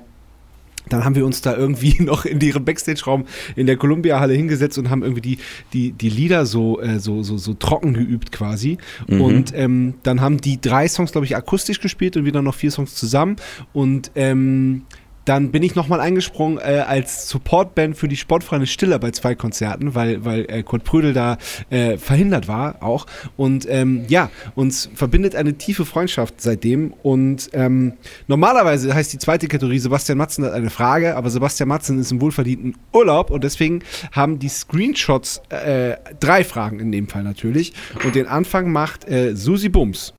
B: dann haben wir uns da irgendwie noch in deren Backstage-Raum in der Columbia-Halle hingesetzt und haben irgendwie die, die, die Lieder so, äh, so, so, so trocken geübt quasi. Mhm. Und ähm, dann haben die drei Songs, glaube ich, akustisch gespielt und wieder noch vier Songs zusammen. Und ähm, dann bin ich nochmal eingesprungen äh, als Supportband für die Sportfreunde Stiller bei zwei Konzerten, weil, weil äh, Kurt Prödel da äh, verhindert war auch. Und ähm, ja, uns verbindet eine tiefe Freundschaft seitdem. Und ähm, normalerweise heißt die zweite Kategorie, Sebastian Matzen hat eine Frage, aber Sebastian Matzen ist im wohlverdienten Urlaub und deswegen haben die Screenshots äh, drei Fragen in dem Fall natürlich. Und den Anfang macht äh, Susi Bums.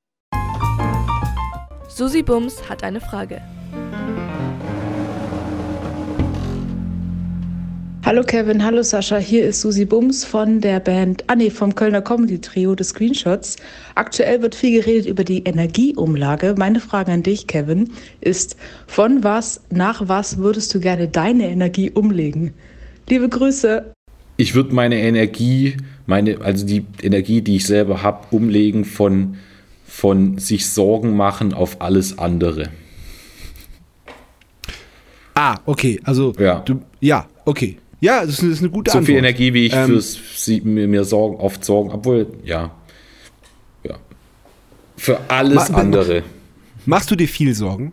C: Susi Bums hat eine Frage.
D: Hallo Kevin, hallo Sascha, hier ist Susi Bums von der Band, ah nee, vom Kölner Comedy Trio des Screenshots. Aktuell wird viel geredet über die Energieumlage. Meine Frage an dich, Kevin, ist, von was nach was würdest du gerne deine Energie umlegen? Liebe Grüße.
A: Ich würde meine Energie, meine, also die Energie, die ich selber habe, umlegen von, von sich Sorgen machen auf alles andere.
B: Ah, okay, also
A: Ja.
B: du, ja, okay. Ja, das ist, das ist eine gute
A: so
B: Antwort.
A: viel Energie, wie ich
B: Ähm,
A: fürs sie, mir, mir Sorgen, oft Sorgen, obwohl, ja. ja. Für alles
B: Ma-
A: andere.
B: Machst du dir viel Sorgen?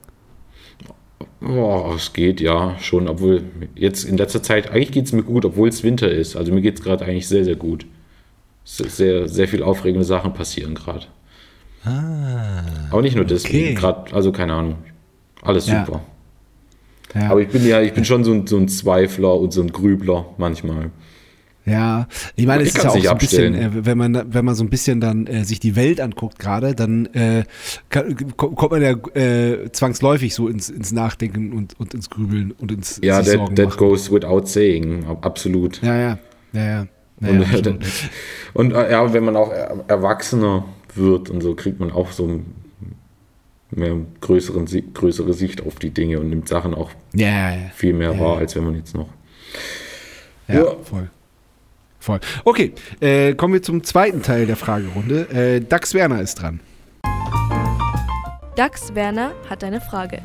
A: Oh, es geht, ja, schon, obwohl jetzt in letzter Zeit, eigentlich geht es mir gut, obwohl es Winter ist. Also mir geht es gerade eigentlich sehr, sehr gut. Se- Sehr, sehr viel aufregende Sachen passieren gerade. Aber nicht nur deswegen,
B: okay.
A: gerade, also keine Ahnung. Alles
B: Ja.
A: super.
B: Ja.
A: Aber ich bin ja, ich bin schon so ein, so ein Zweifler und so ein Grübler manchmal.
B: Ja, ich meine,
A: Ich
B: es ist ja auch so ein bisschen, äh, wenn man, wenn man so ein bisschen dann äh, sich die Welt anguckt gerade, dann äh, kann, ko- kommt man ja äh, zwangsläufig so ins, ins Nachdenken und, und ins Grübeln und ins
A: Ja, that,
B: Sorgen
A: that
B: machen.
A: goes without saying, ab- absolut.
B: Ja, ja, ja, ja. ja,
A: und,
B: ja,
A: und äh, ja, wenn man auch er- erwachsener wird und so, kriegt man auch so ein- mehr größeren, größere Sicht auf die Dinge und nimmt Sachen auch
B: ja, ja, ja.
A: viel mehr
B: Ja,
A: wahr,
B: ja.
A: als wenn man jetzt noch.
B: Ja,
A: Ja.
B: voll. Voll. Okay, äh, kommen wir zum zweiten Teil der Fragerunde. Äh, Dax Werner ist dran.
C: Dax Werner hat eine Frage.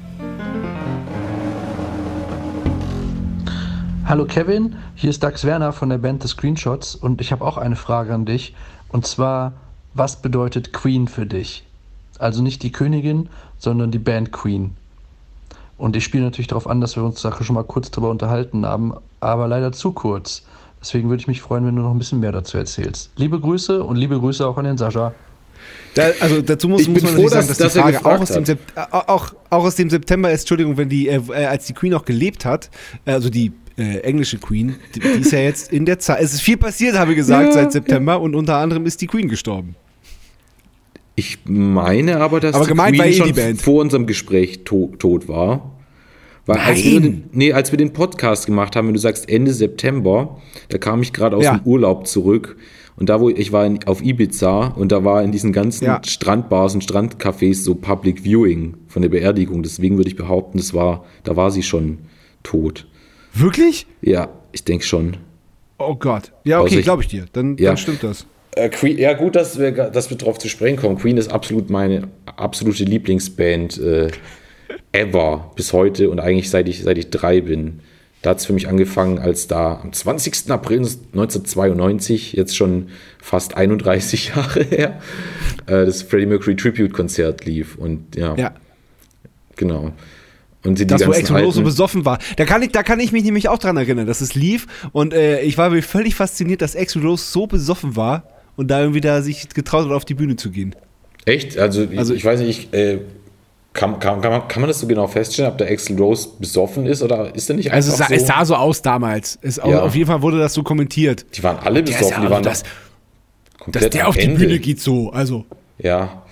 E: Hallo Kevin, hier ist Dax Werner von der Band The Screenshots und ich habe auch eine Frage an dich. Und zwar, was bedeutet Queen für dich? Also nicht die Königin, sondern die Band Queen. Und ich spiele natürlich darauf an, dass wir uns da schon mal kurz drüber unterhalten haben, aber leider zu kurz. Deswegen würde ich mich freuen, wenn du noch ein bisschen mehr dazu erzählst. Liebe Grüße und liebe Grüße auch an den Sascha.
B: Da, also dazu muss,
A: Ich
B: muss man
A: froh,
B: natürlich sagen,
A: dass-
B: dass, die Frage auch aus, auch, auch aus dem September ist, Entschuldigung, wenn die, äh, äh, als die Queen noch gelebt hat, äh, also die äh, englische Queen, die, die ist ja jetzt in der Zeit, es ist viel passiert, habe ich gesagt,
A: Ja,
B: seit September und unter anderem ist die Queen gestorben.
A: Ich meine aber, dass
B: Aber gemeint war eh
A: schon
B: Band.
A: vor unserem Gespräch to tot war. Weil Als wir,
B: Nein.
A: den, nee, als wir den Podcast gemacht haben, wenn du sagst Ende September, da kam ich gerade aus
B: Ja.
A: dem Urlaub zurück und da, wo ich war in, auf Ibiza und da war in diesen ganzen
B: Ja.
A: Strandbars und Strandcafés so Public Viewing von der Beerdigung. Deswegen würde ich behaupten, das war, da war sie schon tot.
B: Wirklich?
A: Ja, ich denke schon.
B: Oh Gott. Ja, okay, glaube ich dir. Dann,
A: Ja.
B: dann stimmt das.
A: Äh, Queen, ja, gut, dass wir, dass wir drauf zu sprechen kommen. Queen ist absolut meine absolute Lieblingsband äh, ever bis heute und eigentlich seit ich, seit ich drei bin. Da hat es für mich angefangen, als da am 20. April 1992, jetzt schon fast 31 Jahre her, äh, das Freddie Mercury Tribute Konzert lief. Und ja,
B: Ja.
A: genau. Und die
B: Das, wo
A: ganzen
B: Axel Rose so besoffen war. Da kann, ich, da kann ich mich nämlich auch dran erinnern, dass es lief. Und äh, ich war völlig fasziniert, dass Rose so besoffen war und da irgendwie da sich getraut hat, auf die Bühne zu gehen.
A: Echt? Also,
B: Also-
A: ich, ich weiß nicht, ich, äh, kann, kann, kann, man, kann man das so genau feststellen, ob der Axel Rose besoffen ist oder ist er nicht
B: Also es sah,
A: so?
B: es sah so aus damals. Es,
A: Ja.
B: Auf jeden Fall wurde das so kommentiert.
A: Die waren alle besoffen,
B: ja
A: die
B: aber
A: waren
B: das, dass der auf die
A: Ende.
B: Bühne geht so. Also
A: Ja.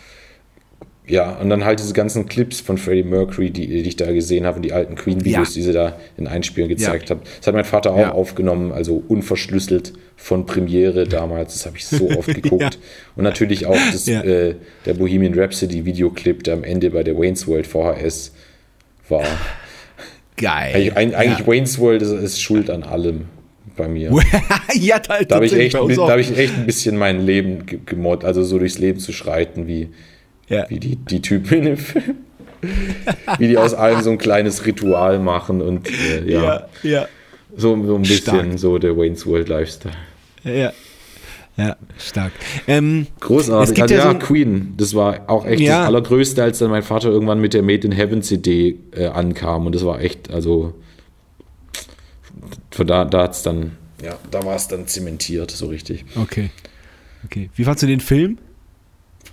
A: Ja, und dann halt diese ganzen Clips von Freddie Mercury, die, die ich da gesehen habe, und die alten Queen-Videos,
B: Ja.
A: die sie da in Einspielen gezeigt
B: Ja.
A: haben. Das hat mein Vater auch
B: Ja.
A: aufgenommen, also unverschlüsselt von Premiere damals. Das habe ich so oft geguckt. Und natürlich auch das, äh, der Bohemian Rhapsody Videoclip, der am Ende bei der Wayne's World VHS war.
B: geil.
A: Eigentlich, eigentlich. Wayne's World ist, ist schuld an allem bei mir.
B: ja, da,
A: Da habe ich, echt, da hab ich echt ein bisschen mein Leben ge- gemoddet, also so durchs Leben zu schreiten, wie,
B: Ja.
A: wie die, die Typen in dem Film. wie die aus allem so ein kleines Ritual machen und äh, ja,
B: ja, ja,
A: So, so ein bisschen
B: Stark.
A: so der Wayne's World Lifestyle.
B: ja. Ja, stark. Ähm,
A: Großartig.
B: Es
A: also,
B: ja so ein-
A: Queen, das war auch echt das Allergrößte, als dann mein Vater irgendwann mit der Made in Heaven CD äh, ankam. Und das war echt, also von da, da hat's dann, ja, da war es dann zementiert, so richtig.
B: okay. Okay. Wie fandst du den Film?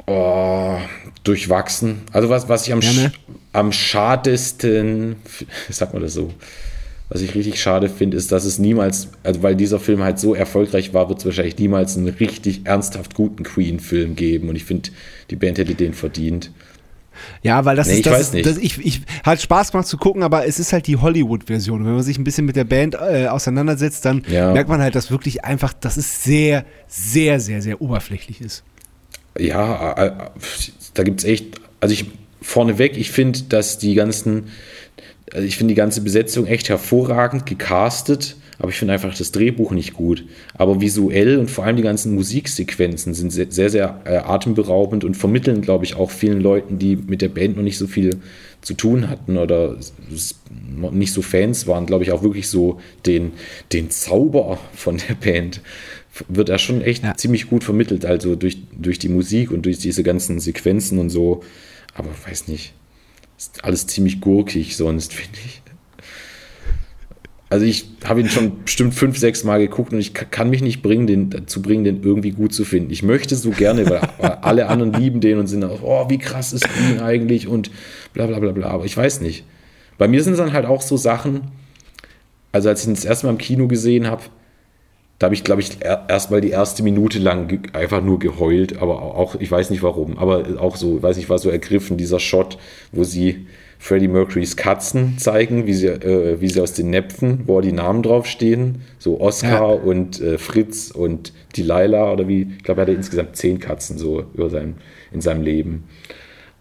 A: Oh, durchwachsen. Also was, was ich am,
B: Ja, ne?
A: am schadesten, sag mal das so, was ich richtig schade finde, ist, dass es niemals, also weil dieser Film halt so erfolgreich war, wird es wahrscheinlich niemals einen richtig ernsthaft guten Queen-Film geben. Und ich finde, die Band hätte den verdient.
B: Ja, weil das
A: Nee,
B: ist,
A: ich
B: das
A: weiß
B: ist,
A: nicht.
B: Das, ich, ich hat Spaß gemacht zu gucken, aber es ist halt die Hollywood-Version. Wenn man sich ein bisschen mit der Band äh, auseinandersetzt, dann
A: Ja.
B: merkt man halt, dass wirklich einfach, dass es sehr, sehr, sehr, sehr oberflächlich ist.
A: Ja, da gibt es echt, also ich vorneweg, ich finde, dass die ganzen, also ich finde die ganze Besetzung echt hervorragend gecastet, aber ich finde einfach das Drehbuch nicht gut. Aber visuell und vor allem die ganzen Musiksequenzen sind sehr, sehr, sehr äh, atemberaubend und vermitteln, glaube ich, auch vielen Leuten, die mit der Band noch nicht so viel zu tun hatten oder nicht so Fans waren, glaube ich, auch wirklich so den, den Zauber von der Band wird er schon echt
B: Ja.
A: ziemlich gut vermittelt, also durch, durch die Musik und durch diese ganzen Sequenzen und so. Aber weiß nicht, ist alles ziemlich gurkig sonst, finde ich. Also ich habe ihn schon bestimmt fünf, sechs Mal geguckt und ich ka- kann mich nicht bringen, den, dazu bringen, den irgendwie gut zu finden. Ich möchte so gerne, weil alle anderen lieben den und sind auch, oh, wie krass ist Queen eigentlich und bla bla bla bla. Aber ich weiß nicht. Bei mir sind es dann halt auch so Sachen, also als ich ihn das erste Mal im Kino gesehen habe, da habe ich, glaube ich, er- erst mal die erste Minute lang einfach nur geheult, aber auch, ich weiß nicht warum, aber auch so, weiß ich, war so ergriffen, dieser Shot, wo sie Freddie Mercurys Katzen zeigen, wie sie, äh, wie sie aus den Näpfen, wo die Namen draufstehen, so Oscar
B: Ja.
A: und äh, Fritz und Delilah oder wie, ich glaube, er hatte insgesamt zehn Katzen so über sein, in seinem Leben.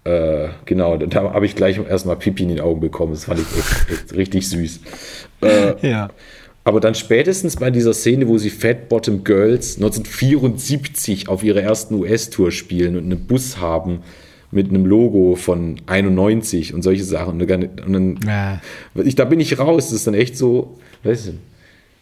A: Äh, genau, da habe ich gleich erstmal Pipi in den Augen bekommen, das fand ich echt, echt richtig süß. Äh,
B: Ja.
A: Aber dann spätestens bei dieser Szene, wo sie Fat Bottom Girls 1974 auf ihrer ersten US-Tour spielen und einen Bus haben mit einem Logo von 91 und solche Sachen. Und dann,
B: Ja.
A: ich, da bin ich raus. Das ist dann echt so, weißt du,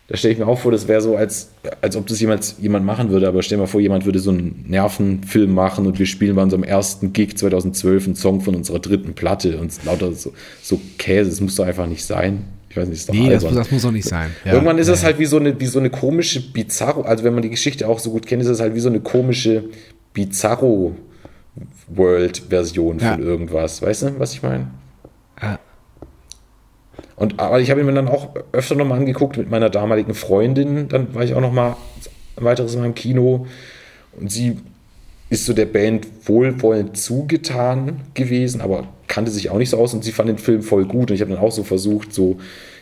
A: da stelle ich mir auch vor, das wäre so, als, als ob das jemand, jemand machen würde. Aber stell dir mal vor, jemand würde so einen Nervenfilm machen und wir spielen bei unserem ersten Gig 2012 einen Song von unserer dritten Platte und lauter so, so Käse. Das muss doch einfach nicht sein. Ich weiß nicht, ist doch
B: Nee, das, das muss auch nicht sein. Ja.
A: Irgendwann ist
B: ja.
A: es halt wie so, eine, wie so eine komische Bizarro, also wenn man die Geschichte auch so gut kennt, ist es halt wie so eine komische Bizarro-World-Version
B: Ja.
A: von irgendwas. Weißt du, was ich meine?
B: Ja.
A: Und aber ich habe ihn mir dann auch öfter nochmal angeguckt mit meiner damaligen Freundin. Dann war ich auch nochmal ein weiteres Mal im Kino. Und sie ist so der Band wohlwollend zugetan gewesen, aber kannte sich auch nicht so aus und sie fand den Film voll gut. Und ich habe dann auch so versucht, so,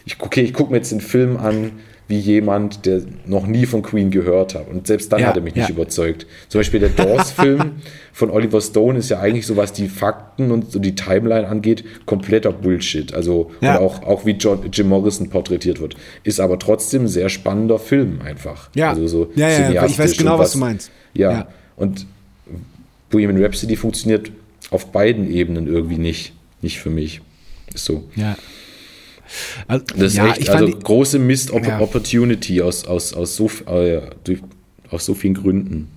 A: ich, okay, ich gucke mir jetzt den Film an wie jemand, der noch nie von Queen gehört hat. Und selbst dann
B: Ja,
A: hat er mich nicht
B: ja.
A: überzeugt. Zum Beispiel der Doors-Film von Oliver Stone ist ja eigentlich so, was die Fakten und so die Timeline angeht, kompletter Bullshit. Also
B: Ja.
A: auch, auch wie John, Jim Morrison porträtiert wird. Ist aber trotzdem ein sehr spannender Film einfach.
B: Ja.
A: Also so
B: Ja, ja, ich weiß genau,
A: und
B: was du meinst.
A: Ja. Und Bohemian Rhapsody funktioniert auf beiden Ebenen irgendwie nicht. Nicht für mich. Ist so.
B: Ja. Also,
A: Das ist
B: ja,
A: echt,
B: fand
A: also
B: die-
A: große Missed Opp
B: Ja.
A: Opportunity aus, aus, aus, so, äh, durch, aus so vielen Gründen.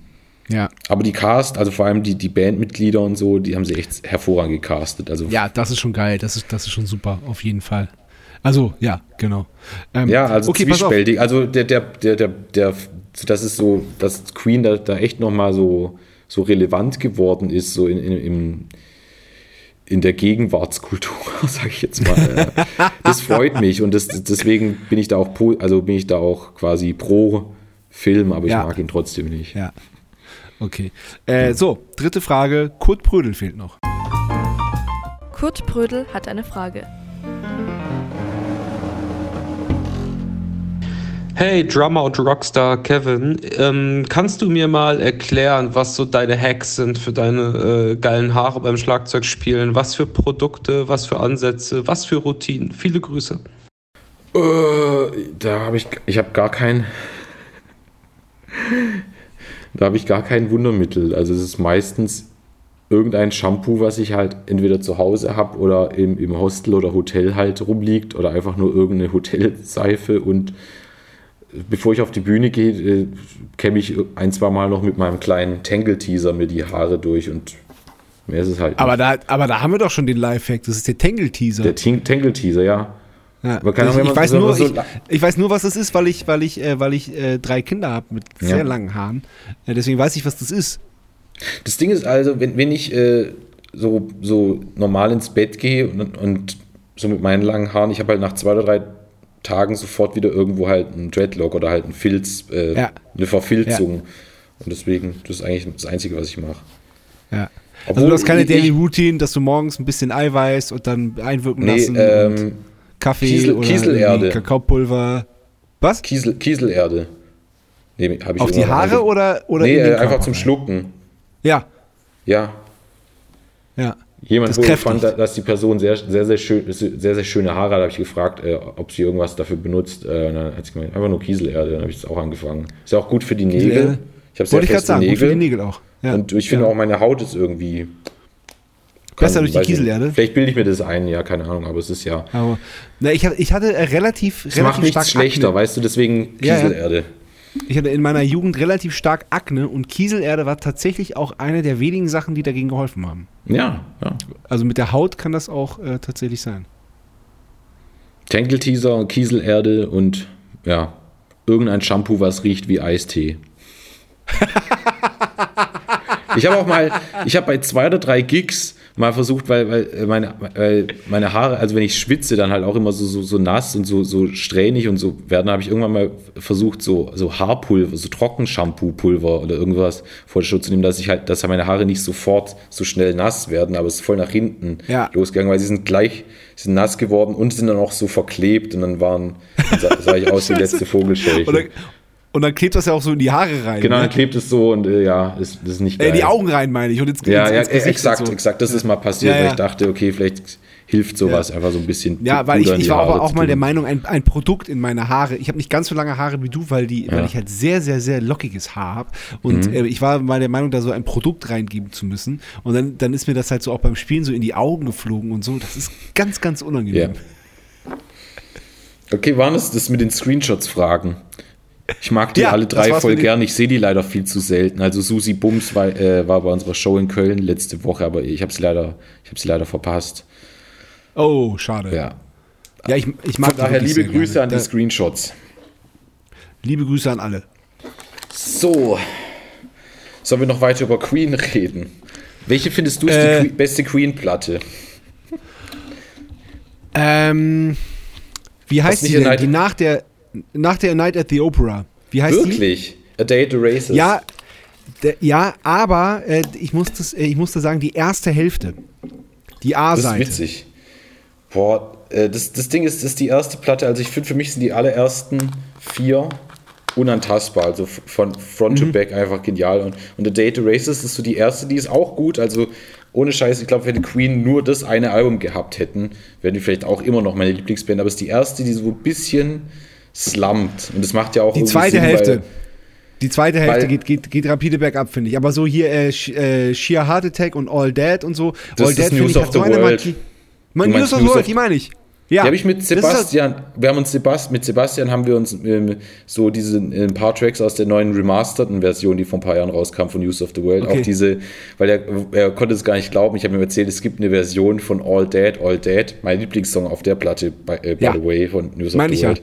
B: ja.
A: Aber die Cast, also vor allem die, die Bandmitglieder und so, die haben sie echt hervorragend gecastet. Also
B: ja, das ist schon geil. Das ist, das ist schon super, auf jeden Fall. Also, ja, genau. Ähm,
A: Ja, also
B: okay,
A: zwiespältig. Also der, der, der, der, der, das ist so, dass Queen da, da echt nochmal so, so relevant geworden ist, so in, in, im, in der Gegenwartskultur, sage ich jetzt mal. Das freut mich und das, deswegen bin ich da auch, also bin ich da auch quasi pro Film, aber ich
B: Ja.
A: mag ihn trotzdem nicht.
B: Ja. Okay. Äh, so, dritte Frage. Kurt Prödel fehlt noch.
C: Kurt Prödel hat eine Frage.
F: Hey, Drummer und Rockstar Kevin, ähm, kannst du mir mal erklären, was so deine Hacks sind für deine äh, geilen Haare beim Schlagzeugspielen? Was für Produkte, was für Ansätze, was für Routinen? Viele Grüße.
A: Äh, da habe ich, ich habe gar kein, da habe ich gar kein Wundermittel. Also es ist meistens irgendein Shampoo, was ich halt entweder zu Hause habe oder im, im Hostel oder Hotel halt rumliegt oder einfach nur irgendeine Hotelseife und bevor ich auf die Bühne gehe, äh, kämme ich ein, zwei Mal noch mit meinem kleinen Tangle-Teaser mir die Haare durch und mehr ist es halt
B: Aber
A: nicht.
B: da, aber da haben wir doch schon den Lifehack. Das ist der Tangle-Teaser.
A: Der Tangle-Teaser, ja.
B: Ja. Ich, ich, weiß nur,
A: so-
B: ich, ich weiß nur, was das ist, weil ich, weil ich, äh, weil ich äh, drei Kinder habe mit sehr
A: Ja.
B: langen Haaren. Äh, deswegen weiß ich, was das ist.
A: Das Ding ist also, wenn, wenn ich äh, so, so normal ins Bett gehe und, und so mit meinen langen Haaren, ich habe halt nach zwei oder drei Tagen sofort wieder irgendwo halt einen Dreadlock oder halt einen Filz, äh,
B: Ja.
A: eine Verfilzung. Und deswegen, das ist eigentlich das Einzige, was ich mache.
B: Ja. also du hast keine Daily Routine, dass du morgens ein bisschen Eiweiß und dann einwirken
A: nee,
B: lassen.
A: ähm,
B: Kaffee
A: Kiesel,
B: oder
A: Kieselerde.
B: Kakaopulver. Was?
A: Kiesel, Kieselerde. Nee, hab ich
B: Auf die Haare oder, oder
A: Nee, äh, einfach zum? Schlucken.
B: Ja,
A: Ja.
B: ja.
A: Jemand
B: Das kräftigt.
A: fand, da- dass die Person sehr, sehr, sehr, schön, sehr, sehr schöne Haare hat, habe ich gefragt, äh, ob sie irgendwas dafür benutzt. Äh, und dann hat sie gemeint, einfach nur Kieselerde. Dann habe ich das auch angefangen. Ist ja auch gut für die Nägel.
B: Kieselerde.
A: Ich habe sehr
B: Wollte ich gerade sagen, gut für die
A: Nägel.
B: Nägel auch. Ja.
A: Und ich finde auch, meine Haut ist irgendwie.
B: Besser durch die
A: nicht.
B: Kieselerde?
A: Vielleicht bilde ich mir das ein, ja, keine Ahnung, aber es ist ja.
B: Aber, na, ich, hatte- ich hatte äh, relativ,
A: Es
B: relativ
A: macht nichts schlechter,
B: Akne.
A: weißt du, deswegen
B: Ja, ja. Ich hatte in meiner Jugend relativ stark Akne und Kieselerde war tatsächlich auch eine der wenigen Sachen, die dagegen geholfen haben.
A: Ja, ja.
B: Also mit der Haut kann das auch äh, tatsächlich sein.
A: Tangle-Teaser, Kieselerde und ja, irgendein Shampoo, was riecht wie Eistee. ich habe auch mal, ich habe bei zwei oder drei Gigs mal versucht, weil, weil, äh, meine, weil meine Haare, also wenn ich schwitze, dann halt auch immer so, so, so nass und so, so strähnig und so werden, habe ich irgendwann mal versucht, so, so Haarpulver, so Trockenshampoo-Pulver oder irgendwas vor der Show zu nehmen, dass ich halt, dass meine Haare nicht sofort so schnell nass werden, aber es ist voll nach hinten
B: Ja.
A: losgegangen, weil sie sind gleich, sie sind nass geworden und sind dann auch so verklebt und dann waren, sah, sah ich aus wie letzte Vogelscheuche.
B: Dann, und dann klebt das ja auch so in die Haare rein.
A: Genau,
B: ne?
A: dann klebt es so und äh, ja, das, das ist nicht
B: äh,
A: geil.
B: die Augen rein, meine ich. Und ins,
A: Ja,
B: ins,
A: ja,
B: ins
A: exakt,
B: so.
A: exakt. Das ist mal passiert,
B: Ja,
A: weil
B: ja.
A: ich dachte, okay, vielleicht hilft sowas einfach so ein bisschen.
B: Ja, weil ich, ich war aber auch mal der Meinung, ein, ein Produkt in meine Haare. Ich habe nicht ganz so lange Haare wie du, weil, die, weil
A: Ja.
B: ich halt sehr, sehr, sehr lockiges Haar habe. Und
A: Mhm.
B: äh, ich war mal der Meinung, da so ein Produkt reingeben zu müssen. Und dann, dann ist mir das halt so auch beim Spielen so in die Augen geflogen und so. Das ist ganz, ganz unangenehm.
A: Okay, waren es das mit den Screenshots-Fragen? Ich mag die
B: Ja,
A: alle drei voll gern. Ich sehe die leider viel zu selten. Also Susi Bums war, äh, war bei unserer Show in Köln letzte Woche, aber ich habe sie leider, ich habe sie leider verpasst.
B: Oh, schade.
A: Ja.
B: Ja, ich, ich mag
A: Von
B: die
A: daher liebe Grüße
B: gerne.
A: an die
B: Da,
A: Screenshots.
B: liebe Grüße an alle.
A: So. Sollen wir noch weiter über Queen reden? Welche findest du ist
B: Äh,
A: die Que- beste Queen-Platte?
B: Ähm, wie heißt die denn? Die nach der, nach der Night at the Opera. Wie heißt die?
A: Wirklich? A Day at the Races?
B: Ja, ja, aber äh, ich, muss das, äh, ich musste sagen, die erste Hälfte. Die
A: Das ist
B: A-Seite.
A: witzig. Boah, äh, das, das Ding ist, das ist die erste Platte, also ich finde, für mich sind die allerersten vier unantastbar, also von Front
B: Mhm.
A: to Back einfach genial. Und, und The Day to Races ist so die erste, die ist auch gut, also ohne Scheiß, ich glaube, wenn die Queen nur das eine Album gehabt hätten, wären die vielleicht auch immer noch meine Lieblingsband, aber es ist die erste, die so ein bisschen slumpt. Und das macht ja auch
B: Die zweite
A: Sinn,
B: Hälfte.
A: weil-
B: Die zweite Hälfte geht, geht, geht rapide bergab, finde ich. Aber so hier äh, äh, Sheer Heart Attack und All Dead und so.
A: Das
B: All
A: ist
B: Dead,
A: News
B: ich,
A: of the
B: so
A: World.
B: Man, News of the World, die meine ich. Ja,
A: Die habe ich mit
B: halt-
A: Sebastian, wir haben uns Sebast, mit Sebastian haben wir uns ähm, so diese äh, ein paar Tracks aus der neuen remasterten Version, die vor ein paar Jahren rauskam von News of the World,
B: Okay.
A: auch diese, weil er, er konnte es gar nicht glauben, ich habe ihm erzählt, es gibt eine Version von All Dead, All Dead, mein Lieblingssong auf der Platte, by, äh, by
B: Ja.
A: the way, von News of
B: Meine
A: the
B: ich ja.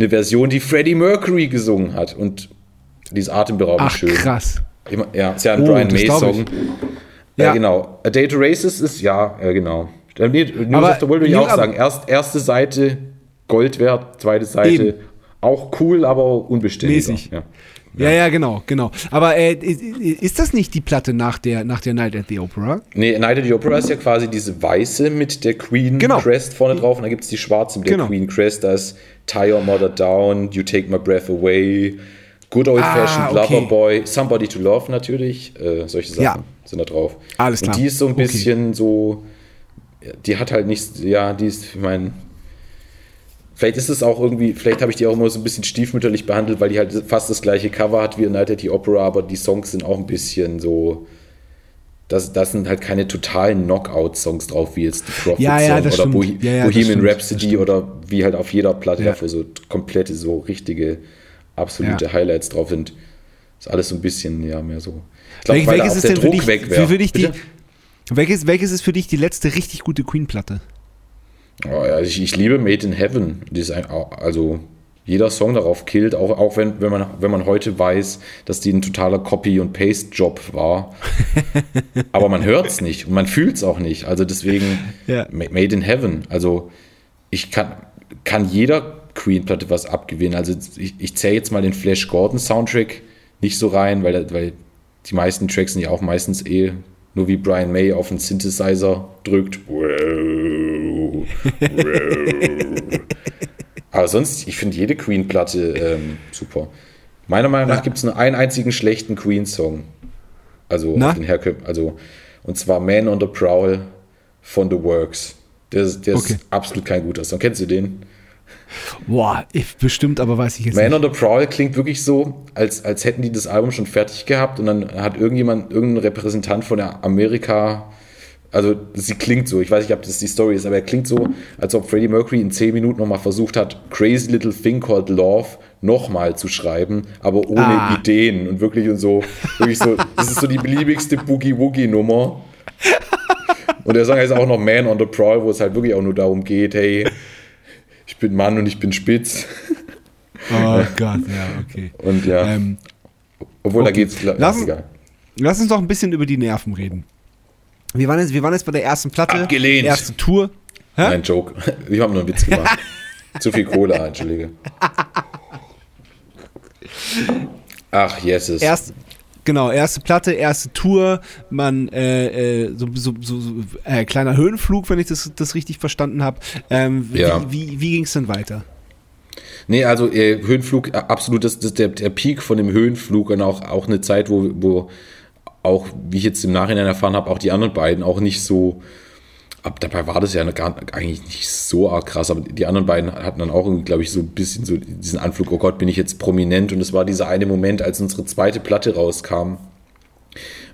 A: Eine Version, die Freddie Mercury gesungen hat und die ist atemberaubend
B: Ach,
A: schön.
B: krass.
A: Ja, ist ja ein
B: Oh,
A: Brian
B: das
A: May
B: glaub ich.
A: Song.
B: Ja.
A: Ja, genau. A Day to Races ist, ja, ja genau. News
B: Aber-
A: of the World ich auch sagen. Erst, erste Seite Gold wert, zweite Seite
B: Eben.
A: Auch cool, aber unbeständiger.
B: Mäßig.
A: Ja.
B: Ja, ja, genau, genau. Aber äh, ist, das nicht die Platte nach der, nach der Night at the Opera?
A: Nee, Night at the Opera ist ja quasi diese weiße mit der Queen
B: Genau.
A: Crest vorne drauf und dann gibt es die schwarze mit der
B: Genau.
A: Queen Crest. Da ist Tie Your Mother Down, You Take My Breath Away, Good Old
B: Ah,
A: Fashioned
B: okay.
A: Lover Boy, Somebody to Love natürlich. Äh, solche Sachen
B: Ja.
A: sind da drauf.
B: Alles klar.
A: Und die ist so ein
B: Okay.
A: bisschen so, ja, die hat halt nicht, ja, die ist, ich meine, vielleicht ist es auch irgendwie, vielleicht habe ich die auch immer so ein bisschen stiefmütterlich behandelt, weil die halt fast das gleiche Cover hat wie Night at the Opera, aber die Songs sind auch ein bisschen so, das, das sind halt keine totalen Knockout-Songs drauf, wie jetzt The Prophet
B: Ja, ja,
A: oder. Bohe
B: Ja,
A: Bohemian
B: stimmt,
A: Rhapsody oder wie halt auf jeder Platte
B: Ja.
A: dafür so komplette, so richtige, absolute. Highlights drauf sind. Ist alles so ein bisschen, ja, mehr so. Ich glaube, weil da
B: welches
A: auch
B: ist
A: der Druck
B: dich,
A: weg wäre.
B: welches, welches ist für dich die letzte richtig gute Queen-Platte?
A: Oh, ja, ich, ich liebe Made in Heaven. Ein, also jeder Song darauf killt, auch, auch wenn, wenn, man, wenn man heute weiß, dass die ein totaler Copy- und Paste-Job war. Aber man hört es nicht und man fühlt es auch nicht. Also deswegen
B: Ja.
A: Ma- Made in Heaven. Also ich kann, kann jeder Queen-Platte was abgewinnen. Also ich, ich zähle jetzt mal den Flash Gordon Soundtrack nicht so rein, weil, weil die meisten Tracks sind ja auch meistens eh Nur wie Brian May auf den Synthesizer drückt. Aber sonst, ich finde jede Queen-Platte ähm, super. Meiner Meinung nach gibt es nur einen einzigen schlechten Queen-Song. Also,
B: Na?
A: den Herkö also, und zwar Man on the Prowl von The Works. Der, ist- der
B: Okay.
A: ist absolut kein guter Song. Kennst du den?
B: Boah, ich, bestimmt, aber weiß ich jetzt
A: Man
B: nicht.
A: on the Prowl klingt wirklich so, als, als hätten die das Album schon fertig gehabt und dann hat irgendjemand, irgendein Repräsentant von der Amerika, also sie klingt so, ich weiß nicht, ob das die Story ist, aber er klingt so, als ob Freddie Mercury in 10 Minuten nochmal versucht hat, Crazy Little Thing Called Love nochmal zu schreiben, aber ohne
B: Ah.
A: Ideen und wirklich und so, wirklich so, das ist so die beliebigste Boogie-Woogie-Nummer. Und der Song heißt auch noch Man on the Prowl, wo es halt wirklich auch nur darum geht, hey, ich bin Mann und ich bin spitz.
B: Oh Gott, ja, okay.
A: Und ja.
B: Ähm,
A: Obwohl, da
B: Okay.
A: geht's. la-
B: Lass lass uns doch ein bisschen über die Nerven reden. Wir waren jetzt, wir waren jetzt bei der ersten Platte.
A: Abgelehnt.
B: Erste Tour. Hä?
A: Nein, Joke. Ich habe nur einen Witz gemacht. Zu viel Cola, entschuldige. Ach, Jesus.
B: Erst, genau, erste Platte, erste Tour, man, äh, äh, so, so, so, so äh, kleiner Höhenflug, wenn ich das, das richtig verstanden habe. Ähm,
A: Ja.
B: Wie, wie, wie ging es denn weiter?
A: Nee, also äh, Höhenflug, äh, absolut, das, das der, der Peak von dem Höhenflug und auch, auch eine Zeit, wo, wo auch, wie ich jetzt im Nachhinein erfahren habe, auch die anderen beiden auch nicht so. Ab, dabei war das ja gar, eigentlich nicht so arg krass, aber die anderen beiden hatten dann auch glaube ich, so ein bisschen so diesen Anflug, oh Gott, bin ich jetzt prominent und es war dieser eine Moment, als unsere zweite Platte rauskam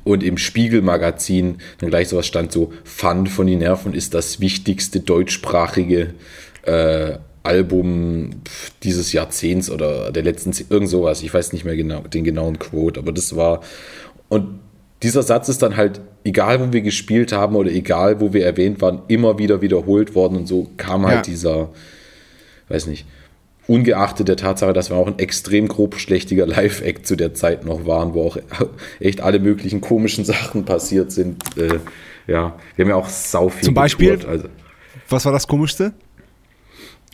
A: und im Spiegelmagazin dann gleich sowas stand so, Fun von die Nerven ist das wichtigste deutschsprachige äh, Album dieses Jahrzehnts oder der letzten, irgend sowas, ich weiß nicht mehr genau den genauen Quote, aber das war und dieser Satz ist dann halt, egal wo wir gespielt haben oder egal wo wir erwähnt waren, immer wieder wiederholt worden und so kam halt
B: Ja.
A: dieser, weiß nicht, ungeachtet der Tatsache, dass wir auch ein extrem grob schlechtiger Live-Act zu der Zeit noch waren, wo auch echt alle möglichen komischen Sachen passiert sind. Äh, ja, wir haben ja auch sau viel
B: Zum Beispiel?
A: also.
B: Was war das Komischste?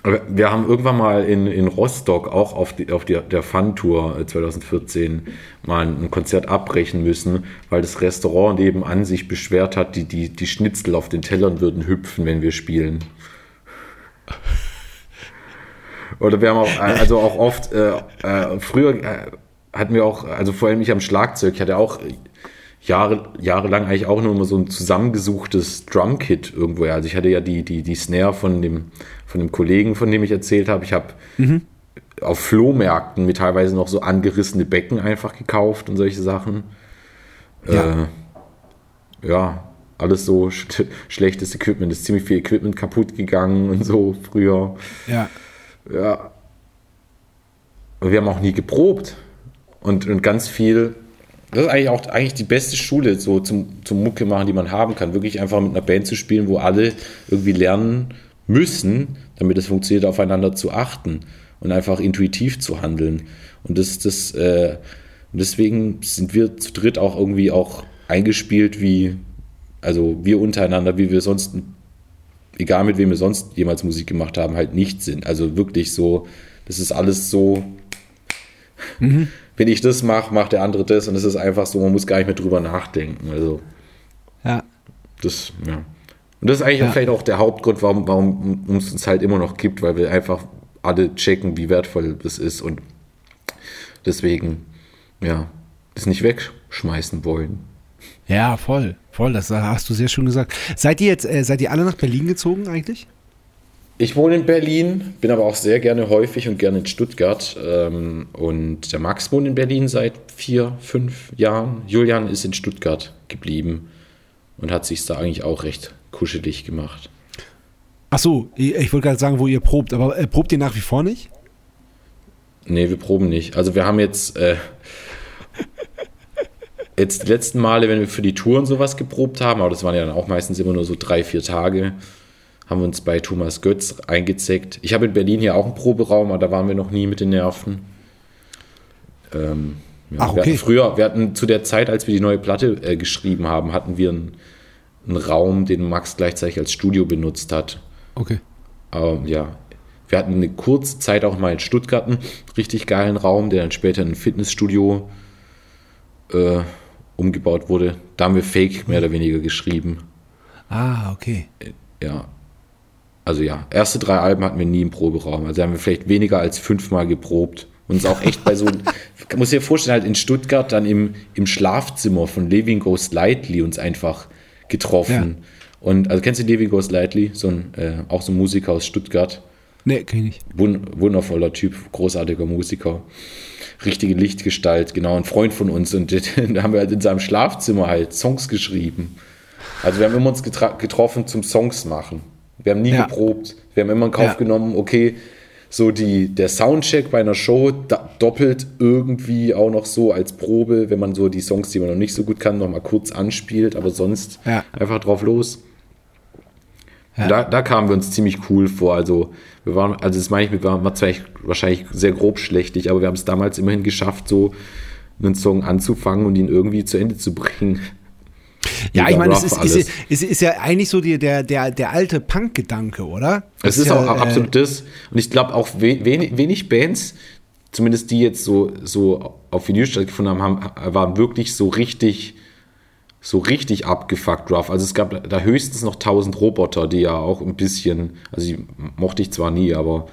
A: Wir haben irgendwann mal in, in Rostock auch auf, die, auf die, der Fun-Tour äh, 2014 mal ein Konzert abbrechen müssen, weil das Restaurant nebenan sich beschwert hat, die, die, die Schnitzel auf den Tellern würden hüpfen, wenn wir spielen. Oder wir haben auch, äh, also auch oft, äh, äh, früher äh, hatten wir auch, also vor allem ich am Schlagzeug, ich hatte auch Jahre, jahrelang eigentlich auch nur immer so ein zusammengesuchtes Drumkit irgendwo. Also ich hatte ja die, die, die Snare von dem, von dem Kollegen, von dem ich erzählt habe. Ich habe auf Flohmärkten mir teilweise noch so angerissene Becken einfach gekauft und solche Sachen.
B: Ja.
A: Äh, ja, alles so sch schlechtes Equipment. Ist ziemlich viel Equipment kaputt gegangen und so früher.
B: Ja.
A: Ja. Und wir haben auch nie geprobt. Und, und ganz viel. Das ist eigentlich auch eigentlich die beste Schule so zum, zum Mucke machen, die man haben kann. Wirklich einfach mit einer Band zu spielen, wo alle irgendwie lernen müssen, damit es funktioniert, aufeinander zu achten und einfach intuitiv zu handeln. Und das, das, äh, deswegen sind wir zu dritt auch irgendwie auch eingespielt, wie, also wir untereinander, wie wir sonst egal mit wem wir sonst jemals Musik gemacht haben, halt nicht sind. Also wirklich so, das ist alles so, wenn ich das mache, macht der andere das und es ist einfach so, man muss gar nicht mehr drüber nachdenken. Also
B: Ja.
A: das, ja. Und das ist eigentlich
B: Ja.
A: auch vielleicht auch der Hauptgrund, warum, warum es uns halt immer noch gibt, weil wir einfach alle checken, wie wertvoll das ist und deswegen, ja, das nicht wegschmeißen wollen.
B: Ja, voll. Voll, das hast du sehr schön gesagt. Seid ihr jetzt, äh, seid ihr alle nach Berlin gezogen eigentlich?
A: Ich wohne in Berlin, bin aber auch sehr gerne häufig und gerne in Stuttgart. Ähm, und der Max wohnt in Berlin seit vier, fünf Jahren. Julian ist in Stuttgart geblieben und hat sich da eigentlich auch recht kuschelig gemacht.
B: Ach so, ich, wollte gerade sagen, wo ihr probt, aber äh, probt ihr nach wie vor nicht?
A: Nee, wir proben nicht. Also wir haben jetzt, äh, jetzt die letzten Male, wenn wir für die Touren sowas geprobt haben, aber das waren ja dann auch meistens immer nur so drei, vier Tage, haben wir uns bei Thomas Götz eingezeckt. Ich habe in Berlin hier auch einen Proberaum, aber da waren wir noch nie mit den Nerven. Ähm, ja,
B: Ach,
A: wir
B: okay.
A: hatten früher, wir hatten zu der Zeit, als wir die neue Platte äh, geschrieben haben, hatten wir einen, einen Raum, den Max gleichzeitig als Studio benutzt hat.
B: Okay.
A: Aber ja, wir hatten eine kurze Zeit auch mal in Stuttgart einen richtig geilen Raum, der dann später ein Fitnessstudio äh, umgebaut wurde. Da haben wir Fake mehr oder weniger geschrieben.
B: Ah, okay.
A: Ja. Also ja, erste drei Alben hatten wir nie im Proberaum. Also haben wir vielleicht weniger als fünfmal geprobt. Uns auch echt bei so, muss dir vorstellen, halt in Stuttgart dann im, im Schlafzimmer von Living Goes Lightly uns einfach getroffen. Ja. Und also kennst du Living Goes Lightly? So ein, äh, auch so ein Musiker aus Stuttgart.
B: Nee, kenn ich nicht.
A: Wund wundervoller Typ, großartiger Musiker. Richtige Lichtgestalt, genau, ein Freund von uns. Und da haben wir halt in seinem Schlafzimmer halt Songs geschrieben. Also wir haben immer uns getroffen zum Songs machen. Wir haben nie ja. geprobt. Wir haben immer in Kauf ja. genommen, okay, so die, der Soundcheck bei einer Show doppelt irgendwie auch noch so als Probe, wenn man so die Songs, die man noch nicht so gut kann, noch mal kurz anspielt, aber sonst ja. einfach drauf los. Ja. Da, da kamen wir uns ziemlich cool vor. Also, wir waren, also das meine ich, wir waren zwar wahrscheinlich sehr grob schlechtig, aber wir haben es damals immerhin geschafft, so einen Song anzufangen und ihn irgendwie zu Ende zu bringen.
B: Ja, ich meine, es ist, ist, ist, ist, ja eigentlich so die, der, der, der alte Punk-Gedanke, oder?
A: Es ist, ja, auch äh, absolut das. Und ich glaube auch wenig, wenig Bands, zumindest die jetzt so, so auf Vinyl stattgefunden haben, haben, waren wirklich so richtig, so richtig abgefuckt rough. Also es gab da höchstens noch 1000 Roboter, die ja auch ein bisschen, also die mochte ich zwar nie, aber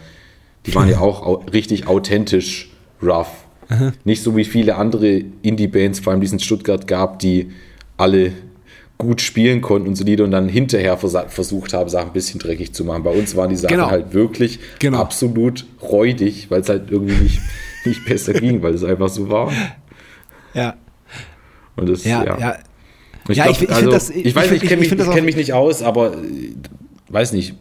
A: die waren ja auch richtig authentisch rough. Aha. Nicht so wie viele andere Indie-Bands, vor allem die es in Stuttgart gab, die alle gut spielen konnten und solide und dann hinterher versucht haben, Sachen ein bisschen dreckig zu machen. Bei uns waren die Sachen genau. halt wirklich genau. absolut räudig, weil es halt irgendwie nicht, nicht besser ging, weil es einfach so war.
B: Ja.
A: Und das, ja. ja.
B: ja.
A: Ich, ja, glaub, ich, ich, also, das, ich, weiß, ich, ich kenne mich, kenn mich nicht aus, aber äh, weiß nicht.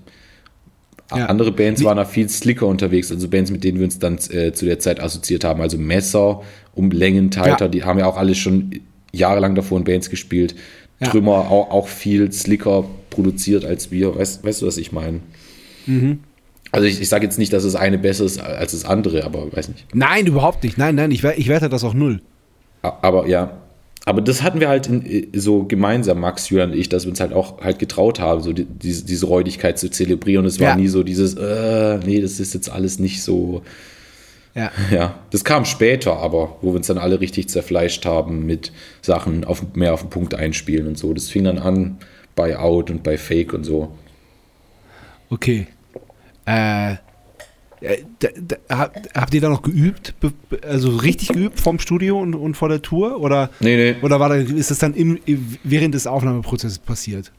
A: Ja. Andere Bands waren da viel slicker unterwegs, also Bands, mit denen wir uns dann äh, zu der Zeit assoziiert haben. Also Messer, um Längen tighter, die haben ja auch alle schon jahrelang davor in Bands gespielt. Ja. Trümmer auch, auch viel slicker produziert als wir. Weißt, weißt du, was ich meine? Mhm. Also ich, ich sage jetzt nicht, dass das eine besser ist als das andere, aber weiß nicht.
B: Nein, überhaupt nicht. Nein, nein, ich, ich werte das auch null.
A: Aber ja, aber das hatten wir halt in, so gemeinsam, Max, Julian und ich, dass wir uns halt auch halt getraut haben, so die, diese, diese Räudigkeit zu zelebrieren. Es war ja. nie so dieses, äh, nee, das ist jetzt alles nicht so ja. ja, das kam später, aber wo wir uns dann alle richtig zerfleischt haben mit Sachen auf, mehr auf den Punkt einspielen und so. Das fing dann an bei Out und bei Fake und so.
B: Okay. Äh, da, da, habt ihr da noch geübt? Also richtig geübt vom Studio und, und vor der Tour? Oder,
A: nee, nee.
B: oder war da, ist das dann im, während des Aufnahmeprozesses passiert?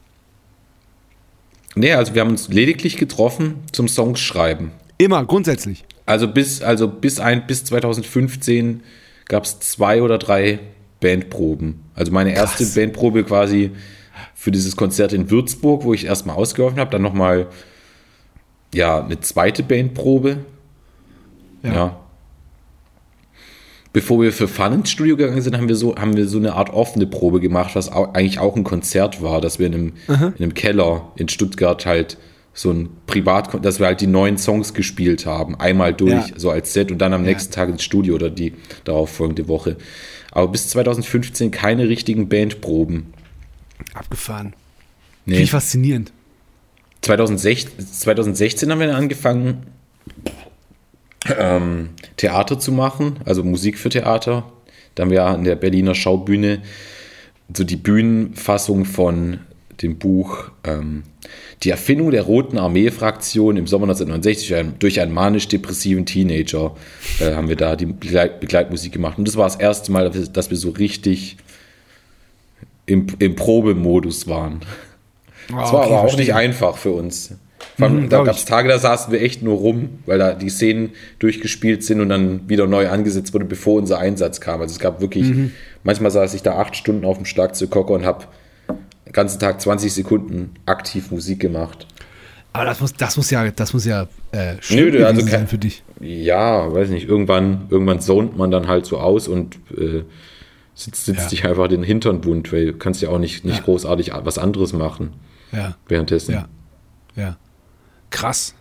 A: Nee, also wir haben uns lediglich getroffen zum Songs schreiben.
B: Immer, grundsätzlich.
A: Also bis, also bis, ein, bis 2015 gab es zwei oder drei Bandproben. Also meine erste Krass. Bandprobe quasi für dieses Konzert in Würzburg, wo ich erstmal ausgeholfen habe, dann nochmal ja, eine zweite Bandprobe. Ja. ja. Bevor wir für Fun ins Studio gegangen sind, haben wir so, haben wir so eine Art offene Probe gemacht, was auch, eigentlich auch ein Konzert war, dass wir in einem, in einem Keller in Stuttgart halt so ein Privat, dass wir halt die neuen Songs gespielt haben, einmal durch, ja. so als Set und dann am ja. nächsten Tag ins Studio oder die darauf folgende Woche. Aber bis 2015 keine richtigen Bandproben.
B: Abgefahren. Nee. Finde ich faszinierend.
A: 2016, 2016 haben wir dann angefangen, ähm, Theater zu machen, also Musik für Theater. Da haben wir an der Berliner Schaubühne so die Bühnenfassung von dem Buch ähm, Die Erfindung der Roten Armee-Fraktion im Sommer 1969 durch einen manisch-depressiven Teenager äh, haben wir da die Begleit Begleitmusik gemacht. Und das war das erste Mal, dass wir so richtig im, im Probemodus waren. Oh, das war okay, aber auch nicht einfach für uns. Allem, mhm, da gab es Tage, da saßen wir echt nur rum, weil da die Szenen durchgespielt sind und dann wieder neu angesetzt wurde, bevor unser Einsatz kam. Also es gab wirklich, mhm. manchmal saß ich da acht Stunden auf dem Schlagzeugkocker und habe den ganzen Tag 20 Sekunden aktiv Musik gemacht.
B: Aber das muss, das muss ja, das muss ja äh, schön
A: Nö, also sein für dich. Ja, weiß nicht, irgendwann, irgendwann zont man dann halt so aus und äh, sitzt, sitzt ja. dich einfach den Hintern wund, weil du kannst ja auch nicht, nicht ja. großartig was anderes machen.
B: Ja.
A: Währenddessen.
B: Ja. Ja. Krass.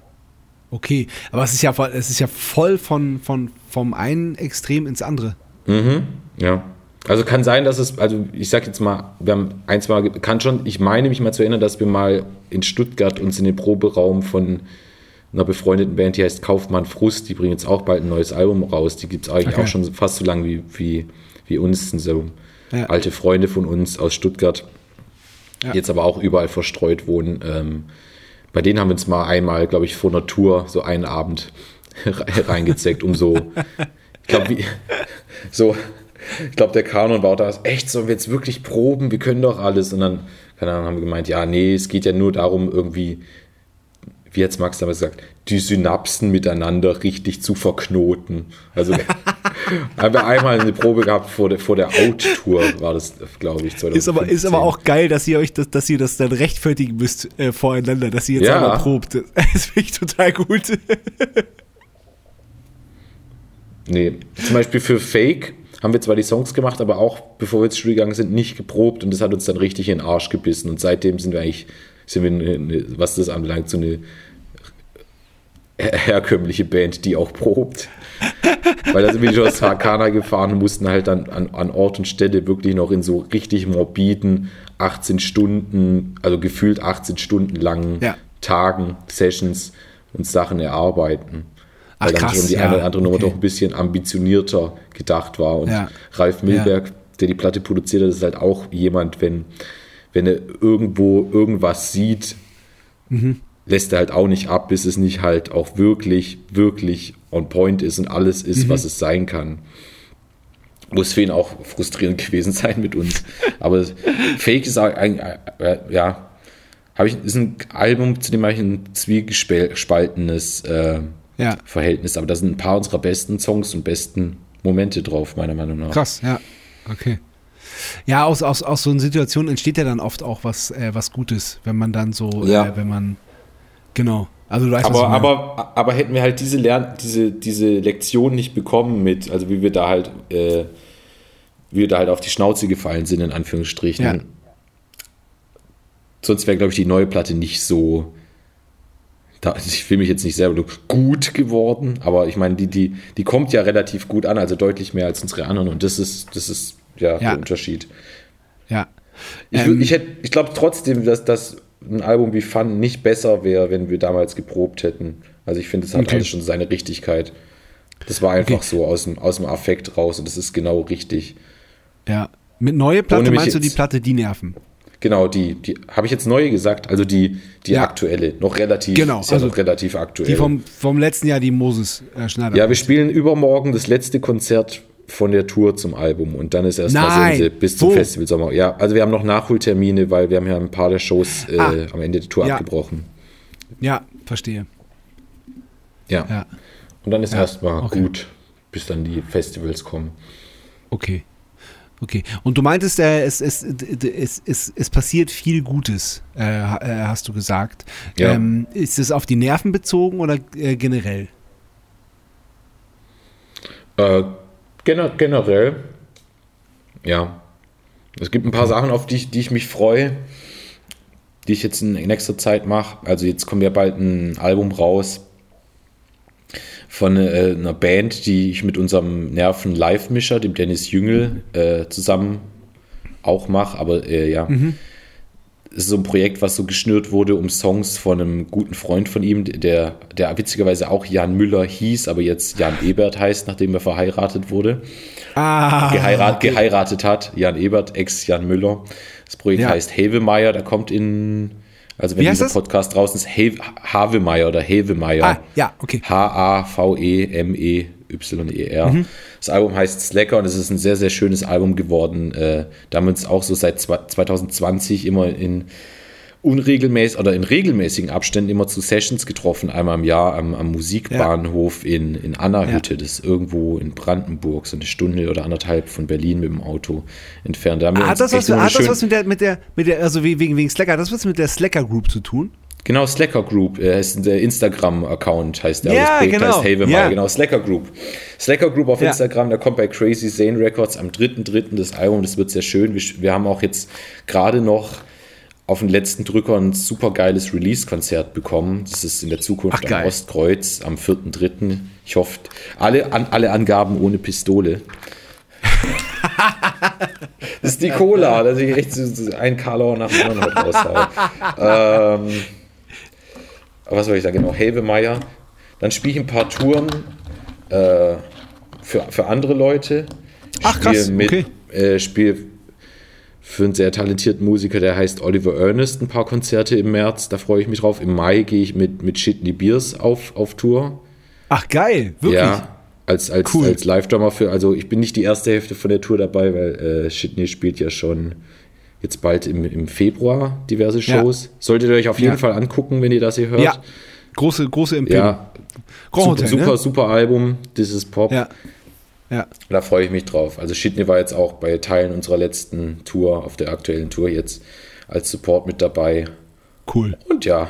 B: Okay. Aber es ist ja, es ist ja voll von, von, vom einen Extrem ins andere.
A: Mhm. Ja. Also kann sein, dass es, also ich sag jetzt mal, wir haben ein, zwei Mal, kann schon, ich meine mich mal zu erinnern, dass wir mal in Stuttgart uns in den Proberaum von einer befreundeten Band, die heißt Kaufmann Frust, die bringen jetzt auch bald ein neues Album raus. Die gibt es eigentlich okay. auch schon fast so lange wie, wie, wie uns. So
B: Ja.
A: alte Freunde von uns aus Stuttgart,
B: Ja.
A: jetzt aber auch überall verstreut wohnen. Ähm, bei denen haben wir uns mal einmal, glaube ich, vor einer Tour so einen Abend reingezeckt, um so, ich glaube, wie, so, ich glaube, der Kanon war auch da, echt, sollen wir jetzt wirklich proben? Wir können doch alles. Und dann, keine Ahnung, haben wir gemeint, ja, nee, es geht ja nur darum, irgendwie, wie jetzt Max damals gesagt, die Synapsen miteinander richtig zu verknoten. Also haben wir einmal eine Probe gehabt vor der, vor der Out-Tour, war das, glaube ich, 2015.
B: Ist aber, ist aber auch geil, dass ihr euch das, dass ihr das dann rechtfertigen müsst äh, voreinander, dass ihr jetzt
A: Ja.
B: einmal probt. Das finde ich total gut.
A: Nee, zum Beispiel für Fake haben wir zwar die Songs gemacht, aber auch bevor wir ins Studio gegangen sind, nicht geprobt und das hat uns dann richtig in den Arsch gebissen und seitdem sind wir eigentlich, sind wir, eine, was das anbelangt, so eine her- herkömmliche Band, die auch probt. Weil da sind wir schon aus Hakana gefahren und mussten halt dann an, an Ort und Stelle wirklich noch in so richtig morbiden 18 Stunden, also gefühlt 18 Stunden langen
B: Ja.
A: Tagen, Sessions und Sachen erarbeiten.
B: Ach,
A: Weil dann
B: krass,
A: schon die
B: ja,
A: eine oder andere Nummer
B: okay.
A: doch ein bisschen ambitionierter gedacht war. Und
B: Ja.
A: Ralf Milberg, der die Platte produziert hat, ist halt auch jemand, wenn, wenn er irgendwo irgendwas sieht,
B: Mhm.
A: lässt er halt auch nicht ab, bis es nicht halt auch wirklich, wirklich on point ist und alles ist,
B: Mhm.
A: was es sein kann. Muss für ihn auch frustrierend gewesen sein mit uns. Aber Fake ist ein, äh, ja, habe ich, ist ein Album, zu dem habe ich ein zwiegespaltenes äh,
B: Ja.
A: Verhältnis. Aber da sind ein paar unserer besten Songs und besten Momente drauf, meiner Meinung nach.
B: Krass, ja. Okay. Ja, aus, aus, aus so einer Situation entsteht ja dann oft auch was, äh, was Gutes, wenn man dann so,
A: Ja.
B: äh, wenn man, genau. Also du weißt,
A: Aber, aber, aber hätten wir halt diese, Lern diese, diese Lektion nicht bekommen mit, also wie wir da halt, äh, wie wir da halt auf die Schnauze gefallen sind, in Anführungsstrichen.
B: Ja.
A: Sonst wäre, glaube ich, die neue Platte nicht so, da, ich will mich jetzt nicht selber gut geworden, aber ich meine, die, die, die kommt ja relativ gut an, also deutlich mehr als unsere anderen und das ist, das ist ja,
B: Ja.
A: der Unterschied.
B: ja.
A: Ich,
B: Ähm,
A: ich, hätt- ich glaube trotzdem, dass das ein Album wie Fun nicht besser wäre, wenn wir damals geprobt hätten. Also ich finde, es hat
B: Okay.
A: alles schon seine Richtigkeit. Das war einfach
B: Okay.
A: so aus dem, aus dem Affekt raus und das ist genau richtig.
B: Ja. Mit neue Platte meinst du die Platte Die Nerven?
A: Genau, die, die habe ich jetzt neue gesagt, also die, die
B: Ja.
A: aktuelle, noch relativ,
B: Genau,
A: ist ja
B: also
A: noch relativ aktuell.
B: Die vom, vom letzten Jahr, die Moses äh, Schneider.
A: ja, wir spielen übermorgen das letzte Konzert von der Tour zum Album und dann ist erstmal! Sense bis zum
B: Wo?
A: Festival Sommer. Ja, also wir haben noch Nachholtermine, weil wir haben ja ein paar der Shows äh,
B: Ah.
A: am Ende der Tour
B: Ja.
A: abgebrochen.
B: ja, verstehe.
A: Ja.
B: Ja,
A: Und dann ist
B: Ja,
A: erstmal
B: okay.
A: gut, bis dann die Festivals kommen.
B: okay. Okay. Und du meintest, äh, es, es, es, es, es passiert viel Gutes, äh, äh, hast du gesagt.
A: Ja.
B: Ähm, ist es auf die Nerven bezogen oder äh, generell?
A: Äh, gener generell, ja. Es gibt ein paar Sachen, auf die ich, die ich mich freue, die ich jetzt in nächster Zeit mache. Also jetzt kommt ja bald ein Album raus von äh, einer Band, die ich mit unserem Nerven-Live-Mischer, dem Dennis Jüngel, äh, zusammen auch mache. Aber äh, ja, es ist so ein Projekt, was so geschnürt wurde um Songs von einem guten Freund von ihm, der, der witzigerweise auch Jan Müller hieß, aber jetzt Jan Ebert heißt, nachdem er verheiratet wurde.
B: Ah,
A: Geheirat,
B: okay.
A: Geheiratet hat. Jan Ebert, Ex-Jan Müller. Das Projekt
B: Ja.
A: heißt Havemeyer, der kommt in, also wenn dieser
B: das?
A: Podcast draußen ist, Have- Havemeyer oder Havemeyer.
B: Ah, ja, okay.
A: H-A-V-E-M-E-Y-E-R.
B: Mhm.
A: Das Album heißt Slacker und es ist ein sehr, sehr schönes Album geworden. Äh, da haben wir uns auch so seit zwei- 2020 immer in unregelmäßig oder in regelmäßigen Abständen immer zu Sessions getroffen, einmal im Jahr am, am Musikbahnhof in, in Anna-Hütte, das ist irgendwo in Brandenburg, so eine Stunde oder anderthalb von Berlin mit dem Auto entfernt. Da
B: Hat das, was, hat das was mit der, mit der, mit der, also wegen, wegen Slacker, hat das was mit der Slacker Group zu tun?
A: Genau, Slacker Group, äh, ist der Instagram-Account, heißt der.
B: Ja,
A: das
B: genau.
A: heißt Havemeyer,
B: Ja.
A: genau, Slacker Group. Slacker Group auf
B: Ja.
A: Instagram, der kommt bei Crazy Zane Records am 3.3. das Album, das wird sehr schön. Wir, wir haben auch jetzt gerade noch auf den letzten Drücker ein super geiles Release-Konzert bekommen. Das ist in der Zukunft
B: Ach,
A: am Ostkreuz am 4.3. Ich hoffe, alle, an, alle Angaben ohne Pistole. das ist die Cola, dass ich echt so, ein Karlauer nach dem anderen raushaue. ähm, was soll ich sagen? Genau, Havemeyer. Dann spiele ich ein paar Touren äh, für, für andere Leute.
B: Ach, krass,
A: spiele mit,
B: okay.
A: äh, spiele für einen sehr talentierten Musiker, der heißt Oliver Ernest, ein paar Konzerte im März. Da freue ich mich drauf. Im Mai gehe ich mit, mit Shitney Beers auf, auf Tour.
B: Ach, geil, wirklich.
A: Ja, als, als,
B: Cool.
A: als Live-Drummer für, also ich bin nicht die erste Hälfte von der Tour dabei, weil äh, Shitney spielt ja schon jetzt bald im, im Februar diverse
B: Ja.
A: Shows. Solltet ihr euch auf jeden
B: Ja.
A: Fall angucken, wenn ihr das hier hört.
B: Ja, große, große Empfehlung.
A: Ja, super,
B: Hotel,
A: super,
B: ne?
A: super Album. This is Pop.
B: Ja. Ja.
A: Da freue ich mich drauf. Also Shitney war jetzt auch bei Teilen unserer letzten Tour, auf der aktuellen Tour jetzt als Support mit dabei.
B: Cool.
A: Und ja,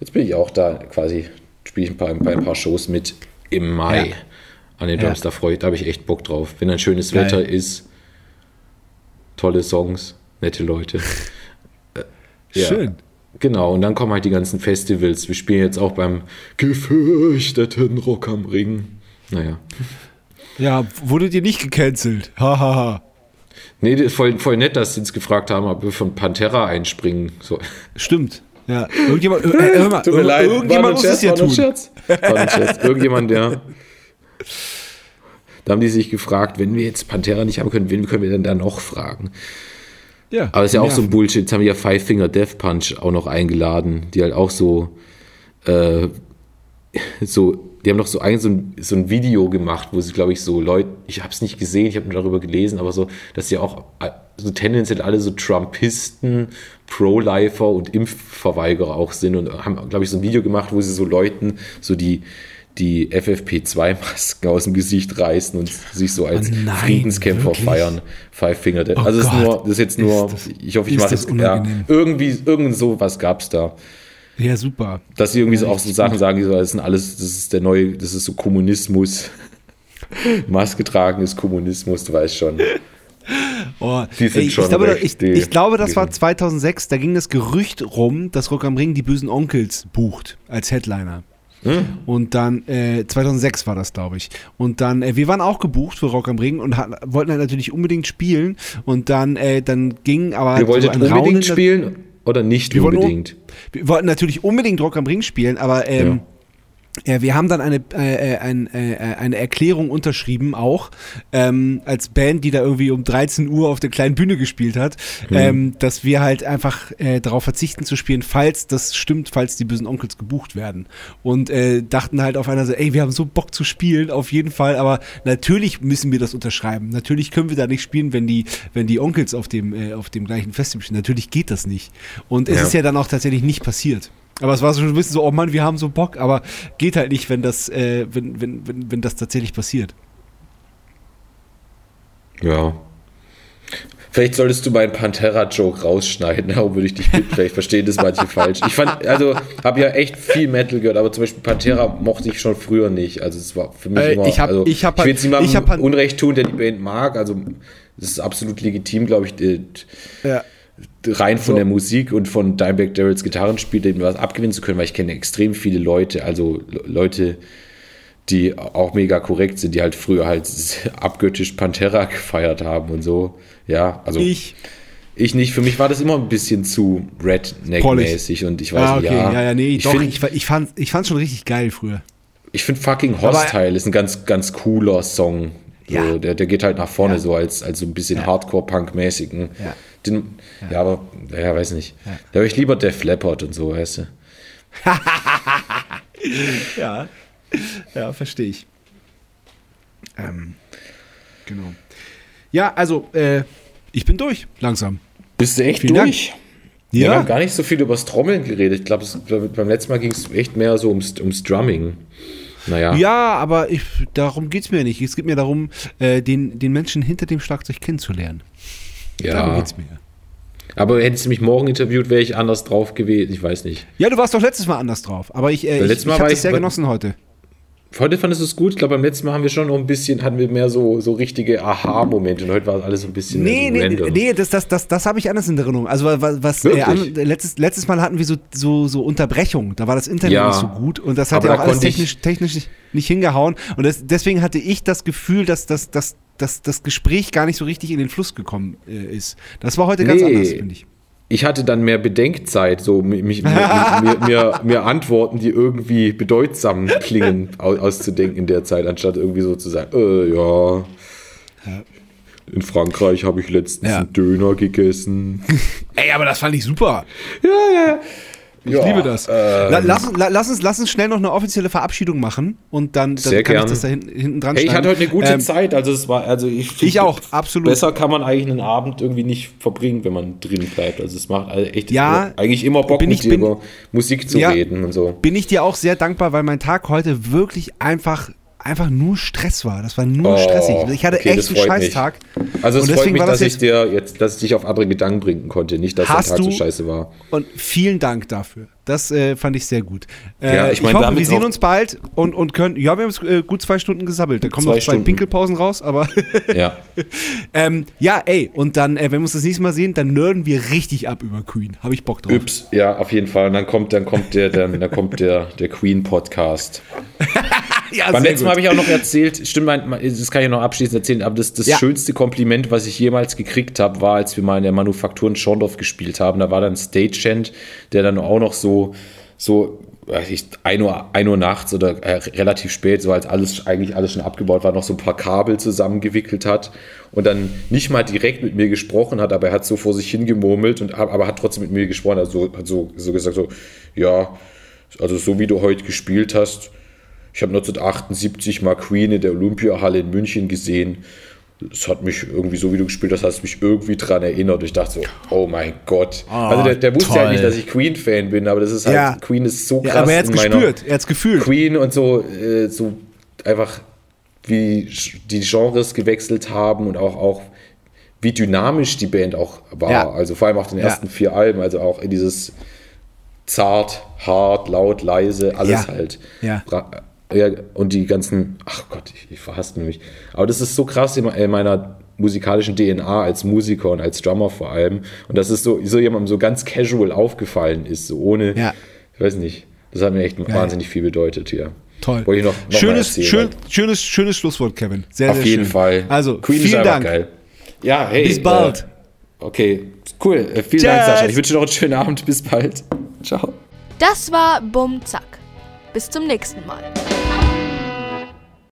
A: jetzt bin ich auch da quasi, spiele ich ein paar, bei ein paar Shows mit im Mai
B: Ja.
A: an den
B: Ja.
A: Drums. Da freue ich, da habe ich echt Bock drauf. Wenn ein schönes
B: Geil.
A: Wetter ist, tolle Songs, nette Leute. Äh, ja.
B: Schön.
A: Genau, und dann kommen halt die ganzen Festivals. Wir spielen jetzt auch beim gefürchteten Rock am Ring. Naja.
B: Ja, wurdet ihr nicht gecancelt? Hahaha. Ha, ha.
A: Nee, das ist voll, voll nett, dass sie uns gefragt haben, ob wir von Pantera einspringen. So.
B: Stimmt. Ja. Irgendjemand, äh, hör mal,
A: Tut mir
B: ir-
A: leid,
B: irgendjemand muss es ja tun.
A: Scherz. Irgendjemand, ja. Da haben die sich gefragt, wenn wir jetzt Pantera nicht haben können, wen können wir denn da noch fragen?
B: Ja,
A: Aber das ist ja auch
B: nerven.
A: so ein Bullshit. Jetzt haben wir ja Five Finger Death Punch auch noch eingeladen, die halt auch so, äh, so, die haben noch so ein, so ein, so ein Video gemacht, wo sie, glaube ich, so Leute, ich habe es nicht gesehen, ich habe nur darüber gelesen, aber so, dass sie auch äh, so tendenziell alle so Trumpisten, Pro-Lifer und Impfverweigerer auch sind und haben, glaube ich, so ein Video gemacht, wo sie so Leuten so die die FFP2-Masken aus dem Gesicht reißen und sich so als
B: Oh nein,
A: Friedenskämpfer
B: wirklich?
A: feiern. Five Finger Death.
B: Oh
A: also das ist,
B: Gott.
A: nur, das ist jetzt nur,
B: Ist das-
A: ich hoffe, ich mache
B: das
A: ja, irgendwie, irgend so was gab es da.
B: Ja, super.
A: Dass sie irgendwie so
B: Ja,
A: auch so Sachen
B: gut.
A: sagen, die so, das sind alles, das ist der neue, das ist so Kommunismus. Maske tragen ist Kommunismus, du weißt schon.
B: Oh,
A: Die sind
B: ey,
A: schon
B: ich, glaube, ich, ich glaube, das war
A: die-
B: 2006, da ging das Gerücht rum, dass Rock am Ring die bösen Onkels bucht als Headliner.
A: Hm?
B: Und dann, äh, 2006 war das, glaube ich. Und dann, äh, wir waren auch gebucht für Rock am Ring und hat, wollten halt natürlich unbedingt spielen. Und dann, äh, dann ging aber
A: Ihr wolltet
B: so ein Raunen
A: unbedingt
B: da-
A: spielen oder nicht
B: Wir wollten
A: unbedingt?
B: Wir wollten natürlich unbedingt Rock am Ring spielen, aber ähm, ja. Wir haben dann eine, äh, äh, ein, äh, eine Erklärung unterschrieben, auch ähm, als Band, die da irgendwie um 13 Uhr auf der kleinen Bühne gespielt hat, ähm, dass wir halt einfach äh, darauf verzichten zu spielen, falls das stimmt, falls die bösen Onkels gebucht werden. Und äh, dachten halt auf einer Seite, ey, wir haben so Bock zu spielen, auf jeden Fall, aber natürlich müssen wir das unterschreiben. Natürlich können wir da nicht spielen, wenn die, wenn die Onkels auf dem, äh, auf dem gleichen Festival spielen. Natürlich geht das nicht. Und es
A: Ja.
B: ist ja dann auch tatsächlich nicht passiert. Aber es war so ein bisschen so, oh Mann, wir haben so Bock, aber geht halt nicht, wenn das, äh, wenn, wenn, wenn, wenn das tatsächlich passiert.
A: Ja. Vielleicht solltest du meinen Pantera-Joke rausschneiden, darum würde ich dich bitten. Vielleicht verstehen das manche falsch. Ich fand, also, habe ja echt viel Metal gehört, aber zum Beispiel Pantera mochte ich schon früher nicht. Also, es war für mich
B: Äh,
A: immer,
B: ich hab-
A: also,
B: ich hab
A: will
B: halt-
A: jetzt niemandem
B: ich hab halt-
A: Unrecht tun, der die Band mag. Also, das ist absolut legitim, glaube ich, äh,
B: Ja.
A: Rein von
B: So.
A: der Musik und von Dimebag Darrells Gitarrenspiel dem was abgewinnen zu können, weil ich kenne extrem viele Leute, also Le- Leute, die auch mega korrekt sind, die halt früher halt abgöttisch Pantera gefeiert haben und so. Ja, also ich,
B: Ich.
A: nicht. Für mich war das immer ein bisschen zu Redneck-mäßig und ich weiß
B: Ah,
A: nicht,
B: okay,
A: ja.
B: ja, ja, nee,
A: ich
B: doch,
A: finde
B: ich, ich fand ich fand's schon richtig geil früher.
A: ich find fucking Hostile ist ein ganz, ganz cooler Song. So,
B: Ja.
A: der, der geht halt nach vorne
B: Ja.
A: so als, als so ein bisschen
B: Ja.
A: Hardcore-Punk-mäßigen.
B: Ja.
A: Den, ja. aber, ja, weiß nicht. Da höre ich lieber Def Leppard und so, weißt du.
B: Ja, ja, verstehe ich. Ähm, genau. Ja, also, äh, ich bin durch, langsam.
A: Bist du echt
B: Vielen Dank.
A: durch? Wir haben gar nicht so viel übers Trommeln geredet. Ich glaube, beim letzten Mal ging es echt mehr so ums, ums Drumming. Naja.
B: Ja, aber ich, darum geht es mir nicht. Es geht mir darum, äh, den, den Menschen hinter dem Schlagzeug kennenzulernen. Darum
A: ja.
B: geht's mir.
A: Aber hättest du mich morgen interviewt, wäre ich anders drauf gewesen. Ich weiß nicht.
B: Ja, du warst doch letztes Mal anders drauf. Aber ich, äh, ich, ich habe das
A: ich-
B: sehr genossen heute.
A: Heute fandest du es gut. Ich glaube, beim letzten Mal haben wir schon noch ein bisschen, hatten wir mehr so, so richtige Aha-Momente. Und heute war alles so ein bisschen
B: Nee, nee,
A: random.
B: nee, das, das, das, das habe ich anders in Erinnerung. Also was, was äh, an, letztes, letztes Mal hatten wir so, so, so Unterbrechungen. Da war das Internet
A: Ja.
B: nicht so gut und das hat ja
A: da
B: auch alles technisch, technisch nicht, nicht hingehauen. Und das, deswegen hatte ich das Gefühl, dass, dass, dass, dass das Gespräch gar nicht so richtig in den Fluss gekommen äh, ist. Das war heute ganz
A: Nee.
B: anders, finde ich.
A: ich hatte dann mehr Bedenkzeit, so mich, mich, mir, mir, mir, Antworten, die irgendwie bedeutsam klingen, au- auszudenken in der Zeit, anstatt irgendwie so zu sagen, äh, ja. in Frankreich habe ich letztens
B: Ja.
A: einen Döner gegessen.
B: Ey, aber das fand ich super.
A: ja, ja.
B: Ich
A: Ja,
B: liebe das.
A: ähm,
B: La, lass, lass, uns, lass uns schnell noch eine offizielle Verabschiedung machen und dann, dann kann
A: gern.
B: ich das da hinten, hinten dran
A: Hey, ich hatte heute eine gute
B: Ähm,
A: Zeit. Also es war, also ich,
B: Ich auch, absolut.
A: Besser kann man eigentlich einen Abend irgendwie nicht verbringen, wenn man drin bleibt. Also es macht also echt
B: Ja,
A: eigentlich immer Bock
B: ich-
A: dir
B: bin-
A: über Musik zu
B: Ja.
A: reden und so.
B: Bin ich dir auch sehr dankbar, weil mein Tag heute wirklich einfach, einfach nur Stress war. Das war nur
A: Oh,
B: stressig. Ich hatte
A: okay,
B: echt einen
A: freut mich.
B: Scheißtag.
A: Also es
B: Und
A: freut mich, dass ich dir jetzt, dass ich dich auf andere Gedanken bringen konnte, nicht, dass der Tag so scheiße war.
B: Und vielen Dank dafür. Das äh, fand ich sehr gut. Äh,
A: Ja, ich
B: ich,
A: meine, wir
B: hoffe, wir sehen uns bald und, und können. Ja, wir haben jetzt, äh, gut zwei Stunden gesammelt. Da kommen
A: Zwei
B: noch zwei
A: Stunden.
B: Pinkelpausen raus, aber.
A: Ja.
B: ähm, ja, ey, und dann, äh, wenn wir uns das nächste Mal sehen, dann nerden wir richtig ab über Queen. Habe ich Bock drauf.
A: Yps, ja, auf jeden Fall. Und dann kommt, dann kommt der, dann, dann kommt der, der Queen Podcast.
B: Ja,
A: Beim letzten Mal habe ich auch noch erzählt, stimmt, das kann ich noch abschließend erzählen, aber das, das
B: Ja.
A: schönste Kompliment, was ich jemals gekriegt habe, war, als wir mal in der Manufaktur in Schorndorf gespielt haben. Da war dann Stagehand, der dann auch noch so, so, weiß ich, 1 Uhr, 1 Uhr nachts oder äh, relativ spät, so als alles, eigentlich alles schon abgebaut war, noch so ein paar Kabel zusammengewickelt hat und dann nicht mal direkt mit mir gesprochen hat, aber er hat so vor sich hingemurmelt und aber hat trotzdem mit mir gesprochen, also hat so, so gesagt, so, ja, also so wie du heute gespielt hast, ich habe 1978 mal Queen in der Olympiahalle in München gesehen. Das hat mich irgendwie, so wie du gespielt hast, hast mich irgendwie dran erinnert. Ich dachte so, oh mein Gott. also der, der wusste ja
B: toll.
A: nicht, dass ich Queen-Fan bin, aber das ist halt,
B: Ja.
A: Queen ist so krass
B: Ja, aber er
A: in meiner
B: gespürt. Er hat's gefühlt.
A: Queen und so, äh, so einfach wie die Genres gewechselt haben und auch, auch wie dynamisch die Band auch war.
B: Ja.
A: Also vor allem auch den
B: Ja.
A: ersten vier Alben, also auch in dieses zart, hart, laut, leise, alles
B: Ja.
A: halt.
B: Ja.
A: Und die ganzen, ach Gott, ich, ich verhaspel mich. Aber das ist so krass in in meiner musikalischen DNA als Musiker und als Drummer vor allem. Und dass es so, so jemandem so ganz casual aufgefallen ist, so ohne,
B: Ja.
A: ich weiß nicht. Das hat mir echt wahnsinnig viel bedeutet hier.
B: Toll.
A: Wollte ich noch, noch
B: schönes,
A: erzählen,
B: schön, schönes, schönes Schlusswort, Kevin. Sehr,
A: Auf
B: sehr
A: jeden
B: schön.
A: Fall.
B: Also,
A: Queen ist
B: vielen
A: einfach
B: Dank.
A: geil. Ja, hey.
B: Bis bald.
A: Äh, okay, cool. Äh, vielen Dank,
B: Tschüss.
A: Sascha. Ich wünsche dir noch einen schönen Abend. Bis bald. Ciao.
C: Das war Bum Zack. Bis zum nächsten Mal.